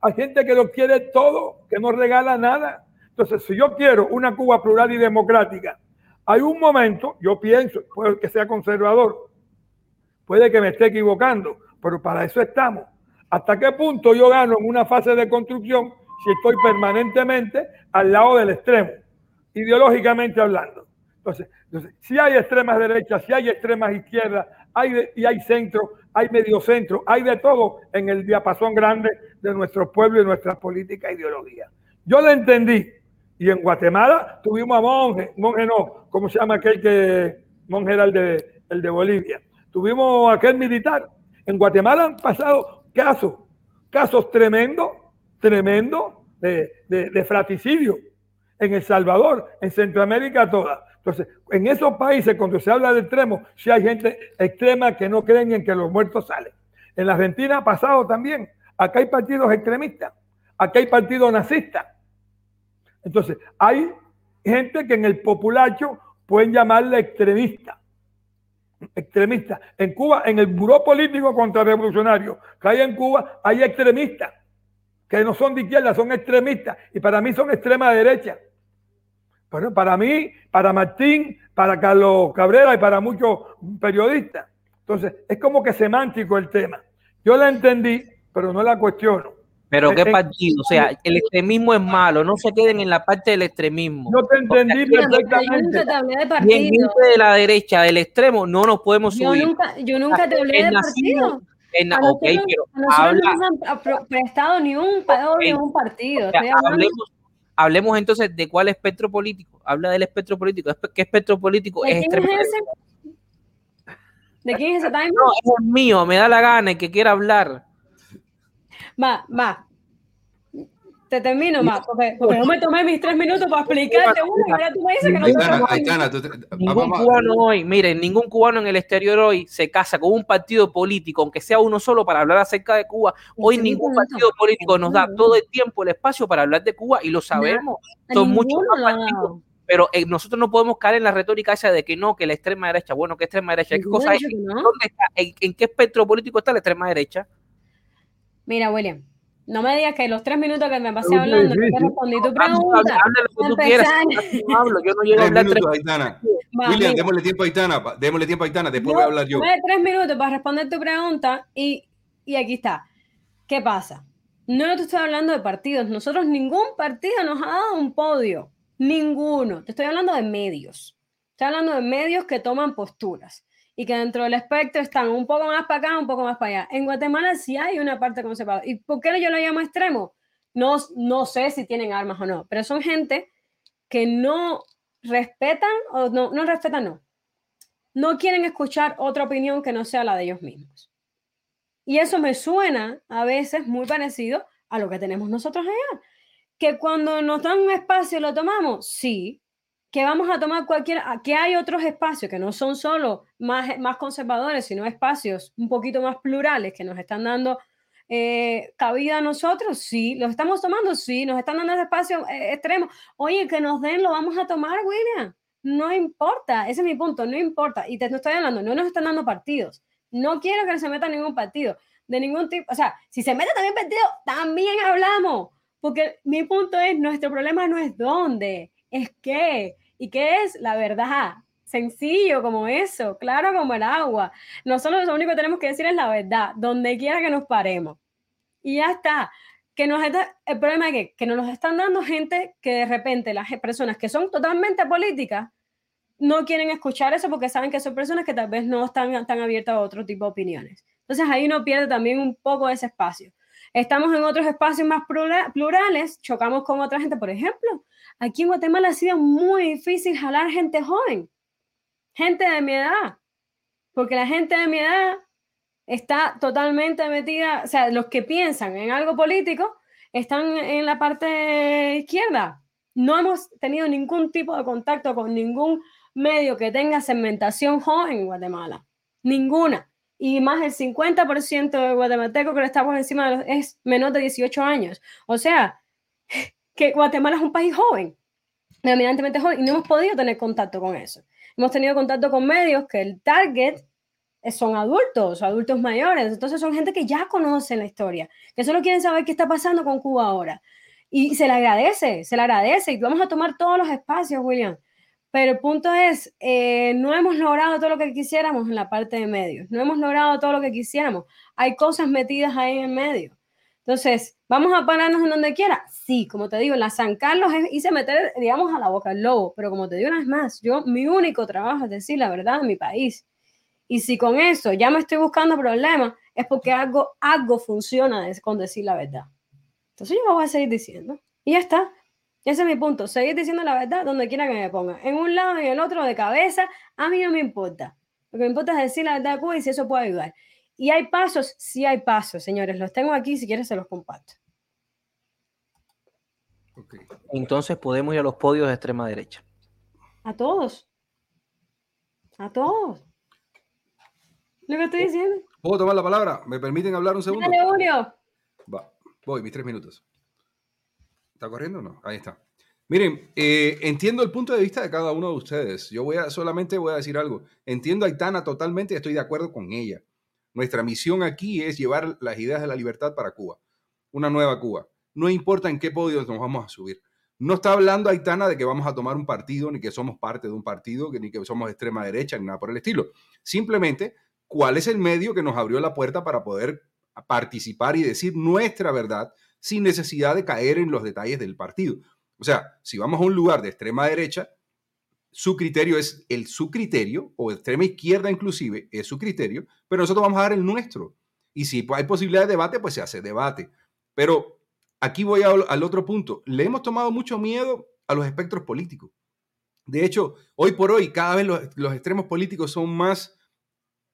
[SPEAKER 4] hay gente que lo quiere todo, que no regala nada. Entonces, si yo quiero una Cuba plural y democrática, hay un momento, yo pienso, puede que sea conservador, puede que me esté equivocando, pero para eso estamos. ¿Hasta qué punto yo gano en una fase de construcción si estoy permanentemente al lado del extremo, ideológicamente hablando? Entonces, si hay extremas derechas, si hay extremas izquierdas, hay y hay centro, hay medio centro, hay de todo en el diapasón grande de nuestro pueblo y nuestra política e ideología. Yo lo entendí, y en Guatemala tuvimos a Monje, Monje no, ¿cómo se llama aquel que, Monje era el de, el de Bolivia? Tuvimos aquel militar. En Guatemala han pasado casos, casos tremendos, tremendos de, de, fratricidio. En El Salvador, en Centroamérica toda. Entonces, en esos países, cuando se habla de extremos, sí hay gente extrema que no creen en que los muertos salen. En la Argentina ha pasado también. Acá hay partidos extremistas. Acá hay partidos nazistas. Entonces, hay gente que en el populacho pueden llamarle extremista. Extremista. En Cuba, en el Buró Político Contrarrevolucionario que hay en Cuba, hay extremistas que no son de izquierda, son extremistas. Y para mí son extrema derecha. Pero para mí, para Martín, para Carlos Cabrera y para muchos periodistas. Entonces, es como que semántico el tema. Yo la entendí, pero no la cuestiono.
[SPEAKER 3] Pero qué partido, o sea, el extremismo es malo, no se queden en la parte del extremismo.
[SPEAKER 4] No te entendí perfectamente.
[SPEAKER 3] Y en de la derecha, del extremo, no nos podemos subir.
[SPEAKER 2] Yo nunca, yo nunca te hablé de partido.
[SPEAKER 3] En, a okay, pero
[SPEAKER 2] habla, no han prestado ni un, okay. ni un partido. O
[SPEAKER 3] sea, hablemos, hablemos, entonces de cuál espectro político. Habla del espectro político. ¿Qué espectro político es extremo?
[SPEAKER 2] ¿De quién es ese time?
[SPEAKER 3] No, es mío, me da la gana, el que quiera hablar.
[SPEAKER 2] Va, va. Te termino más, porque, yo me tomé mis tres minutos para explicarte uno y ahora tú me dices que no te
[SPEAKER 3] Ningún cubano hoy, miren, ningún cubano en el exterior hoy se casa con un partido político, aunque sea uno solo para hablar acerca de Cuba. Hoy ningún partido político nos da todo el tiempo el espacio para hablar de Cuba y lo sabemos. Son muchos partidos pero eh, nosotros no podemos caer en la retórica esa de que no, que la extrema derecha, bueno, que extrema derecha, ¿qué cosa es? ¿Dónde está? ¿En, qué espectro político está la extrema derecha?
[SPEAKER 2] Mira, William, no me digas que los tres minutos que me pasé hablando, no te respondí tu pregunta.
[SPEAKER 3] Habla lo que tú quieras. Yo hablo, yo no llego a hablar
[SPEAKER 1] tres minutos, William, démosle tiempo a Aitana, démosle tiempo a Aitana, después voy a hablar yo.
[SPEAKER 2] Tres minutos para responder tu pregunta y, y aquí está. ¿Qué pasa? No te estoy hablando de partidos. Nosotros ningún partido nos ha dado un podio. Ninguno. Te estoy hablando de medios. Estoy hablando de medios que toman posturas y que dentro del espectro están un poco más para acá, un poco más para allá. En Guatemala sí hay una parte conservadora. ¿Y por qué yo lo llamo extremo? No, no sé si tienen armas o no, pero son gente que no respetan o no, no respetan, no. No quieren escuchar otra opinión que no sea la de ellos mismos. Y eso me suena a veces muy parecido a lo que tenemos nosotros allá. Que cuando nos dan un espacio lo tomamos, sí, que vamos a tomar cualquier, que hay otros espacios que no son solo más, más conservadores, sino espacios un poquito más plurales que nos están dando eh, cabida a nosotros, sí, los estamos tomando, sí, nos están dando ese espacio eh, extremo. Oye, que nos den, lo vamos a tomar, William. No importa, ese es mi punto, no importa. Y te no estoy hablando, no nos están dando partidos. No quiero que se meta ningún partido, de ningún tipo. O sea, si se mete también partido, también hablamos. Porque mi punto es, nuestro problema no es dónde, es qué. ¿Y qué es la verdad? Sencillo como eso, claro como el agua. Nosotros lo único que tenemos que decir es la verdad, donde quiera que nos paremos. Y ya está. Que nos está, el problema es que, que nos están dando gente que de repente las personas que son totalmente políticas no quieren escuchar eso porque saben que son personas que tal vez no están tan abiertas a otro tipo de opiniones. Entonces ahí uno pierde también un poco ese espacio. Estamos en otros espacios más plurales, chocamos con otra gente, por ejemplo, Aquí en Guatemala ha sido muy difícil jalar gente joven, gente de mi edad, porque la gente de mi edad está totalmente metida, o sea, los que piensan en algo político están en la parte izquierda. No hemos tenido ningún tipo de contacto con ningún medio que tenga segmentación joven en Guatemala. Ninguna. Y más del 50% de guatemaltecos que estamos encima de los, es menor de 18 años. O sea, Guatemala es un país joven, eminentemente joven, y no hemos podido tener contacto con eso. Hemos tenido contacto con medios que el target son adultos, adultos mayores, entonces son gente que ya conoce la historia, que solo quieren saber qué está pasando con Cuba ahora. Y se le agradece, se le agradece, y vamos a tomar todos los espacios, William. Pero el punto es, eh, no hemos logrado todo lo que quisiéramos en la parte de medios, no hemos logrado todo lo que quisiéramos. Hay cosas metidas ahí en medio. Entonces, ¿vamos a pararnos en donde quiera? Sí, como te digo, en la San Carlos hice meter, digamos, a la boca el lobo, pero como te digo una vez más, yo, mi único trabajo es decir la verdad en mi país. Y si con eso ya me estoy buscando problemas, es porque algo, algo funciona con decir la verdad. Entonces yo lo voy a seguir diciendo. Y ya está. Ese es mi punto. Seguir diciendo la verdad donde quiera que me ponga. En un lado y en el otro de cabeza, a mí no me importa. Lo que me importa es decir la verdad de Cuba y si eso puede ayudar. Y hay pasos, sí hay pasos, señores. Los tengo aquí, si quieres se los comparto.
[SPEAKER 3] Entonces podemos ir a los podios de extrema derecha.
[SPEAKER 2] A todos. A todos. Lo que estoy diciendo.
[SPEAKER 1] ¿Puedo tomar la palabra? ¿Me permiten hablar un segundo?
[SPEAKER 2] Dale, Julio.
[SPEAKER 1] Va, voy, mis tres minutos. ¿Está corriendo o no? Ahí está. Miren, eh, entiendo el punto de vista de cada uno de ustedes. Yo voy a solamente voy a decir algo. Entiendo a Aitana totalmente y estoy de acuerdo con ella. Nuestra misión aquí es llevar las ideas de la libertad para Cuba, una nueva Cuba. No importa en qué podio nos vamos a subir. No está hablando Aitana de que vamos a tomar un partido, ni que somos parte de un partido, ni que somos extrema derecha, ni nada por el estilo. Simplemente, ¿cuál es el medio que nos abrió la puerta para poder participar y decir nuestra verdad sin necesidad de caer en los detalles del partido? O sea, si vamos a un lugar de extrema derecha, su criterio es el su criterio, o extrema izquierda inclusive, es su criterio, pero nosotros vamos a dar el nuestro. Y si hay posibilidad de debate, pues se hace debate. Pero aquí voy al otro punto. Le hemos tomado mucho miedo a los espectros políticos. De hecho, hoy por hoy, cada vez los, extremos políticos son más,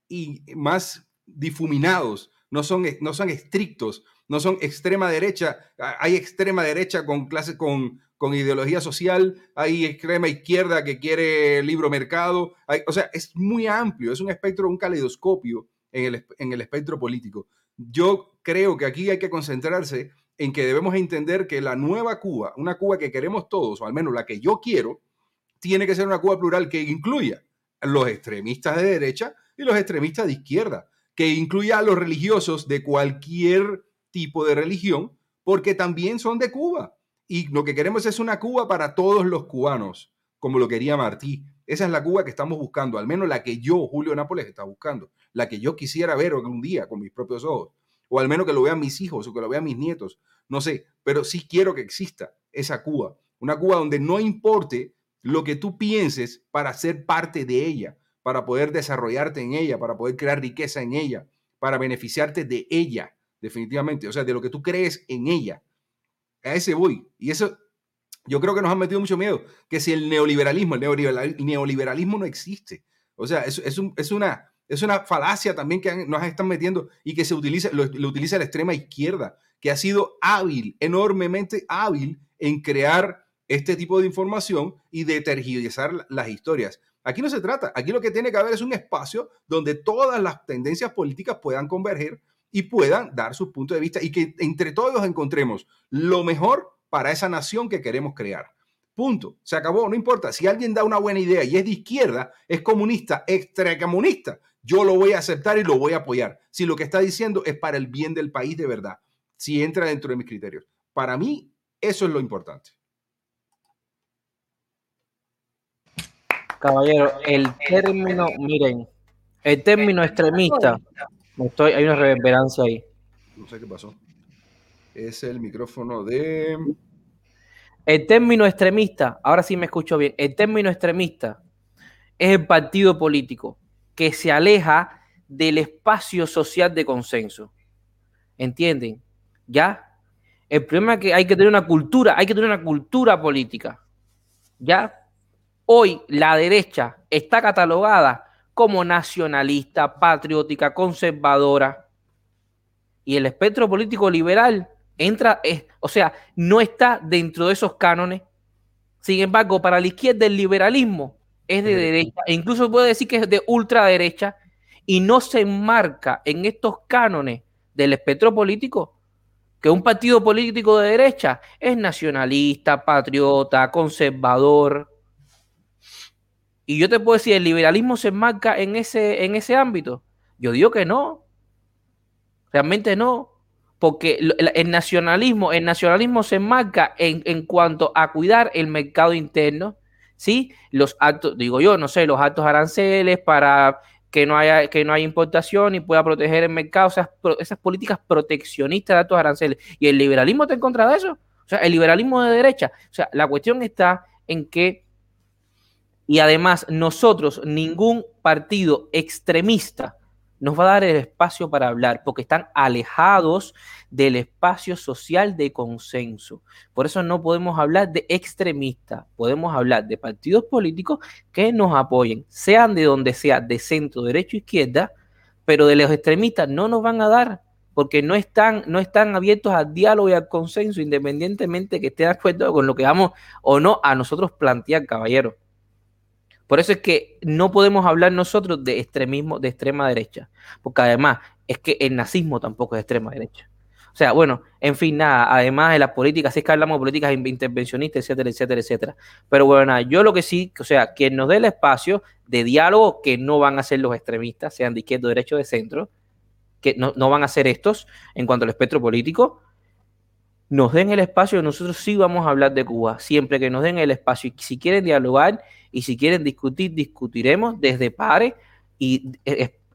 [SPEAKER 1] y, más difuminados, no son, no son estrictos, no son extrema derecha. Hay extrema derecha con clases, con, con ideología social, hay extrema izquierda que quiere libro mercado, o sea, es muy amplio, es un espectro, un caleidoscopio en el, en el espectro político. Yo creo que aquí hay que concentrarse en que debemos entender que la nueva Cuba, una Cuba que queremos todos, o al menos la que yo quiero, tiene que ser una Cuba plural que incluya a los extremistas de derecha y los extremistas de izquierda, que incluya a los religiosos de cualquier tipo de religión, porque también son de Cuba y lo que queremos es una Cuba para todos los cubanos, como lo quería Martí. Esa es la Cuba que estamos buscando, al menos la que yo, Julio Nápoles, está buscando, la que yo quisiera ver algún día con mis propios ojos, o al menos que lo vean mis hijos o que lo vean mis nietos, no sé, pero sí quiero que exista esa Cuba, una Cuba donde no importe lo que tú pienses para ser parte de ella, para poder desarrollarte en ella, para poder crear riqueza en ella, para beneficiarte de ella, definitivamente, o sea, de lo que tú crees en ella a ese voy. Y eso yo creo que nos han metido mucho miedo, que si el neoliberalismo, el neoliberalismo no existe. O sea, es, es, es, una, es una falacia también que nos están metiendo y que se utiliza, lo, utiliza la extrema izquierda, que ha sido hábil, enormemente hábil en crear este tipo de información y de tergiversar las historias. Aquí no se trata, aquí lo que tiene que haber es un espacio donde todas las tendencias políticas puedan converger y puedan dar sus puntos de vista y que entre todos encontremos lo mejor para esa nación que queremos crear. Punto. Se acabó. No importa. Si alguien da una buena idea y es de izquierda, es comunista, extracomunista, yo lo voy a aceptar y lo voy a apoyar. Si lo que está diciendo es para el bien del país de verdad. Si entra dentro de mis criterios. Para mí, eso es lo importante.
[SPEAKER 3] Caballero, el término, miren, el término extremista Estoy, hay una reverberancia ahí.
[SPEAKER 1] No sé qué pasó. Es el micrófono de.
[SPEAKER 3] El término extremista, ahora sí me escucho bien. El término extremista es el partido político que se aleja del espacio social de consenso. ¿Entienden? ¿Ya? El problema es que hay que tener una cultura, hay que tener una cultura política. ¿Ya? Hoy la derecha está catalogada como nacionalista, patriótica, conservadora. Y el espectro político liberal entra, o sea, no está dentro de esos cánones. Sin embargo, para la izquierda el liberalismo es de derecha, e incluso puede decir que es de ultraderecha, y no se enmarca en estos cánones del espectro político, que un partido político de derecha es nacionalista, patriota, conservador. Y yo te puedo decir, ¿el liberalismo se enmarca en ese, en ese ámbito? Yo digo que no. Realmente no. Porque el nacionalismo, el nacionalismo se enmarca en, en cuanto a cuidar el mercado interno, ¿sí? Los actos, digo yo, no sé, los actos aranceles para que no haya, que no haya importación y pueda proteger el mercado, esas, esas políticas proteccionistas de altos aranceles. ¿Y el liberalismo está en contra de eso? O sea, el liberalismo de derecha. O sea, la cuestión está en que, y además nosotros, ningún partido extremista nos va a dar el espacio para hablar, porque están alejados del espacio social de consenso. Por eso no podemos hablar de extremistas, podemos hablar de partidos políticos que nos apoyen, sean de donde sea, de centro, derecho, izquierda, pero de los extremistas no nos van a dar, porque no están, no están abiertos al diálogo y al consenso, independientemente que estén de acuerdo con lo que vamos o no a nosotros plantear, caballero. Por eso es que no podemos hablar nosotros de extremismo de extrema derecha, porque además es que el nazismo tampoco es extrema derecha. O sea, bueno, en fin, nada, además de las políticas, si es que hablamos de políticas intervencionistas, etcétera, etcétera, etcétera. Pero bueno, nada, yo lo que sí, o sea, quien nos dé el espacio de diálogo, que no van a ser los extremistas, sean de izquierda, derecha o de centro, que no, no van a ser estos en cuanto al espectro político, nos den el espacio, nosotros sí vamos a hablar de Cuba, siempre que nos den el espacio. Y si quieren dialogar y si quieren discutir, discutiremos desde pares y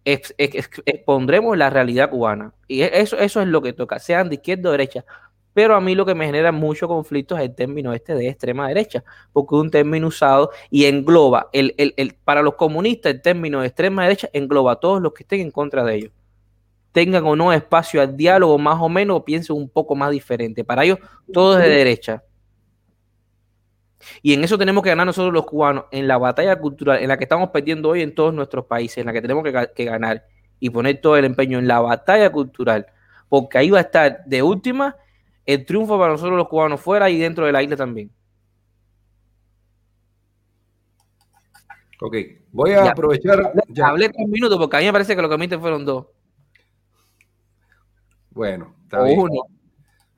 [SPEAKER 3] expondremos la realidad cubana. Y e, eso, eso es lo que toca, sean de izquierda o derecha. Pero a mí lo que me genera mucho conflicto es el término este de extrema derecha, porque es un término usado y engloba, el, el, para los comunistas el término de extrema derecha engloba a todos los que estén en contra de ellos tengan o no espacio al diálogo, más o menos, o piensen un poco más diferente. Para ellos, todo es de derecha. Y en eso tenemos que ganar nosotros los cubanos, en la batalla cultural, en la que estamos perdiendo hoy en todos nuestros países, en la que tenemos que, ganar y poner todo el empeño en la batalla cultural, porque ahí va a estar de última el triunfo para nosotros los cubanos fuera y dentro de la isla también.
[SPEAKER 1] Ok, voy a aprovechar.
[SPEAKER 3] Hablé tres minutos porque a mí me parece que lo que me fueron dos.
[SPEAKER 1] Bueno, está bien.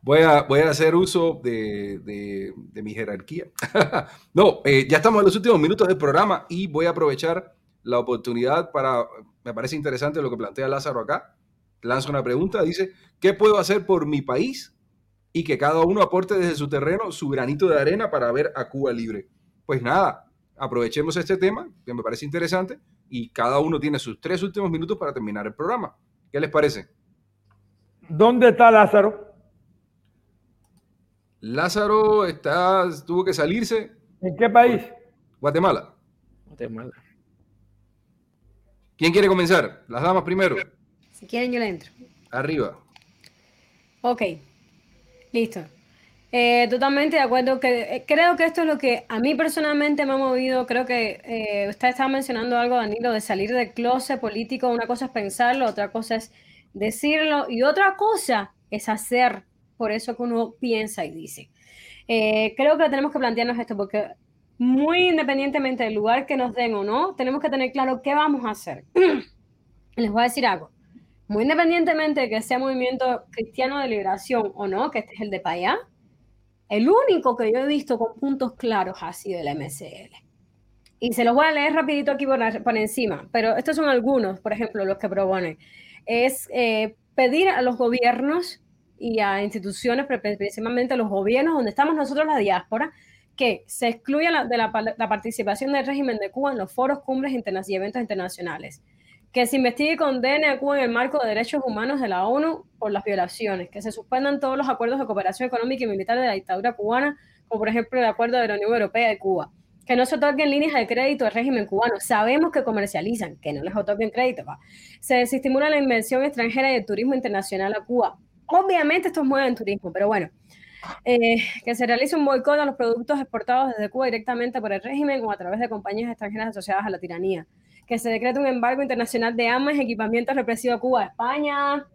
[SPEAKER 1] Voy a, hacer uso de, mi jerarquía. no, eh, ya estamos en los últimos minutos del programa y voy a aprovechar la oportunidad para, me parece interesante lo que plantea Lázaro acá. Lanza una pregunta, dice, ¿qué puedo hacer por mi país? Y que cada uno aporte desde su terreno su granito de arena para ver a Cuba libre. Pues nada, aprovechemos este tema, que me parece interesante, y cada uno tiene sus tres últimos minutos para terminar el programa. ¿Qué les parece?
[SPEAKER 4] ¿Dónde está Lázaro?
[SPEAKER 1] Lázaro está, tuvo que salirse.
[SPEAKER 4] ¿En qué país?
[SPEAKER 1] Guatemala.
[SPEAKER 3] Guatemala.
[SPEAKER 1] ¿Quién quiere comenzar? Las damas primero.
[SPEAKER 2] Si quieren, yo le entro.
[SPEAKER 1] Arriba.
[SPEAKER 2] Ok. Listo. Eh, totalmente de acuerdo. Que, eh, creo que esto es lo que a mí personalmente me ha movido. Creo que eh, usted estaba mencionando algo, Danilo, de salir del closet político. Una cosa es pensarlo, otra cosa es decirlo y otra cosa es hacer por eso que uno piensa y dice. Eh, creo que tenemos que plantearnos esto porque muy independientemente del lugar que nos den o no, tenemos que tener claro qué vamos a hacer. Les voy a decir algo. Muy independientemente de que sea movimiento cristiano de liberación o no, que este es el de Payá, el único que yo he visto con puntos claros ha sido el MCL. Y se los voy a leer rapidito aquí por, por encima, pero estos son algunos, por ejemplo, los que proponen es eh, pedir a los gobiernos y a instituciones, principalmente los gobiernos donde estamos nosotros la diáspora, que se excluya de la, participación del régimen de Cuba en los foros, cumbres y eventos internacionales, que se investigue y condene a Cuba en el marco de derechos humanos de la ONU por las violaciones, que se suspendan todos los acuerdos de cooperación económica y militar de la dictadura cubana, como por ejemplo el acuerdo de la Unión Europea de Cuba, que no se otorguen líneas de crédito al régimen cubano. Sabemos que comercializan, que no les otorguen crédito. Se desestimula la inversión extranjera y el turismo internacional a Cuba. Obviamente esto mueve en turismo, pero bueno. Eh, que se realice un boicot a los productos exportados desde Cuba directamente por el régimen o a través de compañías extranjeras asociadas a la tiranía. Que se decrete un embargo internacional de armas y equipamientos represivos a Cuba, España,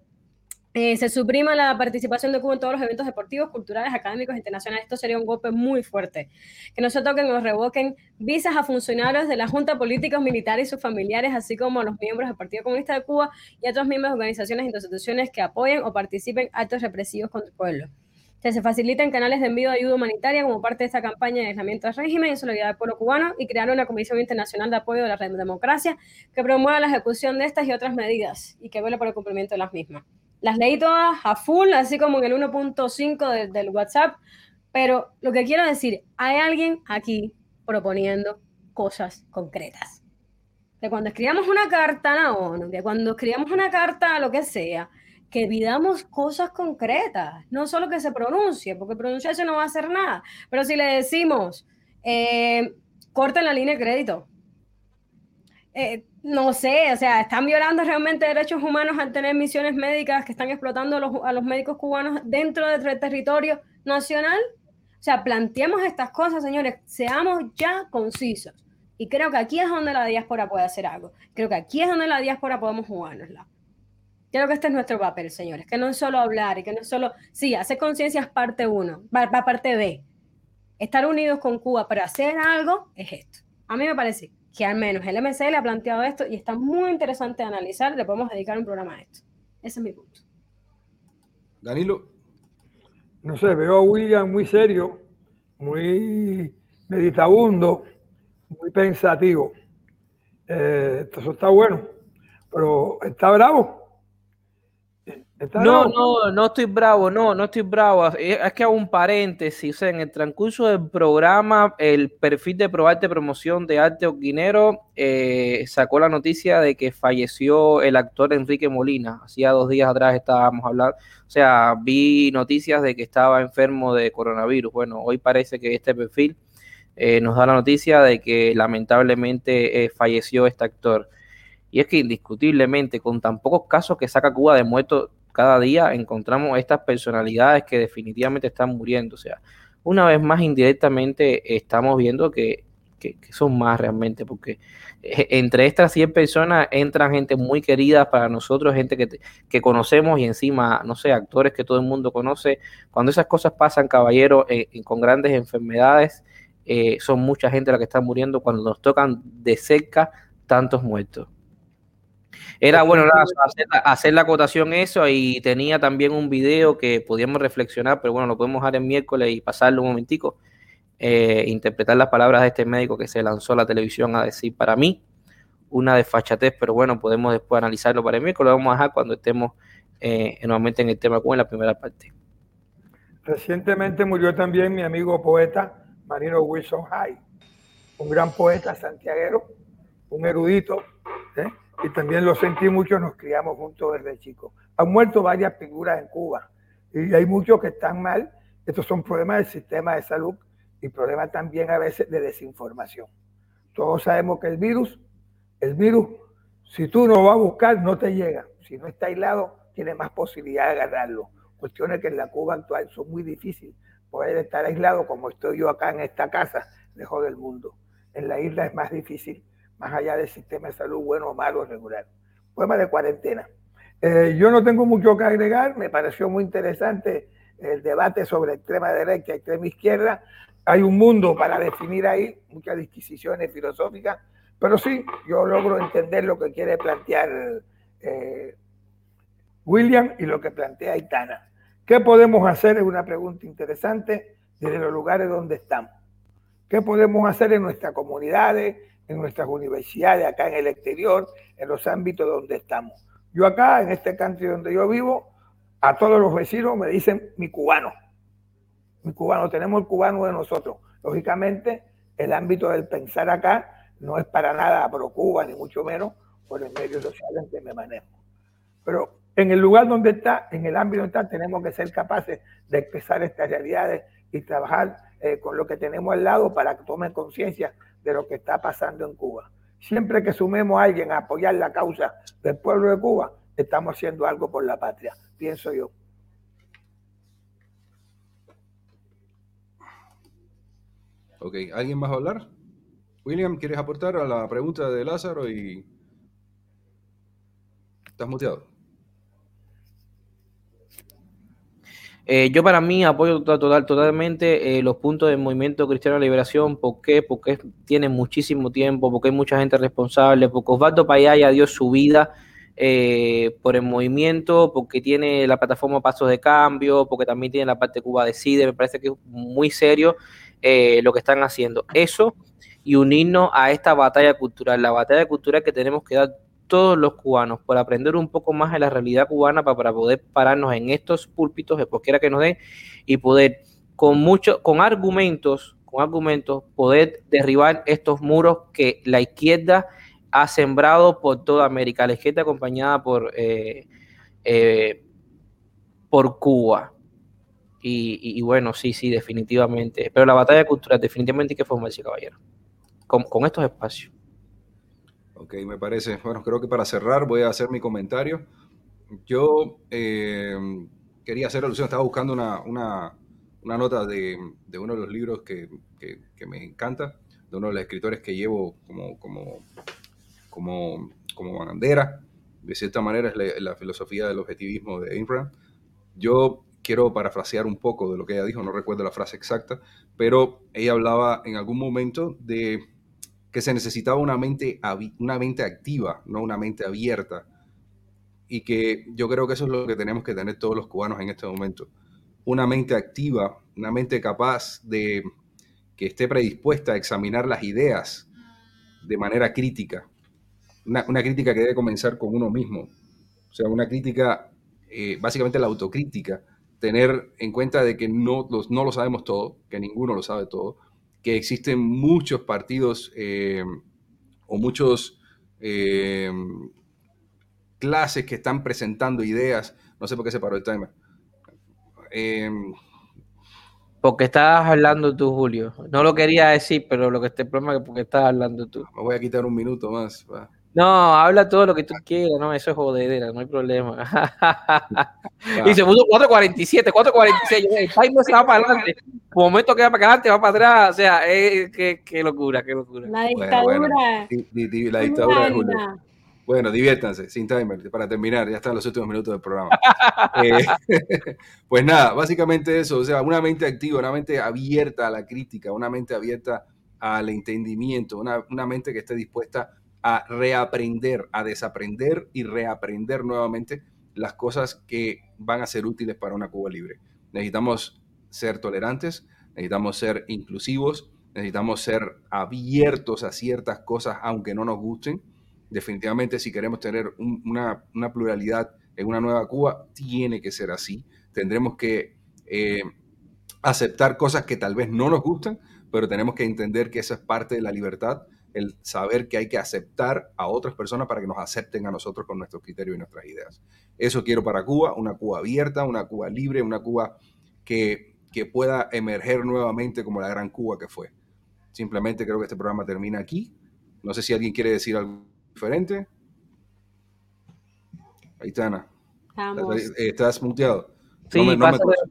[SPEAKER 2] eh, se suprima la participación de Cuba en todos los eventos deportivos, culturales, académicos internacionales. Esto sería un golpe muy fuerte. Que no se toquen o revoquen visas a funcionarios de la Junta Políticos Militares y sus familiares, así como a los miembros del Partido Comunista de Cuba y a otros miembros de organizaciones e instituciones que apoyen o participen en actos represivos contra el pueblo. Que se faciliten canales de envío de ayuda humanitaria como parte de esta campaña de aislamiento del régimen y solidaridad del pueblo cubano y crear una comisión internacional de apoyo de la democracia que promueva la ejecución de estas y otras medidas y que vele por el cumplimiento de las mismas las leí todas a full, así como en el 1.5 del WhatsApp, pero lo que quiero decir, hay alguien aquí proponiendo cosas concretas. De cuando escribamos una carta a la ONU, de cuando escribamos una carta a lo que sea, que pidamos cosas concretas, no solo que se pronuncie, porque pronunciarse no va a hacer nada, pero si le decimos, eh, corten la línea de crédito, eh, no sé, o sea, están violando realmente derechos humanos al tener misiones médicas que están explotando a los, médicos cubanos dentro del territorio nacional. O sea, planteemos estas cosas, señores, seamos ya concisos. Y creo que aquí es donde la diáspora puede hacer algo. Creo que aquí es donde la diáspora podemos jugárnosla. Creo que este es nuestro papel, señores, que no es solo hablar y que no es solo, sí, hacer conciencia es parte uno, va, parte B. Estar unidos con Cuba para hacer algo es esto. A mí me parece que al menos el MCL ha planteado esto y está muy interesante de analizar, le podemos dedicar un programa a esto. Ese es mi punto.
[SPEAKER 1] Danilo.
[SPEAKER 4] No sé, veo a William muy serio, muy meditabundo, muy pensativo. Eh, eso está bueno, pero está bravo
[SPEAKER 3] no, no, no estoy bravo, no, no estoy bravo. Es que hago un paréntesis. O sea, en el transcurso del programa, el perfil de Probarte Promoción de Arte Oquinero eh, sacó la noticia de que falleció el actor Enrique Molina. Hacía dos días atrás estábamos hablando, o sea, vi noticias de que estaba enfermo de coronavirus. Bueno, hoy parece que este perfil eh, nos da la noticia de que lamentablemente eh, falleció este actor. Y es que indiscutiblemente, con tan pocos casos que saca Cuba de muertos cada día encontramos estas personalidades que definitivamente están muriendo. O sea, una vez más indirectamente estamos viendo que, son más realmente, porque eh, entre estas 100 personas entran gente muy querida para nosotros, gente que, conocemos y encima, no sé, actores que todo el mundo conoce. Cuando esas cosas pasan, caballero, eh, con grandes enfermedades, eh, son mucha gente la que está muriendo cuando nos tocan de cerca tantos muertos. Era bueno hacer, la acotación eso y tenía también un video que podíamos reflexionar, pero bueno, lo podemos dejar el miércoles y pasarlo un momentico, eh, interpretar las palabras de este médico que se lanzó a la televisión a decir para mí una desfachatez, pero bueno, podemos después analizarlo para el miércoles, lo vamos a dejar cuando estemos eh, nuevamente en el tema como en la primera parte.
[SPEAKER 4] Recientemente murió también mi amigo poeta Marino Wilson High, un gran poeta santiaguero, un erudito, ¿eh? Y también lo sentí mucho, nos criamos juntos desde chicos. Han muerto varias figuras en Cuba y hay muchos que están mal. Estos son problemas del sistema de salud y problemas también a veces de desinformación. Todos sabemos que el virus, el virus, si tú no vas a buscar, no te llega. Si no está aislado, tiene más posibilidad de agarrarlo. Cuestiones que en la Cuba actual son muy difíciles. Poder estar aislado como estoy yo acá en esta casa, lejos del mundo. En la isla es más difícil más allá del sistema de salud bueno, malo, regular. Problema de cuarentena. Eh, yo no tengo mucho que agregar, me pareció muy interesante el debate sobre extrema derecha, extrema izquierda. Hay un mundo para definir ahí, muchas disquisiciones filosóficas, pero sí, yo logro entender lo que quiere plantear eh, William y lo que plantea Itana. ¿Qué podemos hacer? Es una pregunta interesante desde los lugares donde estamos. ¿Qué podemos hacer en nuestras comunidades, en nuestras universidades, acá en el exterior, en los ámbitos donde estamos. Yo acá, en este country donde yo vivo, a todos los vecinos me dicen mi cubano. Mi cubano, tenemos el cubano de nosotros. Lógicamente, el ámbito del pensar acá no es para nada pro Cuba, ni mucho menos por el medio social en que me manejo. Pero en el lugar donde está, en el ámbito donde está, tenemos que ser capaces de expresar estas realidades y trabajar eh, con lo que tenemos al lado para que tomen conciencia de lo que está pasando en Cuba. Siempre que sumemos a alguien a apoyar la causa del pueblo de Cuba, estamos haciendo algo por la patria, pienso yo.
[SPEAKER 1] Ok, ¿alguien más a hablar? William, ¿quieres aportar a la pregunta de Lázaro y estás muteado?
[SPEAKER 3] Eh, yo para mí apoyo total, totalmente eh, los puntos del movimiento cristiano de liberación. ¿Por qué? Porque tiene muchísimo tiempo, porque hay mucha gente responsable, porque Osvaldo Payaya dio su vida eh, por el movimiento, porque tiene la plataforma Pasos de Cambio, porque también tiene la parte Cuba Decide. Me parece que es muy serio lo que están haciendo. Eso y unirnos a esta batalla cultural, la batalla cultural que tenemos que dar todos los cubanos por aprender un poco más de la realidad cubana para, poder pararnos en estos púlpitos, de cualquiera que nos dé, y poder con mucho, con argumentos, con argumentos, poder derribar estos muros que la izquierda ha sembrado por toda América, la izquierda acompañada por, eh, eh, por Cuba. Y, bueno, sí, sí, definitivamente. Pero la batalla cultural definitivamente hay que formarse, caballero, con, con estos espacios.
[SPEAKER 1] Ok, me parece. Bueno, creo que para cerrar voy a hacer mi comentario. Yo eh, quería hacer alusión, estaba buscando una, una, una nota de, de, uno de los libros que, que, me encanta, de uno de los escritores que llevo como, como, como, como bandera. De cierta manera es la, filosofía del objetivismo de Ayn. Yo quiero parafrasear un poco de lo que ella dijo, no recuerdo la frase exacta, pero ella hablaba en algún momento de que se necesitaba una mente, una mente activa, no una mente abierta. Y que yo creo que eso es lo que tenemos que tener todos los cubanos en este momento. Una mente activa, una mente capaz de que esté predispuesta a examinar las ideas de manera crítica. Una, crítica que debe comenzar con uno mismo. O sea, una crítica, eh, básicamente la autocrítica, tener en cuenta de que no, no lo sabemos todo, que ninguno lo sabe todo, que existen muchos partidos eh, o muchos eh, clases que están presentando ideas. No sé por qué se paró el timer.
[SPEAKER 3] Em, porque estabas hablando tú, Julio. No lo quería decir, pero lo que este problema es porque estás hablando tú.
[SPEAKER 1] Me voy a quitar un minuto más.
[SPEAKER 3] No, habla todo lo que tú quieras, no, eso es jodedera, no hay problema. y se puso 4.47, 4.46, el timer se va para adelante, momento que va para adelante, va para atrás, o sea, eh, qué, qué, locura, qué locura.
[SPEAKER 2] La dictadura.
[SPEAKER 1] la dictadura de Julio. Bueno, diviértanse, sin timer, para terminar, ya están los últimos minutos del programa. Eh, pues nada, básicamente eso, o sea, una mente activa, una mente abierta a la crítica, una mente abierta al entendimiento, una, una mente que esté dispuesta a reaprender, a desaprender y reaprender nuevamente las cosas que van a ser útiles para una Cuba libre. Necesitamos ser tolerantes, necesitamos ser inclusivos, necesitamos ser abiertos a ciertas cosas aunque no nos gusten. Definitivamente si queremos tener una, pluralidad en una nueva Cuba, tiene que ser así. Tendremos que eh, aceptar cosas que tal vez no nos gustan, pero tenemos que entender que esa es parte de la libertad el saber que hay que aceptar a otras personas para que nos acepten a nosotros con nuestros criterios y nuestras ideas. Eso quiero para Cuba, una Cuba abierta, una Cuba libre, una Cuba que, que pueda emerger nuevamente como la gran Cuba que fue. Simplemente creo que este programa termina aquí. No sé si alguien quiere decir algo diferente. Ahí está, Ana. Estás muteado.
[SPEAKER 3] Sí,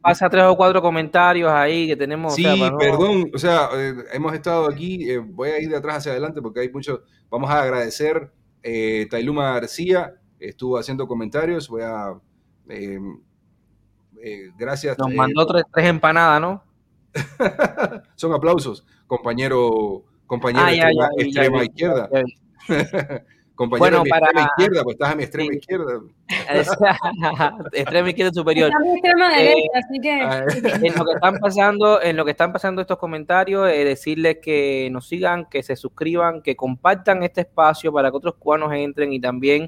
[SPEAKER 3] pasa, tres o cuatro comentarios ahí que tenemos.
[SPEAKER 1] Sí, perdón, o sea, eh, hemos estado aquí, eh, voy a ir de atrás hacia adelante porque hay muchos, vamos a agradecer, eh, Tailuma García estuvo haciendo comentarios, voy a, em, gracias.
[SPEAKER 3] Nos mandó tres, tres empanadas, ¿no?
[SPEAKER 1] Son aplausos, compañero, compañero ah, extrema, izquierda. Compañero bueno, para... extrema izquierda, pues estás a mi extrema izquierda.
[SPEAKER 3] extrema izquierda superior. extrema eh, derecha, así que... Ah, en lo que están pasando, en lo que están pasando estos comentarios, eh, decirles que nos sigan, que se suscriban, que compartan este espacio para que otros cubanos entren y también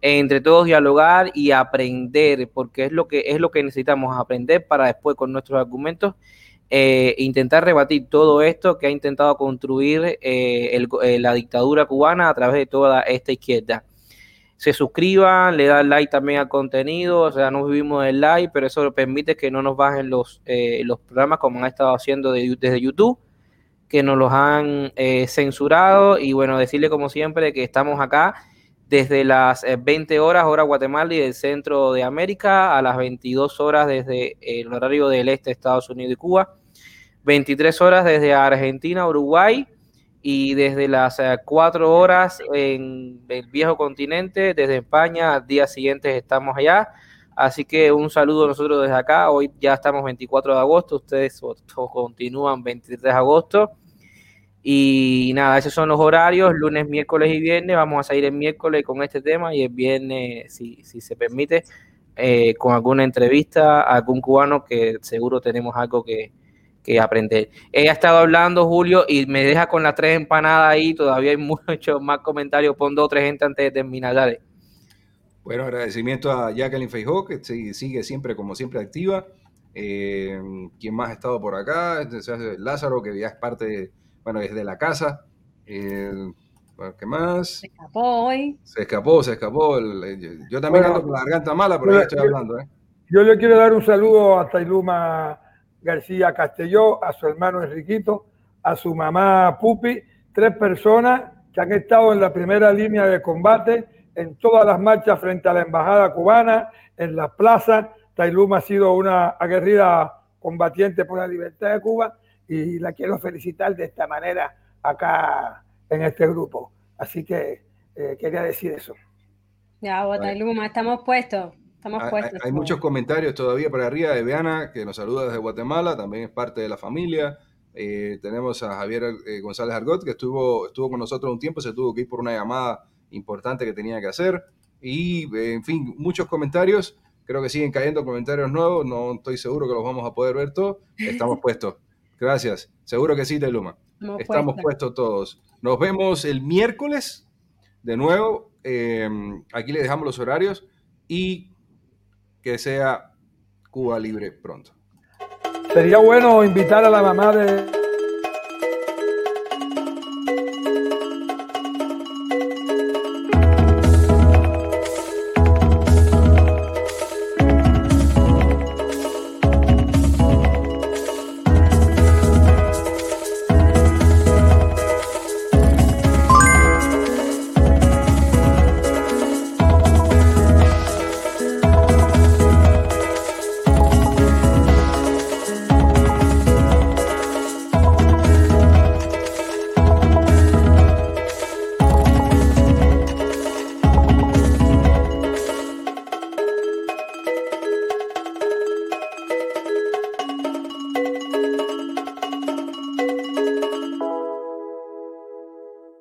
[SPEAKER 3] eh, entre todos dialogar y aprender, porque es lo que es lo que necesitamos aprender para después con nuestros argumentos eh, intentar rebatir todo esto que ha intentado construir eh, eh, la dictadura cubana a través de toda esta izquierda. Se suscriban, le dan like también al contenido, o sea, no vivimos el like, pero eso permite que no nos bajen los, los programas como han estado haciendo desde YouTube, que nos los han censurado y bueno, decirle como siempre que estamos acá desde las 20 horas hora Guatemala y del centro de América a las 22 horas desde el horario del este de Estados Unidos y Cuba, 23 horas desde Argentina, Uruguay y desde las 4 eh, horas en el viejo continente, desde España, al día siguiente estamos allá, Así que un saludo a nosotros desde acá. Hoy ya estamos 24 de agosto, ustedes continúan 23 de agosto. Y nada, esos son los horarios, lunes, miércoles y viernes. Vamos a salir el miércoles con este tema y el viernes, si, si se permite, eh, con alguna entrevista a algún cubano que seguro tenemos algo que, que aprender. Ella ha estado hablando, Julio, y me deja con las tres empanadas ahí. Todavía hay muchos más comentarios. Pon dos o tres gente antes de terminar. Dale.
[SPEAKER 1] Bueno, agradecimiento a Jacqueline Feijó, que sigue siempre, como siempre, activa. Eh, ¿Quién más ha estado por acá? Lázaro, que ya es parte, bueno, es de la casa. Eh, ¿Qué más?
[SPEAKER 2] Se escapó hoy.
[SPEAKER 1] Se escapó, se escapó. yo también ando con la garganta mala, pero ahí estoy hablando. ¿eh?
[SPEAKER 4] Yo le quiero dar un saludo a Tailuma García Castelló, a su hermano Enriquito, a su mamá Pupi, tres personas que han estado en la primera línea de combate en todas las marchas frente a la embajada cubana, en las plazas. Tailuma ha sido una aguerrida combatiente por la libertad de Cuba y la quiero felicitar de esta manera acá en este grupo. Así que eh, quería decir eso.
[SPEAKER 2] Ya, Tailuma, estamos puestos.
[SPEAKER 1] Hay, muchos comentarios todavía para arriba de Beana, que nos saluda desde Guatemala, también es parte de la familia. Eh, tenemos a Javier eh, González Argot, que estuvo, estuvo con nosotros un tiempo, se tuvo que ir por una llamada importante que tenía que hacer. Y, eh, en fin, muchos comentarios. Creo que siguen cayendo comentarios nuevos. No estoy seguro que los vamos a poder ver todos. Estamos puestos. Gracias. Seguro que sí, Teluma. Estamos puestos todos. Nos vemos el miércoles. De nuevo, aquí le dejamos los horarios. Y que sea Cuba libre pronto.
[SPEAKER 4] Sería bueno invitar a la mamá de